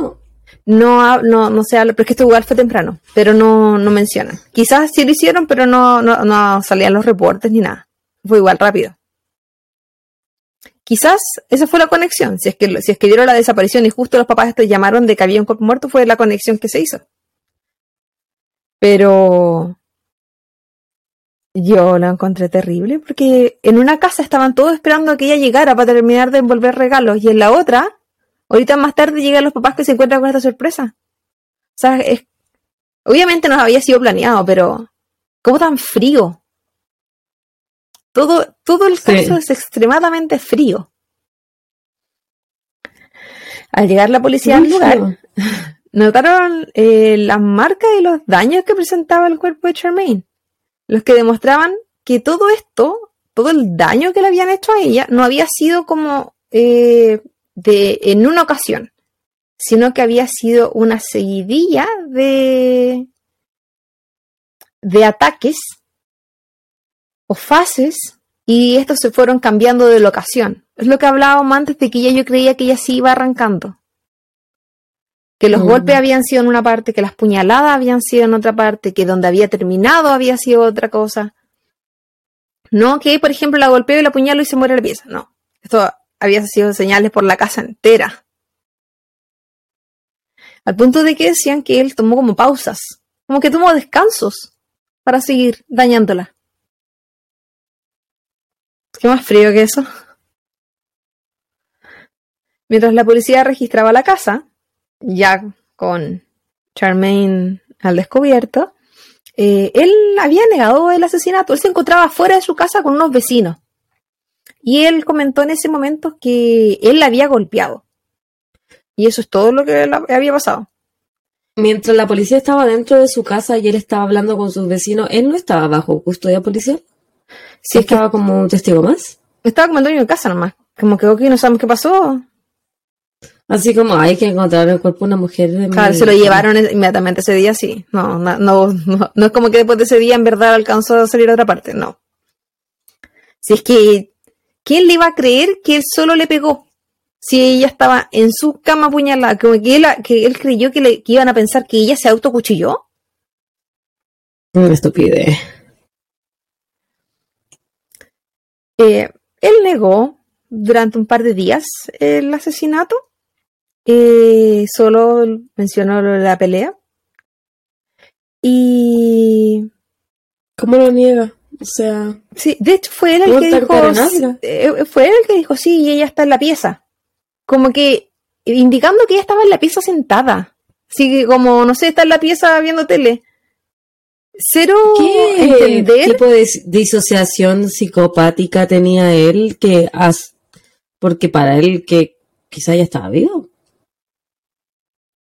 No, no, no se habla, pero es que esto igual fue temprano, pero no, no mencionan. Quizás sí lo hicieron, pero no, no, no salían los reportes ni nada. Fue igual rápido. Quizás esa fue la conexión. Si es que, si es que dieron la desaparición y justo los papás estos llamaron de que había un cuerpo muerto, fue la conexión que se hizo. Pero yo la encontré terrible porque en una casa estaban todos esperando a que ella llegara para terminar de envolver regalos y en la otra, ahorita más tarde llegan los papás que se encuentran con esta sorpresa. O sea, es- obviamente no había sido planeado, pero ¿cómo tan frío? Todo, todo el Sí. caso es extremadamente frío. Al llegar la policía al lugar, notaron eh, las marcas y los daños que presentaba el cuerpo de Charmaine, los que demostraban que todo esto, todo el daño que le habían hecho a ella, no había sido como eh, de en una ocasión, sino que había sido una seguidilla de de ataques o fases y estos se fueron cambiando de locación. Es lo que hablábamos antes de que ya yo creía que ella se iba arrancando que los Mm. golpes habían sido en una parte, que las puñaladas habían sido en otra parte, que donde había terminado había sido otra cosa. No que, por ejemplo, la golpeo y la puñalo y se muere la pieza. No. Esto había sido señales por la casa entera. Al punto de que decían que él tomó como pausas, como que tomó descansos para seguir dañándola. ¿Qué más frío que eso? Mientras la policía registraba la casa, ya con Charmaine al descubierto, eh, él había negado el asesinato. Él se encontraba fuera de su casa con unos vecinos. Y él comentó en ese momento que él la había golpeado. Y eso es todo lo que le había pasado. Mientras la policía estaba dentro de su casa y él estaba hablando con sus vecinos, él no estaba bajo custodia policial. Si es que estaba como un testigo más. estaba como el dueño de casa nomás. Como que, ok, no sabemos qué pasó. Así como hay que encontrar el cuerpo de una mujer. de Claro, mi- se lo llevaron inmediatamente ese día, sí. No, no, no, no, no es como que después de ese día en verdad alcanzó a salir a otra parte, no. Si es que, ¿quién le iba a creer que él solo le pegó? Si ella estaba en su cama apuñalada, como que él, que él creyó que, le, que iban a pensar que ella se autocuchilló. Una estupidez. Eh, él negó durante un par de días el asesinato. Eh, solo mencionó la pelea. Y ¿Cómo lo niega? O sea, Sí, de hecho fue él el que dijo, coronando. eh, fue él el que dijo, sí, y ella está en la pieza. Como que indicando que ella estaba en la pieza sentada. Así que como, no sé, está en la pieza viendo tele. Cero ¿qué entender. tipo de disociación psicopática tenía él que as- porque para él que quizá ya estaba vivo?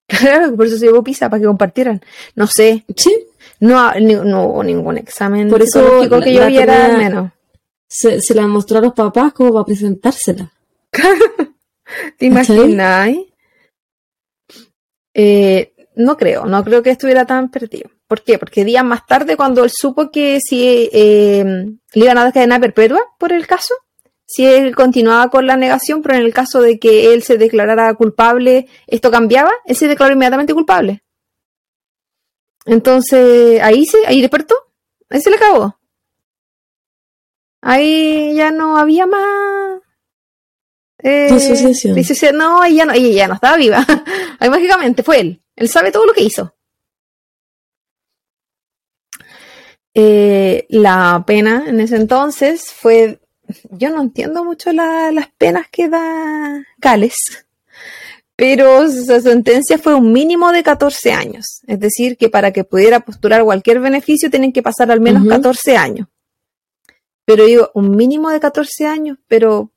Claro, por eso se llevó pizza para que compartieran. No sé, Sí, no, ni- no hubo ningún examen Por eso la- que yo viera al menos. se, se la mostró a los papás como para presentársela. ¿Te imaginas? Eh, no creo, no creo que estuviera tan perdido. ¿Por qué? Porque días más tarde, cuando él supo que si eh, le iban a dar cadena perpetua por el caso, si él continuaba con la negación, pero en el caso de que él se declarara culpable, esto cambiaba, él se declaró inmediatamente culpable. Entonces, ahí sí, ahí despertó, ahí se le acabó. Ahí ya no había más. Eh, asociación. no, ella no, ella ya no estaba viva. ahí mágicamente fue él. Él sabe todo lo que hizo. Eh, la pena en ese entonces fue. Yo no entiendo mucho las penas que da Gales, pero su sentencia fue un mínimo de 14 años. Es decir, que para que pudiera postular cualquier beneficio tienen que pasar al menos 14 años. Pero digo, un mínimo de 14 años, pero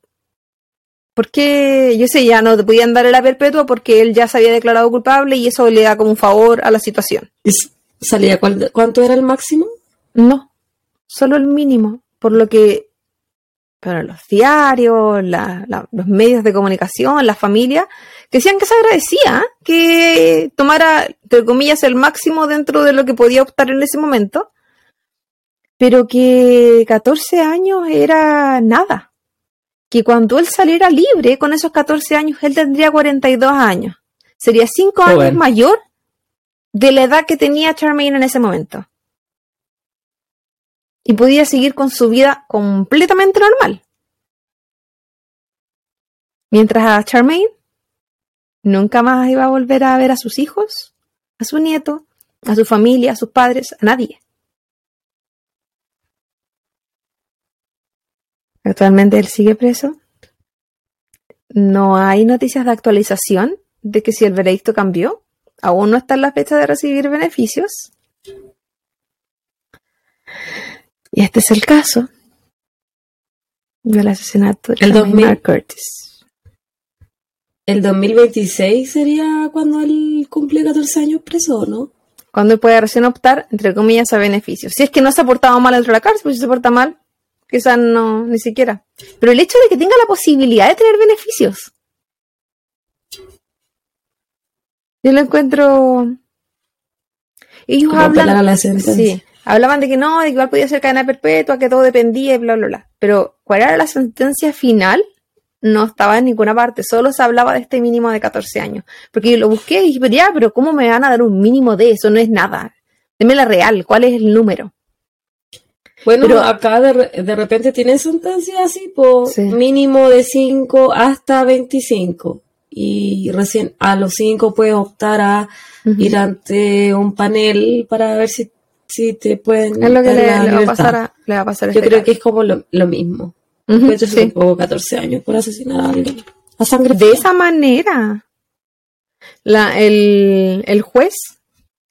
¿por qué? Yo sé, ya no te podían dar la perpetua porque él ya se había declarado culpable y eso le da como un favor a la situación. ¿Salía cuánto era el máximo? No, solo el mínimo, por lo que para los diarios, los medios de comunicación, la familia, que decían que se agradecía que tomara, entre comillas, el máximo dentro de lo que podía optar en ese momento, pero que 14 años era nada. Que cuando él saliera libre con esos 14 años, él tendría 42 años. Sería 5 años mayor de la edad que tenía Charmaine en ese momento y podía seguir con su vida completamente normal. Mientras a Charmaine nunca más iba a volver a ver a sus hijos, a su nieto, a su familia, a sus padres, a nadie. Actualmente él sigue preso. No hay noticias de actualización de que si el veredicto cambió. Aún no está en la fecha de recibir beneficios. Y este es el caso del asesinato de el 2000, Curtis. El 2026 sería cuando él cumple 14 años preso, ¿no? Cuando él puede recién optar, entre comillas, a beneficios. Si es que no se ha portado mal dentro de la cárcel, pues si se porta mal, quizás no, ni siquiera. Pero el hecho de que tenga la posibilidad de tener beneficios. Yo lo encuentro. Ellos hablan. A la sí, Hablaban de que no, de que igual podía ser cadena perpetua, que todo dependía y bla, bla, bla. Pero, ¿cuál era la sentencia final? No estaba en ninguna parte, solo se hablaba de este mínimo de 14 años. Porque yo lo busqué y dije, pero ya, pero ¿cómo me van a dar un mínimo de eso? No es nada. Deme la real, ¿cuál es el número? Bueno, pero, acá de, de, repente tienen sentencias así, por mínimo de 5 hasta 25. Y recién a los 5 puedes optar a ir ante un panel para ver si sí te pueden. Es lo que le, va a pasar a, le va a pasar Yo este creo que es como lo, mismo. Uh sí. 14 años por asesinar a alguien. A sangre De esa manera. La, el, el juez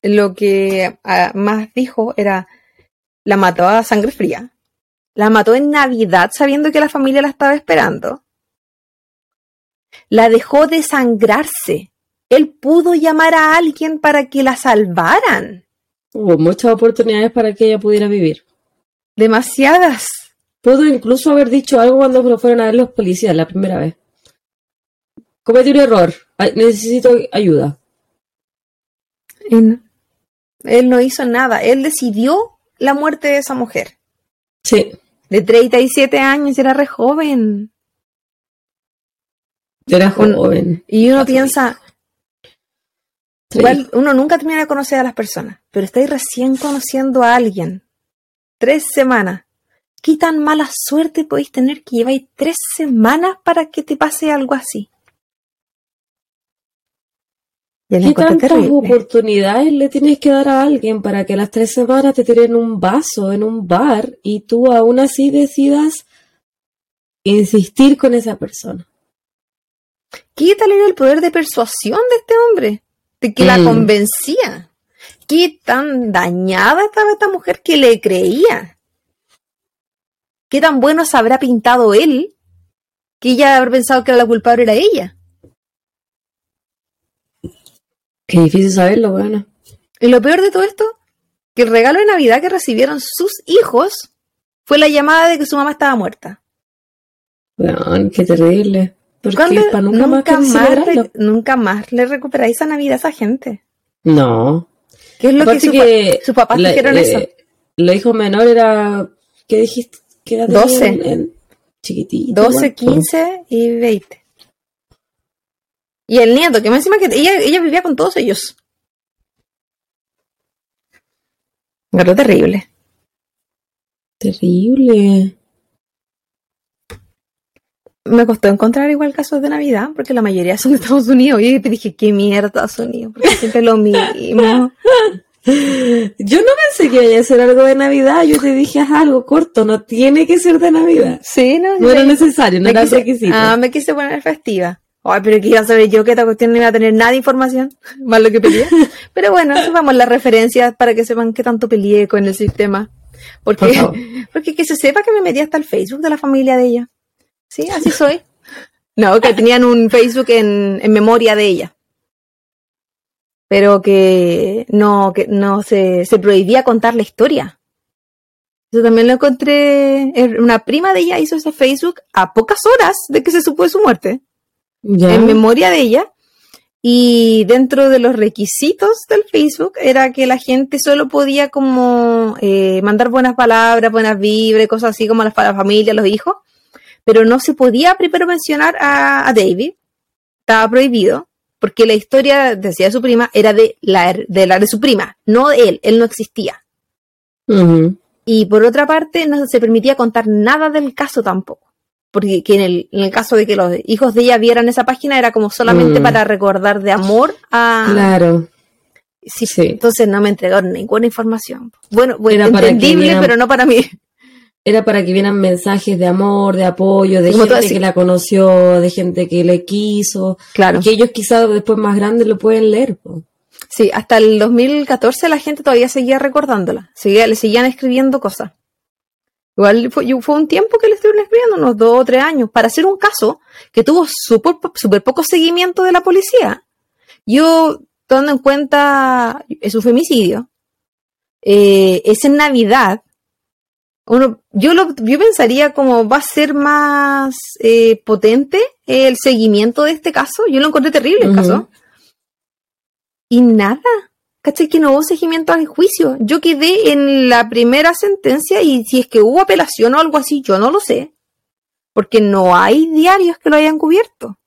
lo que ah, más dijo era, la mató a sangre fría. La mató en Navidad sabiendo que la familia la estaba esperando. La dejó desangrarse. Él pudo llamar a alguien para que la salvaran. Hubo muchas oportunidades para que ella pudiera vivir. Demasiadas. Pudo incluso haber dicho algo cuando fueron a ver los policías la primera vez. Cometí un error. Necesito ayuda. Él no hizo nada. Él decidió la muerte de esa mujer. Sí. De 37 años, era re joven. Era joven. Y uno piensa, Igual uno nunca termina de conocer a las personas, pero estáis recién conociendo a alguien. Tres semanas. ¿Qué tan mala suerte podéis tener que lleváis tres semanas para que te pase algo así? ¿Qué tantas oportunidades le tienes que dar a alguien para que las tres semanas te tiren un vaso en un bar y tú aún así decidas insistir con esa persona? ¿Qué tal era el poder de persuasión de este hombre? que la mm. convencía. Qué tan dañada estaba esta mujer que le creía. Qué tan bueno se habrá pintado él que ella habrá pensado que la culpable era ella. Qué difícil saberlo, bueno. Y lo peor de todo esto, que el regalo de Navidad que recibieron sus hijos fue la llamada de que su mamá estaba muerta. Bueno, qué terrible. Nunca, más, nunca más le recuperáis esa Navidad a esa gente. No. ¿Qué es lo que, sus papás dijeron eso? El hijo menor era. ¿Qué dijiste? ¿Qué edad 12. Chiquitito. 12, igual, po. 15 y 20. Y el nieto, que más encima que ella, ella vivía con todos ellos. Algo terrible. Terrible. Me costó encontrar igual casos de Navidad, porque la mayoría son de Estados Unidos. Y te dije, qué mierda Estados Unidos, porque siempre lo mismo. Yo no pensé que iba a ser algo de Navidad. Yo te dije, haz algo corto. No tiene que ser de Navidad. Sí, no, No era necesario, no Me era quise- requisito. Ah, me quise poner festiva. Ay, pero que iba a saber yo que esta cuestión no iba a tener nada de información, más lo que peleé. Pero bueno, subamos las referencias para que sepan qué tanto peleé con el sistema. Porque, Por porque que se sepa que me metí hasta el Facebook de la familia de ella. Sí, así soy. No, que tenían un Facebook en, en memoria de ella. Pero que no, que no se, se prohibía contar la historia. Yo también lo encontré. eh, Una prima de ella hizo ese Facebook a pocas horas de que se supo de su muerte, en memoria de ella. Y dentro de los requisitos del Facebook era que la gente solo podía como eh, mandar buenas palabras, buenas vibras, cosas así como a la, familia, los hijos. Pero no se podía primero mencionar a, a David. Estaba prohibido. Porque la historia, decía su prima, era de la, de la de su prima, no de él. Él no existía. Y por otra parte, no se permitía contar nada del caso tampoco. Porque que en, el, en el caso de que los hijos de ella vieran esa página era como solamente Mm. para recordar de amor a... Claro. Sí, Sí. Entonces no me entregaron ninguna información. Bueno, bueno Era para que entendible, pero no para mí. Era para que vieran mensajes de amor, de apoyo, de Como gente que la conoció, de gente que le quiso. Claro. Que ellos quizás después más grandes lo pueden leer. po. Sí, hasta el 2014 la gente todavía seguía recordándola. Seguía, le seguían escribiendo cosas. Igual fue, yo- fue un tiempo que le estuvieron escribiendo, unos dos o tres años, para hacer un caso que tuvo súper súper poco seguimiento de la policía. Yo, tomando en cuenta, es un femicidio, eh, es en Navidad, uno, yo, lo, yo pensaría como va a ser más eh, potente el seguimiento de este caso. Yo lo encontré terrible el caso. Y nada. ¿Cachai? Que no hubo seguimiento al juicio. Yo quedé en la primera sentencia y si es que hubo apelación o algo así, yo no lo sé. Porque no hay diarios que lo hayan cubierto.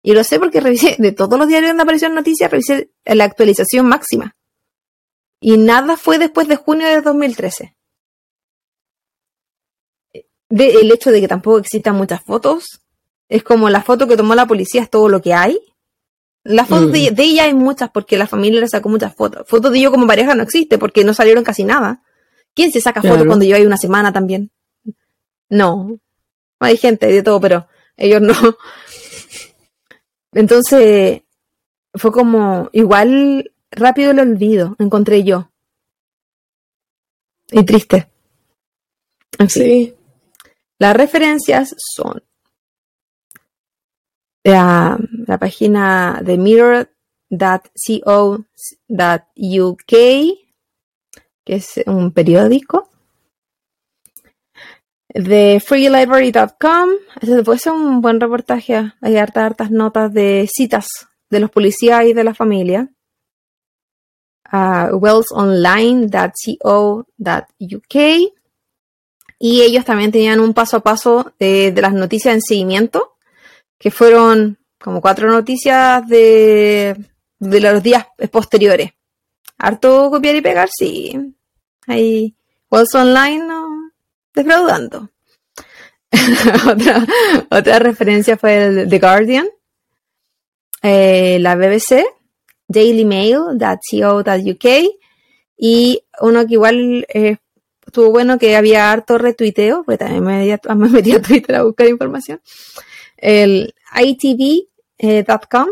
Y lo sé porque revisé, de todos los diarios donde apareció en noticias, revisé la actualización máxima. Y nada fue después de junio de 2013. De, el hecho de que tampoco existan muchas fotos, es como la foto que tomó la policía es todo lo que hay. Las fotos Mm. de, de ella hay muchas porque la familia le sacó muchas fotos. Fotos de yo como pareja no existe porque no salieron casi nada. ¿Quién se saca fotos cuando yo hay una semana también? No. Hay gente de todo, pero ellos no. Entonces, fue como, igual rápido el olvido, encontré yo. Y triste. Fin. Sí. Las referencias son la, la página de mirror.co.uk, que es un periódico, de freelibrary.com, puede ser un buen reportaje, hay hartas, notas de citas de los policías y de la familia. Uh, wellsonline.co.uk y ellos también tenían un paso a paso de, las noticias en seguimiento, que fueron como cuatro noticias de, de los días posteriores. Harto copiar y pegar, sí. Ahí, Online, no, otra, otra referencia fue el The Guardian, eh, la BBC, dailymail.co.uk y uno que igual eh, estuvo bueno que había harto retuiteo, porque también me metí a, me metí a Twitter a buscar información. El itv.com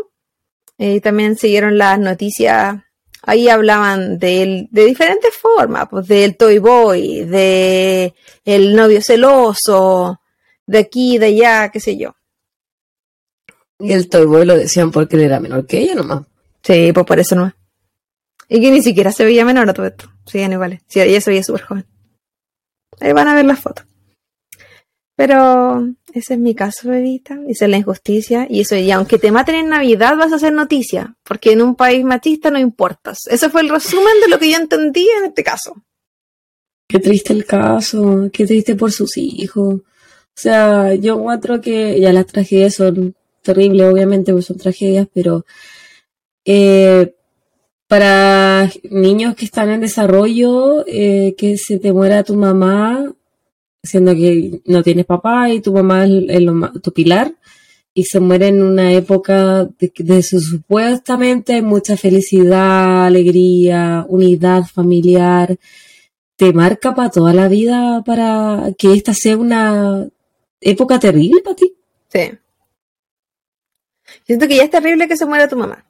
eh, también siguieron las noticias. Ahí hablaban de, de diferentes formas, pues del Toy Boy, de el novio celoso, de aquí, de allá, qué sé yo. Y el Toy Boy lo decían porque él era menor que ella nomás. Sí, pues por eso no. Y que ni siquiera se veía menor a todo esto. Siguen iguales. Sí, ella se veía súper joven. Ahí van a ver las fotos. Pero ese es mi caso, bebita. Esa es la injusticia. Y eso, y aunque te maten en Navidad, vas a hacer noticia. Porque en un país machista no importas. Ese fue el resumen de lo que yo entendí en este caso. Qué triste el caso, qué triste por sus hijos. O sea, yo encuentro que ya las tragedias son terribles, obviamente, pues son tragedias, pero eh, para niños que están en desarrollo, eh, que se te muera tu mamá, siendo que no tienes papá y tu mamá es, tu pilar, y se muere en una época de, de su supuestamente mucha felicidad, alegría, unidad familiar, te marca para toda la vida para que esta sea una época terrible para ti. Sí. Siento que ya es terrible que se muera tu mamá.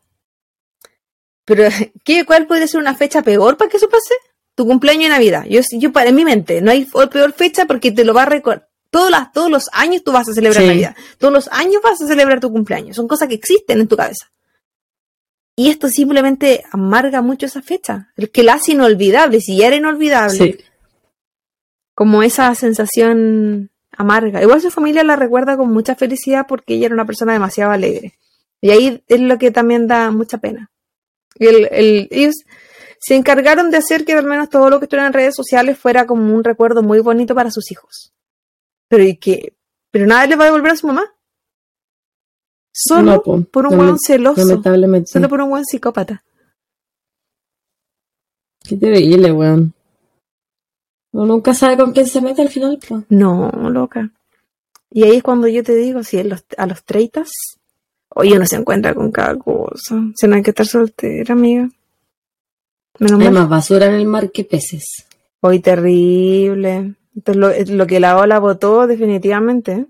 Pero, ¿qué, ¿cuál podría ser una fecha peor para que eso pase? Tu cumpleaños y Navidad. Yo, yo para en mi mente, no hay peor fecha porque te lo va a recordar. Todos, todos los años tú vas a celebrar Navidad. Todos los años vas a celebrar tu cumpleaños. Son cosas que existen en tu cabeza. Y esto simplemente amarga mucho esa fecha. El que la hace inolvidable, si ya era inolvidable. Sí. Como esa sensación amarga. Igual su familia la recuerda con mucha felicidad porque ella era una persona demasiado alegre. Y ahí es lo que también da mucha pena. El, ellos se encargaron de hacer que al menos todo lo que estuviera en redes sociales fuera como un recuerdo muy bonito para sus hijos. Pero y que, pero nada les va a devolver a su mamá. Solo por un buen celoso. Solo por un buen psicópata. Qué terrible, weón. Uno nunca sabe con quién se mete al final, pues. No, loca. Y ahí es cuando yo te digo, si a los, a los 30, oye, uno se encuentra con cada cosa. Si no hay que estar soltera, amiga. Menos hay más basura en el mar que peces. Hoy terrible. Entonces, lo, lo que la ola votó, definitivamente.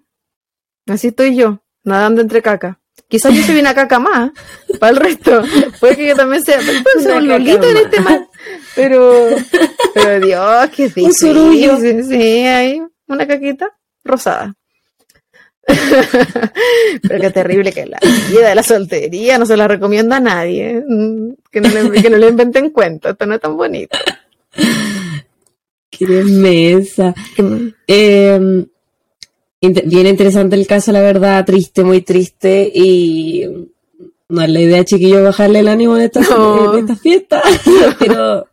Así estoy yo, nadando entre caca. Quizás yo soy una caca más para el resto. Puede que yo también sea, un lolito en este mar. Pero, pero Dios, qué difícil. Un Sí, hay una caquita rosada. pero qué terrible que la vida de la soltería no se la recomienda a nadie. Mm, que no le, que no le inventen cuentos. Esto no es tan bonito. Qué mesa. Eh, bien interesante el caso, la verdad, triste, muy triste y no es la idea, chiquillo, bajarle el ánimo en esta, fiesta, pero...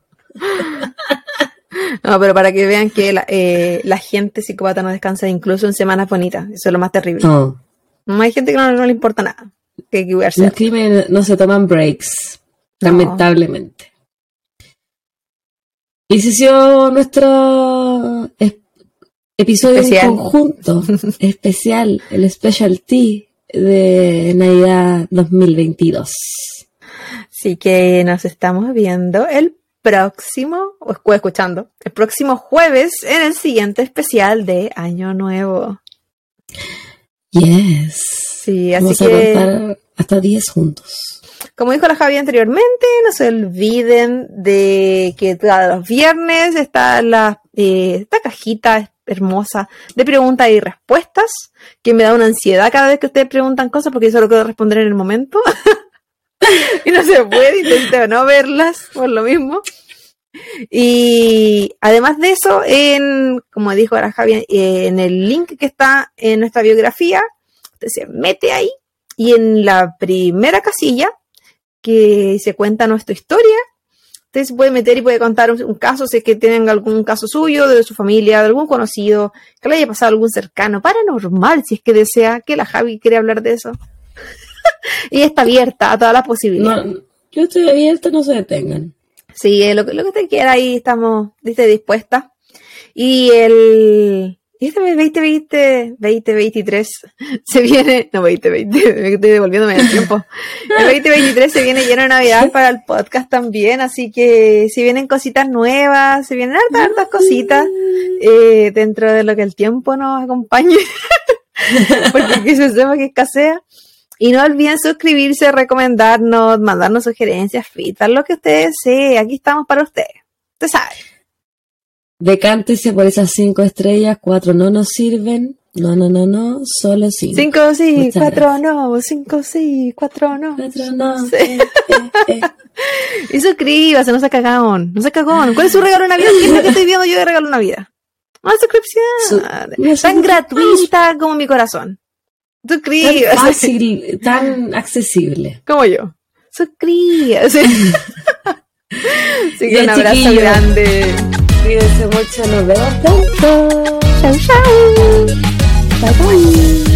No, pero para que vean que eh, la, gente psicópata no descansa incluso en semanas bonitas, eso es lo más terrible. No. Hay gente que no, le importa nada. Que, Los crímenes no se toman breaks, lamentablemente. Y se hizo nuestro Episodio en conjunto especial, el specialty de Navidad 2022. Así que nos estamos viendo el próximo, o escuchando, el próximo jueves en el siguiente especial de Año Nuevo. Yes. Sí, así Vamos que. A contar hasta 10 juntos. Como dijo la Javi anteriormente, no se olviden de que todos los viernes está la, eh, esta cajita hermosa de preguntas y respuestas que me da una ansiedad cada vez que ustedes preguntan cosas porque yo solo quiero responder en el momento y no se puede, intento no verlas por lo mismo. Y además de eso, en, como dijo ahora Javi, en el link que está en nuestra biografía, usted se mete ahí y en la primera casilla que se cuenta nuestra historia, Usted se puede meter y puede contar un, caso, si es que tienen algún caso suyo, de su familia, de algún conocido, que le haya pasado algún cercano, paranormal, si es que desea, que la Javi quiere hablar de eso. y está abierta a todas las posibilidades. yo estoy abierta, no se detengan. Sí, lo, lo que usted quiera, ahí estamos, dice, dispuesta. Y el, este 2020, 2023 se viene, no 2020, me estoy devolviéndome el tiempo. El 2023 se viene lleno de Navidad para el podcast también, así que si vienen cositas nuevas, se vienen hartas, hartas cositas eh, dentro de lo que el tiempo nos acompañe, porque que se sepa que escasea. Y no olviden suscribirse, recomendarnos, mandarnos sugerencias, feedback, lo que ustedes deseen. Aquí estamos para ustedes. Usted sabe. Decántese por esas cinco estrellas, cuatro no nos sirven. No, no, no, no, solo cinco. Cinco sí, cuatro no, cinco sí, cuatro no. Cuatro no. Sí. Eh, eh, eh. y suscríbase, no se cagón, no se cagón. ¿Cuál es su regalo de Navidad? ¿Qué es lo que estoy viendo yo de regalo de Navidad? Una suscripción. tan gratuita como mi corazón. ¿Tú crees? Tan fácil, tan accesible. Como yo. ¿Tú crees? Así un abrazo grande. Cuídense mucho, nos vemos pronto. Chau, chau. Bye bye.